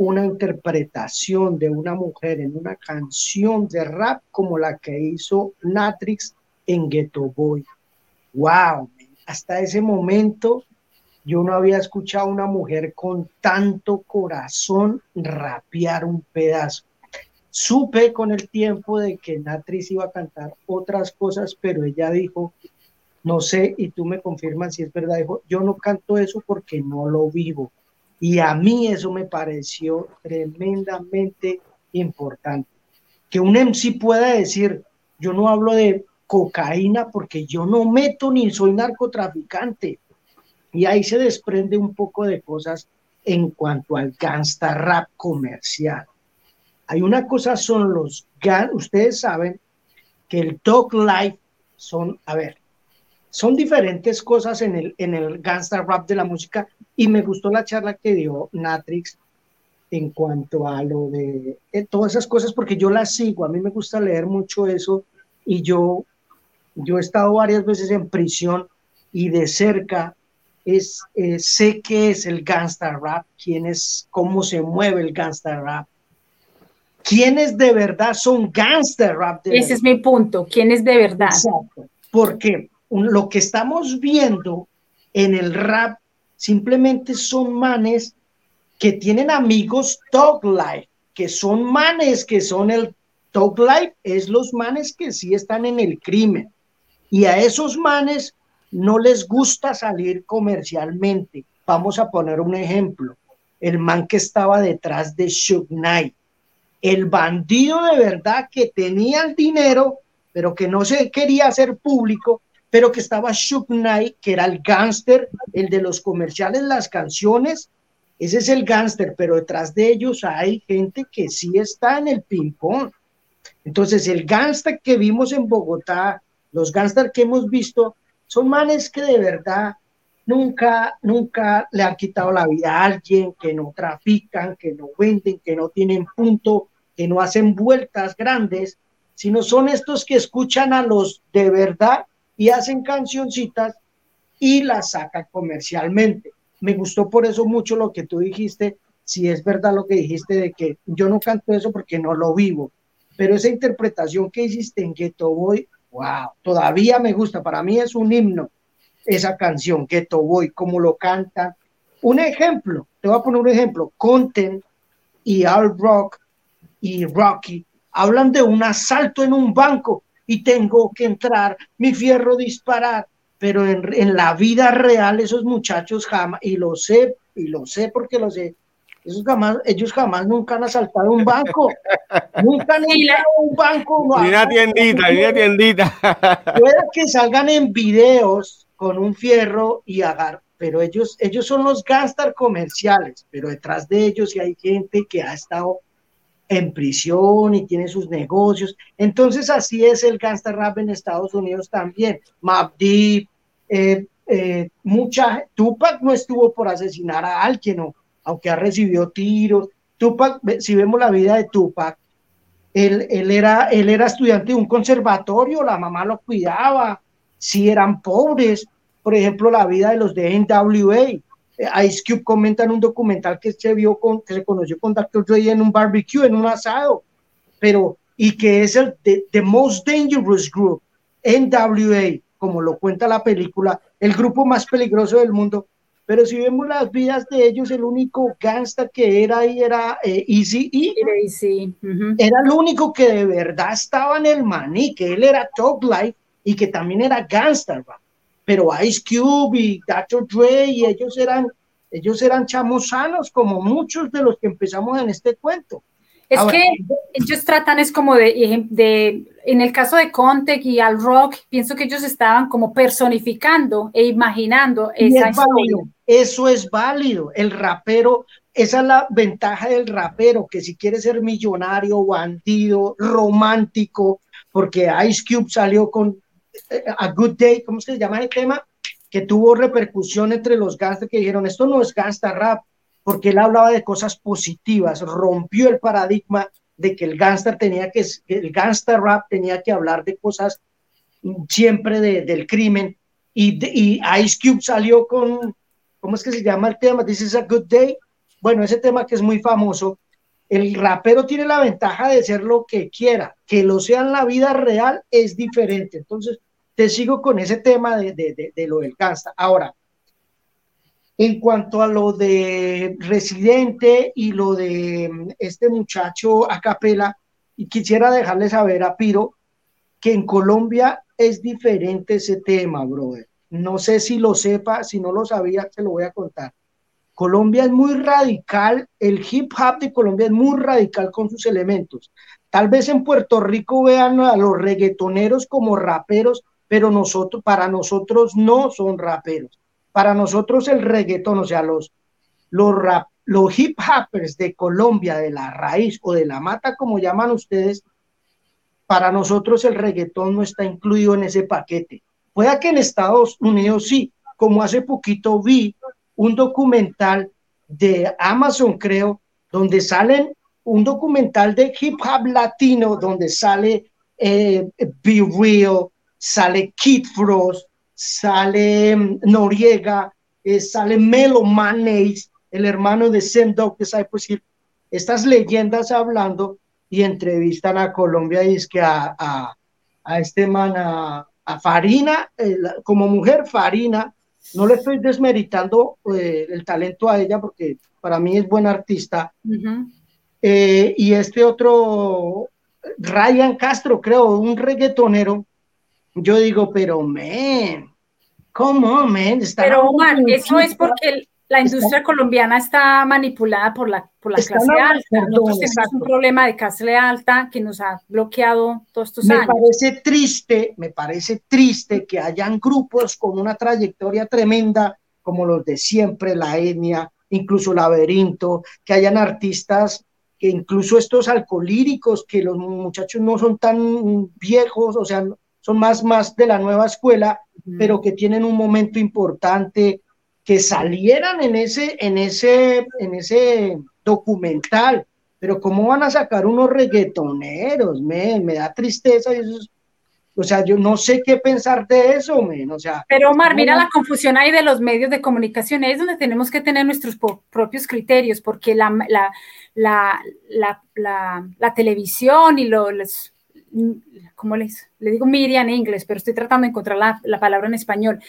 una interpretación de una mujer en una canción de rap como la que hizo Natrix en Ghetto Boy. ¡Wow! Hasta ese momento yo no había escuchado a una mujer con tanto corazón rapear un pedazo. Supe con el tiempo de que Natrix iba a cantar otras cosas, pero ella dijo, no sé, y tú me confirmas si es verdad, dijo, yo no canto eso porque no lo vivo. Y a mí eso me pareció tremendamente importante. Que un MC pueda decir, yo no hablo de cocaína porque yo no meto ni soy narcotraficante. Y ahí se desprende un poco de cosas en cuanto al gangsta rap comercial. Hay una cosa, son los, ustedes saben que el talk life son, a ver, son diferentes cosas en el, en el gangsta rap de la música y me gustó la charla que dio Natrix en cuanto a lo de eh, todas esas cosas porque yo las sigo, a mí me gusta leer mucho eso y yo, yo he estado varias veces en prisión y de cerca es, eh, sé qué es el gangsta rap, quién es, cómo se mueve el gangsta rap, quiénes de verdad son gangsta rap. Ese es mi punto, quiénes de verdad. Exacto, porque lo que estamos viendo en el rap simplemente son manes que tienen amigos talk life, que son manes que son el talk life, es los manes que sí están en el crimen. Y a esos manes no les gusta salir comercialmente. Vamos a poner un ejemplo. El man que estaba detrás de Shug Knight. El bandido de verdad que tenía el dinero, pero que no se quería hacer público, pero que estaba Shook Knight, que era el gángster, el de los comerciales, las canciones, ese es el gángster, pero detrás de ellos hay gente que sí está en el ping-pong. Entonces, el gangster que vimos en Bogotá, los gangsters que hemos visto, son manes que de verdad nunca, nunca le han quitado la vida a alguien, que no trafican, que no venden, que no tienen punto, que no hacen vueltas grandes, sino son estos que escuchan a los de verdad y hacen cancioncitas y las sacan comercialmente. Me gustó por eso mucho lo que tú dijiste, si es verdad lo que dijiste de que yo no canto eso porque no lo vivo, pero esa interpretación que hiciste en Ghetto Boy, wow, todavía me gusta, para mí es un himno esa canción, Ghetto Boy, como lo cantan. Un ejemplo, te voy a poner un ejemplo, Content y Al Rock y Rocky hablan de un asalto en un banco y tengo que entrar, mi fierro disparar, pero en, en la vida real esos muchachos jamás, y lo sé, y lo sé porque lo sé, esos jamás, ellos jamás nunca han asaltado un banco. nunca han entrado a un banco. Ni una tiendita, ni una tiendita. Puede que salgan en videos con un fierro y agar, pero ellos, ellos son los gangsters comerciales, pero detrás de ellos hay gente que ha estado en prisión y tiene sus negocios. Entonces así es el gangster rap en Estados Unidos también. Map eh, eh, mucha, Tupac no estuvo por asesinar a alguien aunque ha recibido tiros. Tupac, si vemos la vida de Tupac, él, él, era, él era estudiante de un conservatorio, la mamá lo cuidaba, si eran pobres, por ejemplo, la vida de los de NWA. Ice Cube comenta en un documental que se vio con, que se conoció con Dr. Dre en un barbecue, en un asado, pero, y que es el the most dangerous group, NWA, como lo cuenta la película, el grupo más peligroso del mundo, pero si vemos las vidas de ellos, el único gangsta que era ahí era eh, Easy E. Era, era el único que de verdad estaba en el maní, que él era Talk Life y que también era gangster, pero Ice Cube y Dr. Dre y ellos eran, ellos eran chamos sanos, como muchos de los que empezamos en este cuento. Es que ellos tratan, es como de, de, en el caso de Conte y Al Rock, pienso que ellos estaban como personificando e imaginando esa Eso es válido. El rapero, esa es la ventaja del rapero, que si quiere ser millonario, bandido, romántico, porque Ice Cube salió con A Good Day, ¿cómo se llama el tema? Que tuvo repercusión entre los gangsters que dijeron, esto no es gangsta rap, porque él hablaba de cosas positivas, rompió el paradigma de que el gangster tenía que, el gangster rap tenía que hablar de cosas siempre del crimen, y, Ice Cube salió con, ¿cómo es que se llama el tema? This is a good day. Bueno, ese tema que es muy famoso, el rapero tiene la ventaja de ser lo que quiera, que lo sea en la vida real es diferente. Entonces, te sigo con ese tema de, de, de, lo del gangsta. Ahora, en cuanto a lo de Residente y lo de mm, este muchacho a capela, quisiera dejarle saber a Piro que en Colombia es diferente ese tema, brother. No sé si lo sepa, si no lo sabía, te lo voy a contar. Colombia es muy radical, el hip hop de Colombia es muy radical con sus elementos. Tal vez en Puerto Rico vean a los reggaetoneros como raperos, pero nosotros, para nosotros no son raperos para nosotros el reggaetón, o sea, los, los, rap, los hip hoppers de Colombia, de la raíz o de la mata, como llaman ustedes, para nosotros el reggaetón no está incluido en ese paquete. Puede que en Estados Unidos sí, como hace poquito vi un documental de Amazon, creo, donde salen un documental de hip hop latino, donde sale eh, Be Real, sale Kid Frost, sale mm, Noriega, eh, sale Melo el hermano de Sam que sabe pues estas leyendas hablando y entrevistan a Colombia y es que a, a, este man, a, Farina, como mujer Farina, no le estoy desmeritando eh, el talento a ella porque para mí es buena artista. Eh, y este otro, Ryan Castro, creo, un reggaetonero, yo digo, pero men, ¿Cómo, men? Pero Omar, eso es porque la industria colombiana está manipulada por la, por la clase alta. Nosotros tenemos un problema de clase alta que nos ha bloqueado todos estos me años. Me parece triste, me parece triste que hayan grupos con una trayectoria tremenda como los de siempre, la etnia, incluso Laberinto, que hayan artistas que incluso estos alcohólicos, que los muchachos no son tan viejos, o sea, son más, más de la nueva escuela, pero que tienen un momento importante, que salieran en ese, en ese, en ese documental, pero ¿cómo van a sacar unos reggaetoneros? Me, me da tristeza y eso o sea, yo no sé qué pensar de eso, men. O sea, pero Omar, mira la confusión ahí de los medios de comunicación, es donde tenemos que tener nuestros propios criterios, porque la, la, la, la televisión y los, ¿cómo les, le digo media en inglés, pero estoy tratando de encontrar la, la, palabra en español.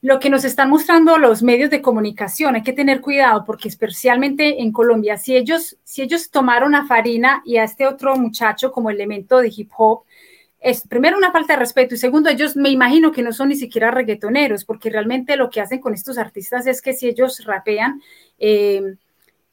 Lo que nos están mostrando los medios de comunicación, hay que tener cuidado porque especialmente en Colombia, si ellos, si ellos tomaron a Farina y a este otro muchacho como elemento de hip hop, es primero una falta de respeto y segundo, ellos me imagino que no son ni siquiera reggaetoneros, porque realmente lo que hacen con estos artistas es que si ellos rapean, eh,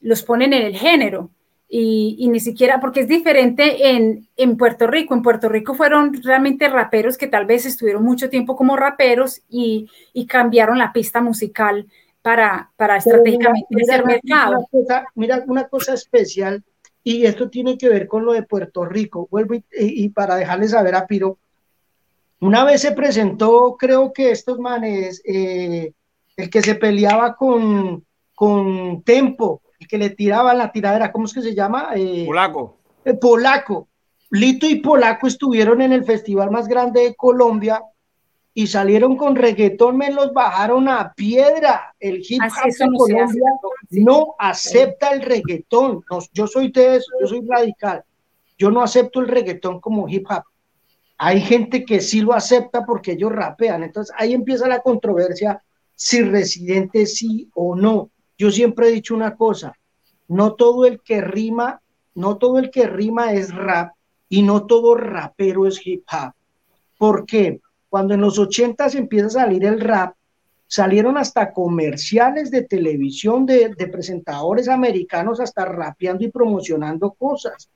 los ponen en el género. Y, ni siquiera, porque es diferente en, en, Puerto Rico. En Puerto Rico fueron realmente raperos que tal vez estuvieron mucho tiempo como raperos y, y cambiaron la pista musical para, para estratégicamente hacer mercado. mira, una cosa especial y esto tiene que ver con lo de Puerto Rico. Vuelvo y, para dejarles saber a Piro, una vez se presentó, creo que estos manes, eh, el que se peleaba con, con Tempo, que le tiraba la tiradera, ¿cómo es que se llama? Eh, Polaco. El Polaco. Lito y Polaco estuvieron en el festival más grande de Colombia y salieron con reggaetón, me los bajaron a piedra. El hip hop en Colombia no acepta el reggaetón. yo soy de eso, yo soy radical. Yo no acepto el reggaetón como hip hop. Hay gente que sí lo acepta porque ellos rapean. Entonces ahí empieza la controversia si residente sí o no. Yo siempre he dicho una cosa, no todo el que rima, no todo el que rima es rap y no todo rapero es hip hop. ¿Por qué? Cuando en los 80 empieza a salir el rap, salieron hasta comerciales de televisión de, presentadores americanos hasta rapeando y promocionando cosas.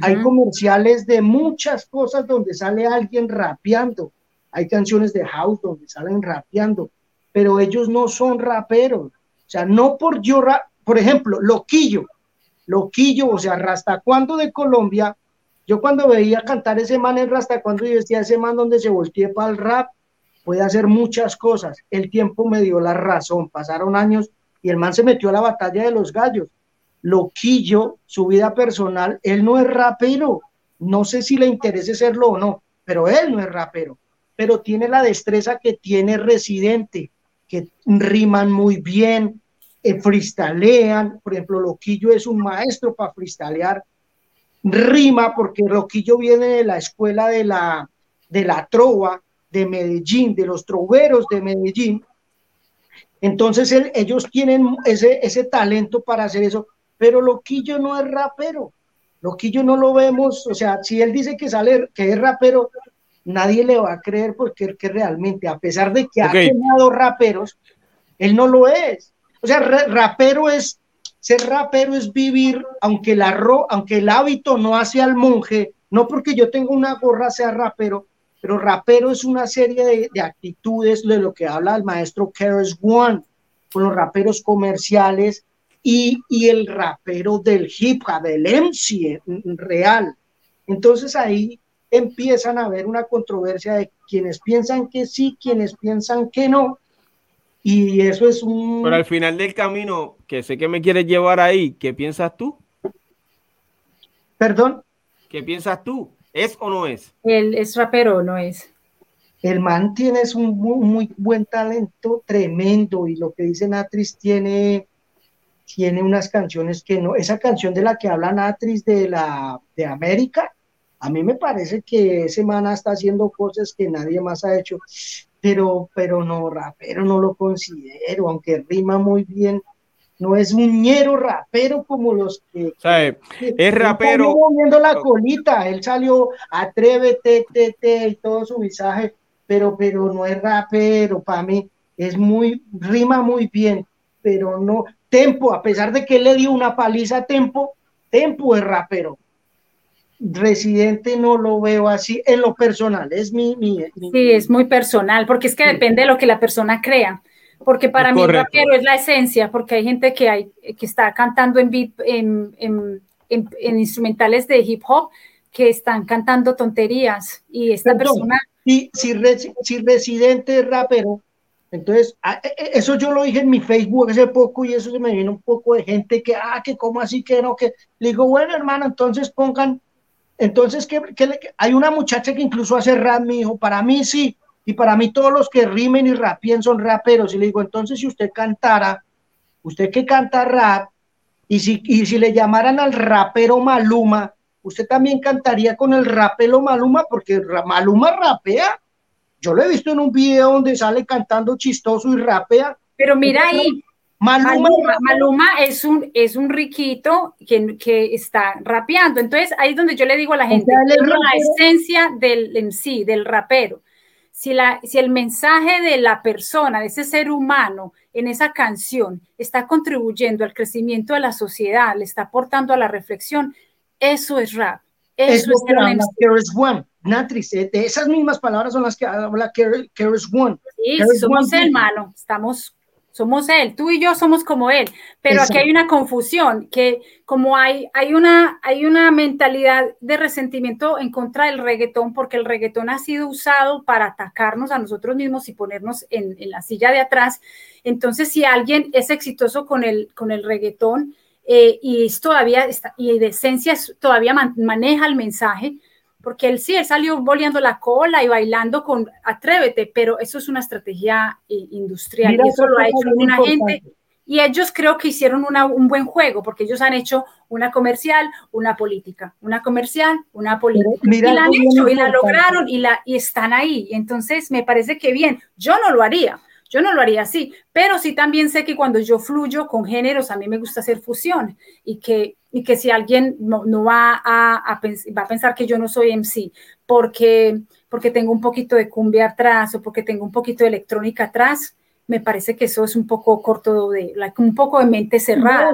Hay comerciales de muchas cosas donde sale alguien rapeando. Hay canciones de house donde salen rapeando, pero ellos no son raperos. Sea, no por yo, por ejemplo, Loquillo, Loquillo, o sea, ¿hasta cuándo de Colombia yo cuando veía cantar ese man en Rasta, cuando yo decía ese man donde se voltee para el rap, puede hacer muchas cosas. El tiempo me dio la razón, pasaron años y el man se metió a la batalla de los gallos. Loquillo, su vida personal, él no es rapero. No sé si le interese serlo o no, pero él no es rapero. Pero tiene la destreza que tiene Residente, que riman muy bien, eh, freestalean. Por ejemplo, Loquillo es un maestro para freestalear rima porque Roquillo viene de la escuela de la, de la trova de Medellín, de los troveros de Medellín. Entonces ellos tienen ese, ese talento para hacer eso, pero Loquillo no es rapero. Loquillo no lo vemos, o sea, si él dice que sale, que es rapero, nadie le va a creer porque que realmente, a pesar de que ha tenido raperos, él no lo es. O sea, rapero es ser rapero es vivir, aunque, la aunque el hábito no hace al monje, no porque yo tenga una gorra sea rapero, pero rapero es una serie de, actitudes de lo que habla el maestro Keres One, con los raperos comerciales y, y, el rapero del hip hop, del MC real. Entonces ahí empiezan a haber una controversia de quienes piensan que sí, quienes piensan que no, y eso es un... Pero al final del camino, que sé que me quieres llevar ahí, ¿qué piensas tú? Perdón. ¿Qué piensas tú? ¿Es o no es? Él es rapero o no es. El man tiene un muy, buen talento, tremendo, y lo que dice Natris tiene, tiene unas canciones que no, esa canción de la que habla Natris de la de América, a mí me parece que ese man está haciendo cosas que nadie más ha hecho pero, pero no, rapero no lo considero, aunque rima muy bien. No es muñero rapero como los que. es rapero. moviendo la colita, él salió atrévete, te, te, y todo su visaje, pero, pero no es rapero, para mí es muy, rima muy bien, pero no. Tempo, a pesar de que él le dio una paliza a Tempo, Tempo es rapero, Residente no lo veo así en lo personal, es mi, mi, Sí, es muy personal, porque es que depende de lo que la persona crea. Porque para mí el rapero es la esencia, porque hay gente que, hay, que está cantando en, beat, en, en, instrumentales de hip hop que están cantando tonterías y esta persona... Si, si, si residente rapero, entonces, e, e, eso yo lo dije en mi Facebook hace poco y eso se me vino un poco de gente que, ah, que cómo así que no, que le digo, bueno, hermano, entonces pongan, entonces que, hay una muchacha que incluso hace rap, mi hijo, para mí sí, y para mí todos los que rimen y rapien son raperos, y le digo, entonces si usted cantara, usted que canta rap, y si, y si le llamaran al rapero Maluma, usted también cantaría con el rapero Maluma, porque Maluma rapea, yo lo he visto en un video donde sale cantando chistoso y rapea. Pero mira ahí, Maluma, Maluma, es, un, es un riquito que, que, está rapeando. Entonces, ahí es donde yo le digo a la gente, la esencia del en sí, del rapero. Si, la, si el mensaje de la persona, de ese ser humano en esa canción está contribuyendo al crecimiento de la sociedad, le está aportando a la reflexión, eso es rap. Eso es, es One. Natrix, eh, de esas mismas palabras son las que habla Keres One. Sí, somos él, hermano, estamos, somos él, tú y yo somos como él, pero aquí hay una confusión, que como hay, hay, una, hay una mentalidad de resentimiento en contra del reggaetón, porque el reggaetón ha sido usado para atacarnos a nosotros mismos y ponernos en, en la silla de atrás. Entonces, si alguien es exitoso con el, con el reggaetón, eh, y todavía está, y de esencia todavía maneja el mensaje, porque él sí, él salió boleando la cola y bailando con Atrévete, pero eso es una estrategia eh, industrial y eso lo ha hecho una gente. Y ellos creo que hicieron un buen juego, porque ellos han hecho una comercial, una política, una comercial, una política. y la han hecho y la lograron y, la, y están ahí. Entonces, me parece que bien, yo no lo haría yo no lo haría así, pero sí también sé que cuando yo fluyo con géneros, a mí me gusta hacer fusión y que, y que si alguien no, va, a, va a pensar que yo no soy MC porque, porque tengo un poquito de cumbia atrás o porque tengo un poquito de electrónica atrás, me parece que eso es un poco corto de, un poco de mente cerrada.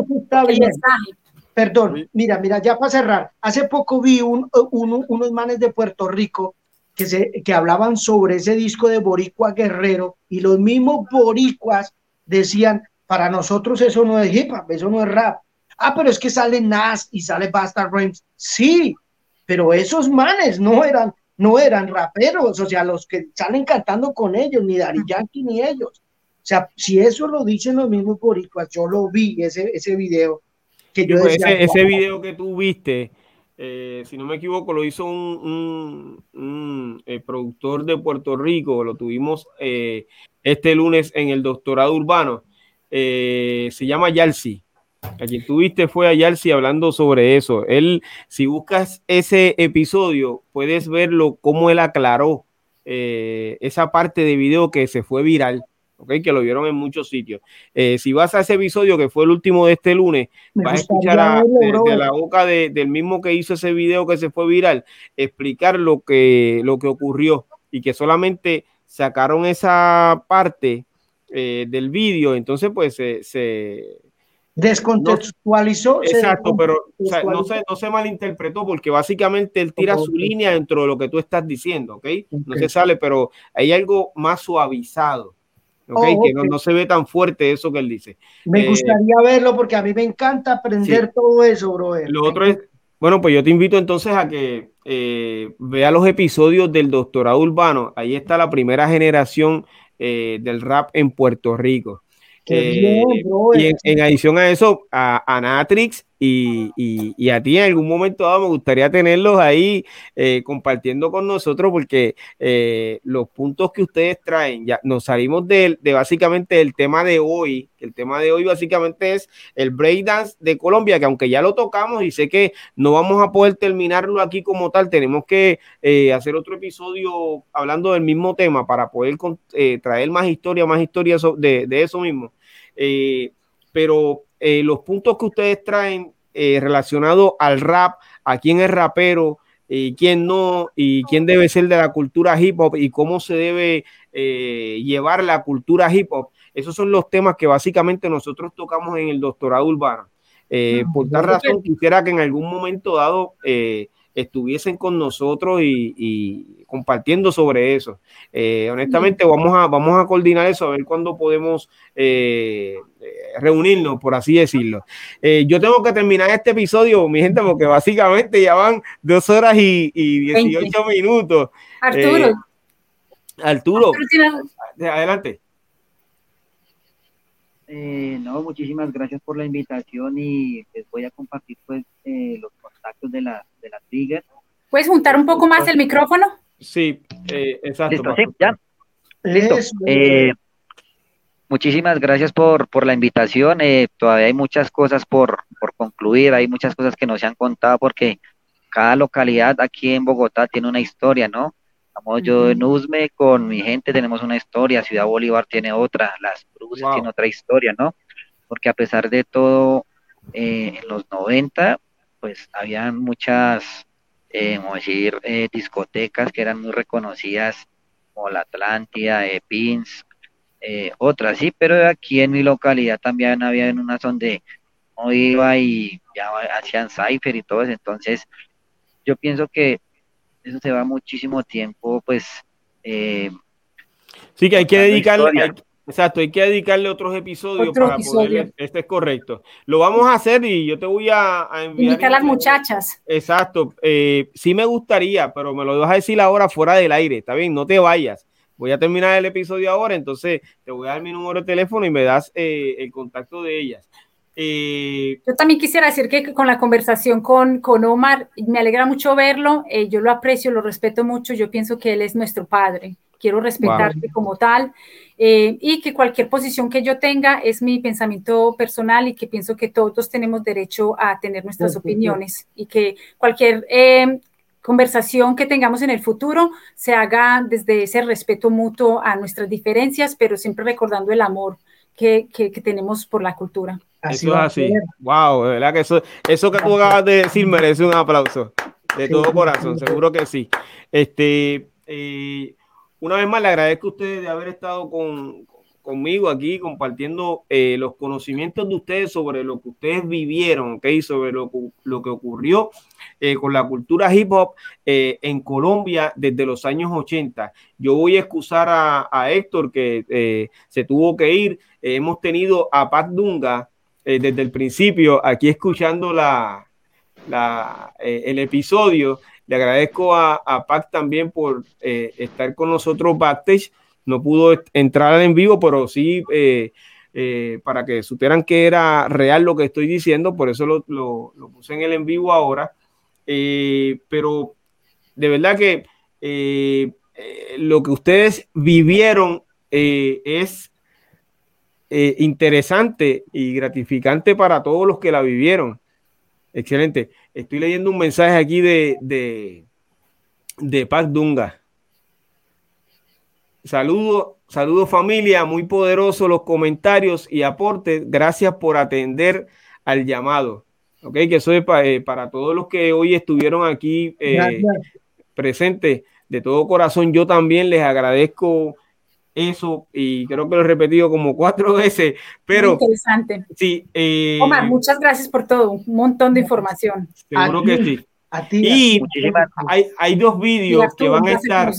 Perdón, mira, mira, ya para cerrar, hace poco vi un, unos manes de Puerto Rico que, se, que hablaban sobre ese disco de Boricua Guerrero y los mismos boricuas decían, para nosotros eso no es hip hop, eso no es rap. Ah, pero es que sale Nas y sale Bastard Rhymes. Sí, pero esos manes no eran, no eran raperos, o sea, los que salen cantando con ellos, ni Dari Yankee ni ellos. O sea, si eso lo dicen los mismos boricuas, yo lo vi, ese, ese video. Que yo pues ese, ese video que tú viste, eh, si no me equivoco, lo hizo un, eh, productor de Puerto Rico, lo tuvimos eh, este lunes en el doctorado urbano, se llama Yalsi. A quien tuviste fue a Yalsi hablando sobre eso. Él, si buscas ese episodio, puedes verlo cómo él aclaró esa parte de video que se fue viral que lo vieron en muchos sitios. Eh, si vas a ese episodio, que fue el último de este lunes, vas a escuchar de, la boca del mismo que hizo ese video que se fue viral, explicar lo que, lo que ocurrió y que solamente sacaron esa parte eh, del vídeo, entonces pues se... descontextualizó. exacto, pero no, se, no se malinterpretó porque básicamente él tira su línea dentro de lo que tú estás diciendo, ¿ok? No se sale, pero hay algo más suavizado. Okay, oh, que no, se ve tan fuerte eso que él dice. Me eh, gustaría verlo porque a mí me encanta aprender todo eso, bro. Lo otro es, bueno, pues yo te invito entonces a que eh, vea los episodios del doctorado urbano. Ahí está la primera generación eh, del rap en Puerto Rico. Y en, adición a eso, a, a Natrix y, a ti en algún momento dado me gustaría tenerlos ahí eh, compartiendo con nosotros porque eh, los puntos que ustedes traen, ya nos salimos de, básicamente el tema de hoy, el tema de hoy básicamente es el breakdance de Colombia, que aunque ya lo tocamos y sé que no vamos a poder terminarlo aquí como tal, tenemos que eh, hacer otro episodio hablando del mismo tema para poder traer más historia, más historia de, de eso mismo. Pero eh, los puntos que ustedes traen eh, relacionados al rap, a quién es rapero y quién no, y quién debe ser de la cultura hip hop y cómo se debe eh, llevar la cultura hip hop. Esos son los temas que básicamente nosotros tocamos en el doctorado urbano. por tal razón, quisiera que en algún momento dado estuviesen con nosotros y, compartiendo sobre eso. Eh, honestamente, vamos a, vamos a coordinar eso, a ver cuándo podemos eh, reunirnos, por así decirlo. yo tengo que terminar este episodio, mi gente, porque básicamente ya van dos horas y, y 18 minutos. Arturo. Arturo, adelante. Eh, no, muchísimas gracias por la invitación y les voy a compartir pues eh, contactos de la, de la Trigger. ¿Puedes juntar un poco más el micrófono? Sí, eh, exacto. Listo, sí, ya. Listo. muchísimas gracias por, por la invitación. todavía hay muchas cosas por, por concluir, hay muchas cosas que no se han contado porque cada localidad aquí en Bogotá tiene una historia, ¿no? yo en Usme con mi gente tenemos una historia, Ciudad Bolívar tiene otra, Las Cruces tiene otra historia, ¿no? Porque a pesar de todo, eh, en los 90, pues habían muchas, eh, vamos a decir, eh, discotecas que eran muy reconocidas, como la Atlántida, Pins, otras, sí, pero aquí en mi localidad también había en una donde no iba y ya hacían cipher y todo eso, entonces yo pienso que eso se va muchísimo tiempo, pues... Eh, sí, que hay que dedicarle... exacto, hay que dedicarle otros episodios para poder. Este es correcto. Lo vamos a hacer y yo te voy a, enviar. Invitar a las muchachas. Exacto. Eh, sí me gustaría, pero me lo vas a decir ahora fuera del aire. Está bien, no te vayas. Voy a terminar el episodio ahora, entonces te voy a dar mi número de teléfono y me das eh, el contacto de ellas. Eh, yo también quisiera decir que con la conversación con, con Omar, me alegra mucho verlo, eh, yo lo aprecio, lo respeto mucho, yo pienso que él es nuestro padre, quiero respetarte como tal eh, y que cualquier posición que yo tenga es mi pensamiento personal y que pienso que todos tenemos derecho a tener nuestras opiniones y que cualquier conversación que tengamos en el futuro se haga desde ese respeto mutuo a nuestras diferencias, pero siempre recordando el amor que, que tenemos por la cultura eso es así. Wow, de verdad que eso, eso que tú acabas de decir merece un aplauso de todo corazón, seguro que sí. Este, eh, una vez más le agradezco a ustedes de haber estado con, conmigo aquí compartiendo eh, los conocimientos de ustedes sobre lo que ustedes vivieron. Sobre lo, que ocurrió eh, con la cultura hip hop en Colombia desde los años 80. Yo voy a excusar a, a Héctor que se tuvo que ir. hemos tenido a Pat Dunga, eh, desde el principio, aquí escuchando la, eh, el episodio. Le agradezco a, Pac también por eh, estar con nosotros backstage. No pudo entrar en vivo, pero sí para que supieran que era real lo que estoy diciendo, por eso lo, puse en el en vivo ahora. pero de verdad que lo que ustedes vivieron es eh, interesante y gratificante para todos los que la vivieron. Excelente. Estoy leyendo un mensaje aquí de, de, de Paz Dunga. Saludos, saludos familia, muy poderosos los comentarios y aportes. Gracias por atender al llamado. Ok, que eso es eh, para todos los que hoy estuvieron aquí eh, presentes. De todo corazón, yo también les agradezco eso y creo que lo he repetido como cuatro veces, pero... interesante. Sí. Eh, Omar, muchas gracias por todo, un montón de información. Seguro que sí. A ti, y hay, hay, dos vídeos que van a estar,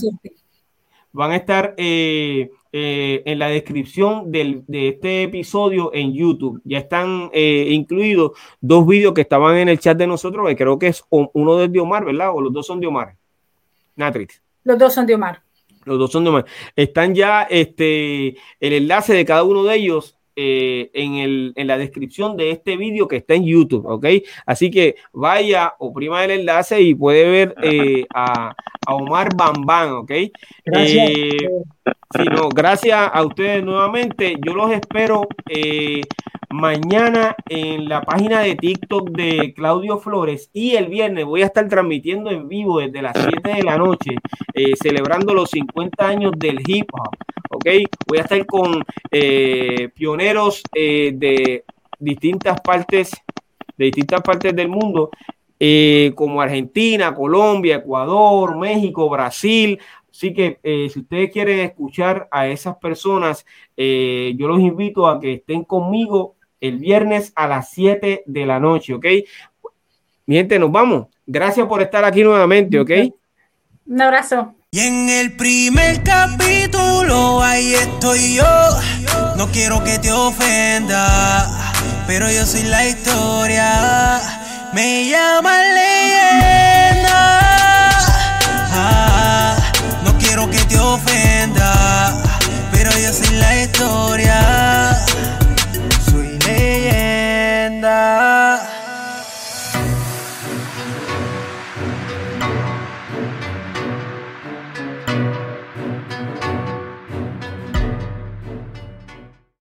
van a estar eh, eh, en la descripción del, de este episodio en YouTube. Ya están incluidos dos vídeos que estaban en el chat de nosotros, que creo que es uno de Omar, ¿verdad? O los dos son de Omar. Natrix. Los dos son de Omar. Los dos son de Están ya este, el enlace de cada uno de ellos eh, en, el, en, la descripción de este vídeo que está en YouTube, ¿ok? Así que vaya, oprima el enlace y puede ver eh, a, a, Omar Bambán, ¿ok? Gracias. Eh, gracias a ustedes nuevamente. Yo los espero mañana en la página de TikTok de Claudio Flores y el viernes voy a estar transmitiendo en vivo desde las 7 de la noche, eh, celebrando los 50 años del hip hop. ¿Ok? Voy a estar con eh, pioneros eh, de distintas partes, de distintas partes del mundo. como Argentina, Colombia, Ecuador, México, Brasil, Así que si ustedes quieren escuchar a esas personas, yo los invito a que estén conmigo el viernes a las 7 de la noche, ¿ok? Miente, nos vamos. Gracias por estar aquí nuevamente, ¿ok? Un abrazo. Y en el primer capítulo, ahí estoy yo. No quiero que te ofenda, pero yo soy la historia. Me llama leyenda. Ah, no quiero que te ofenda, pero yo soy la historia.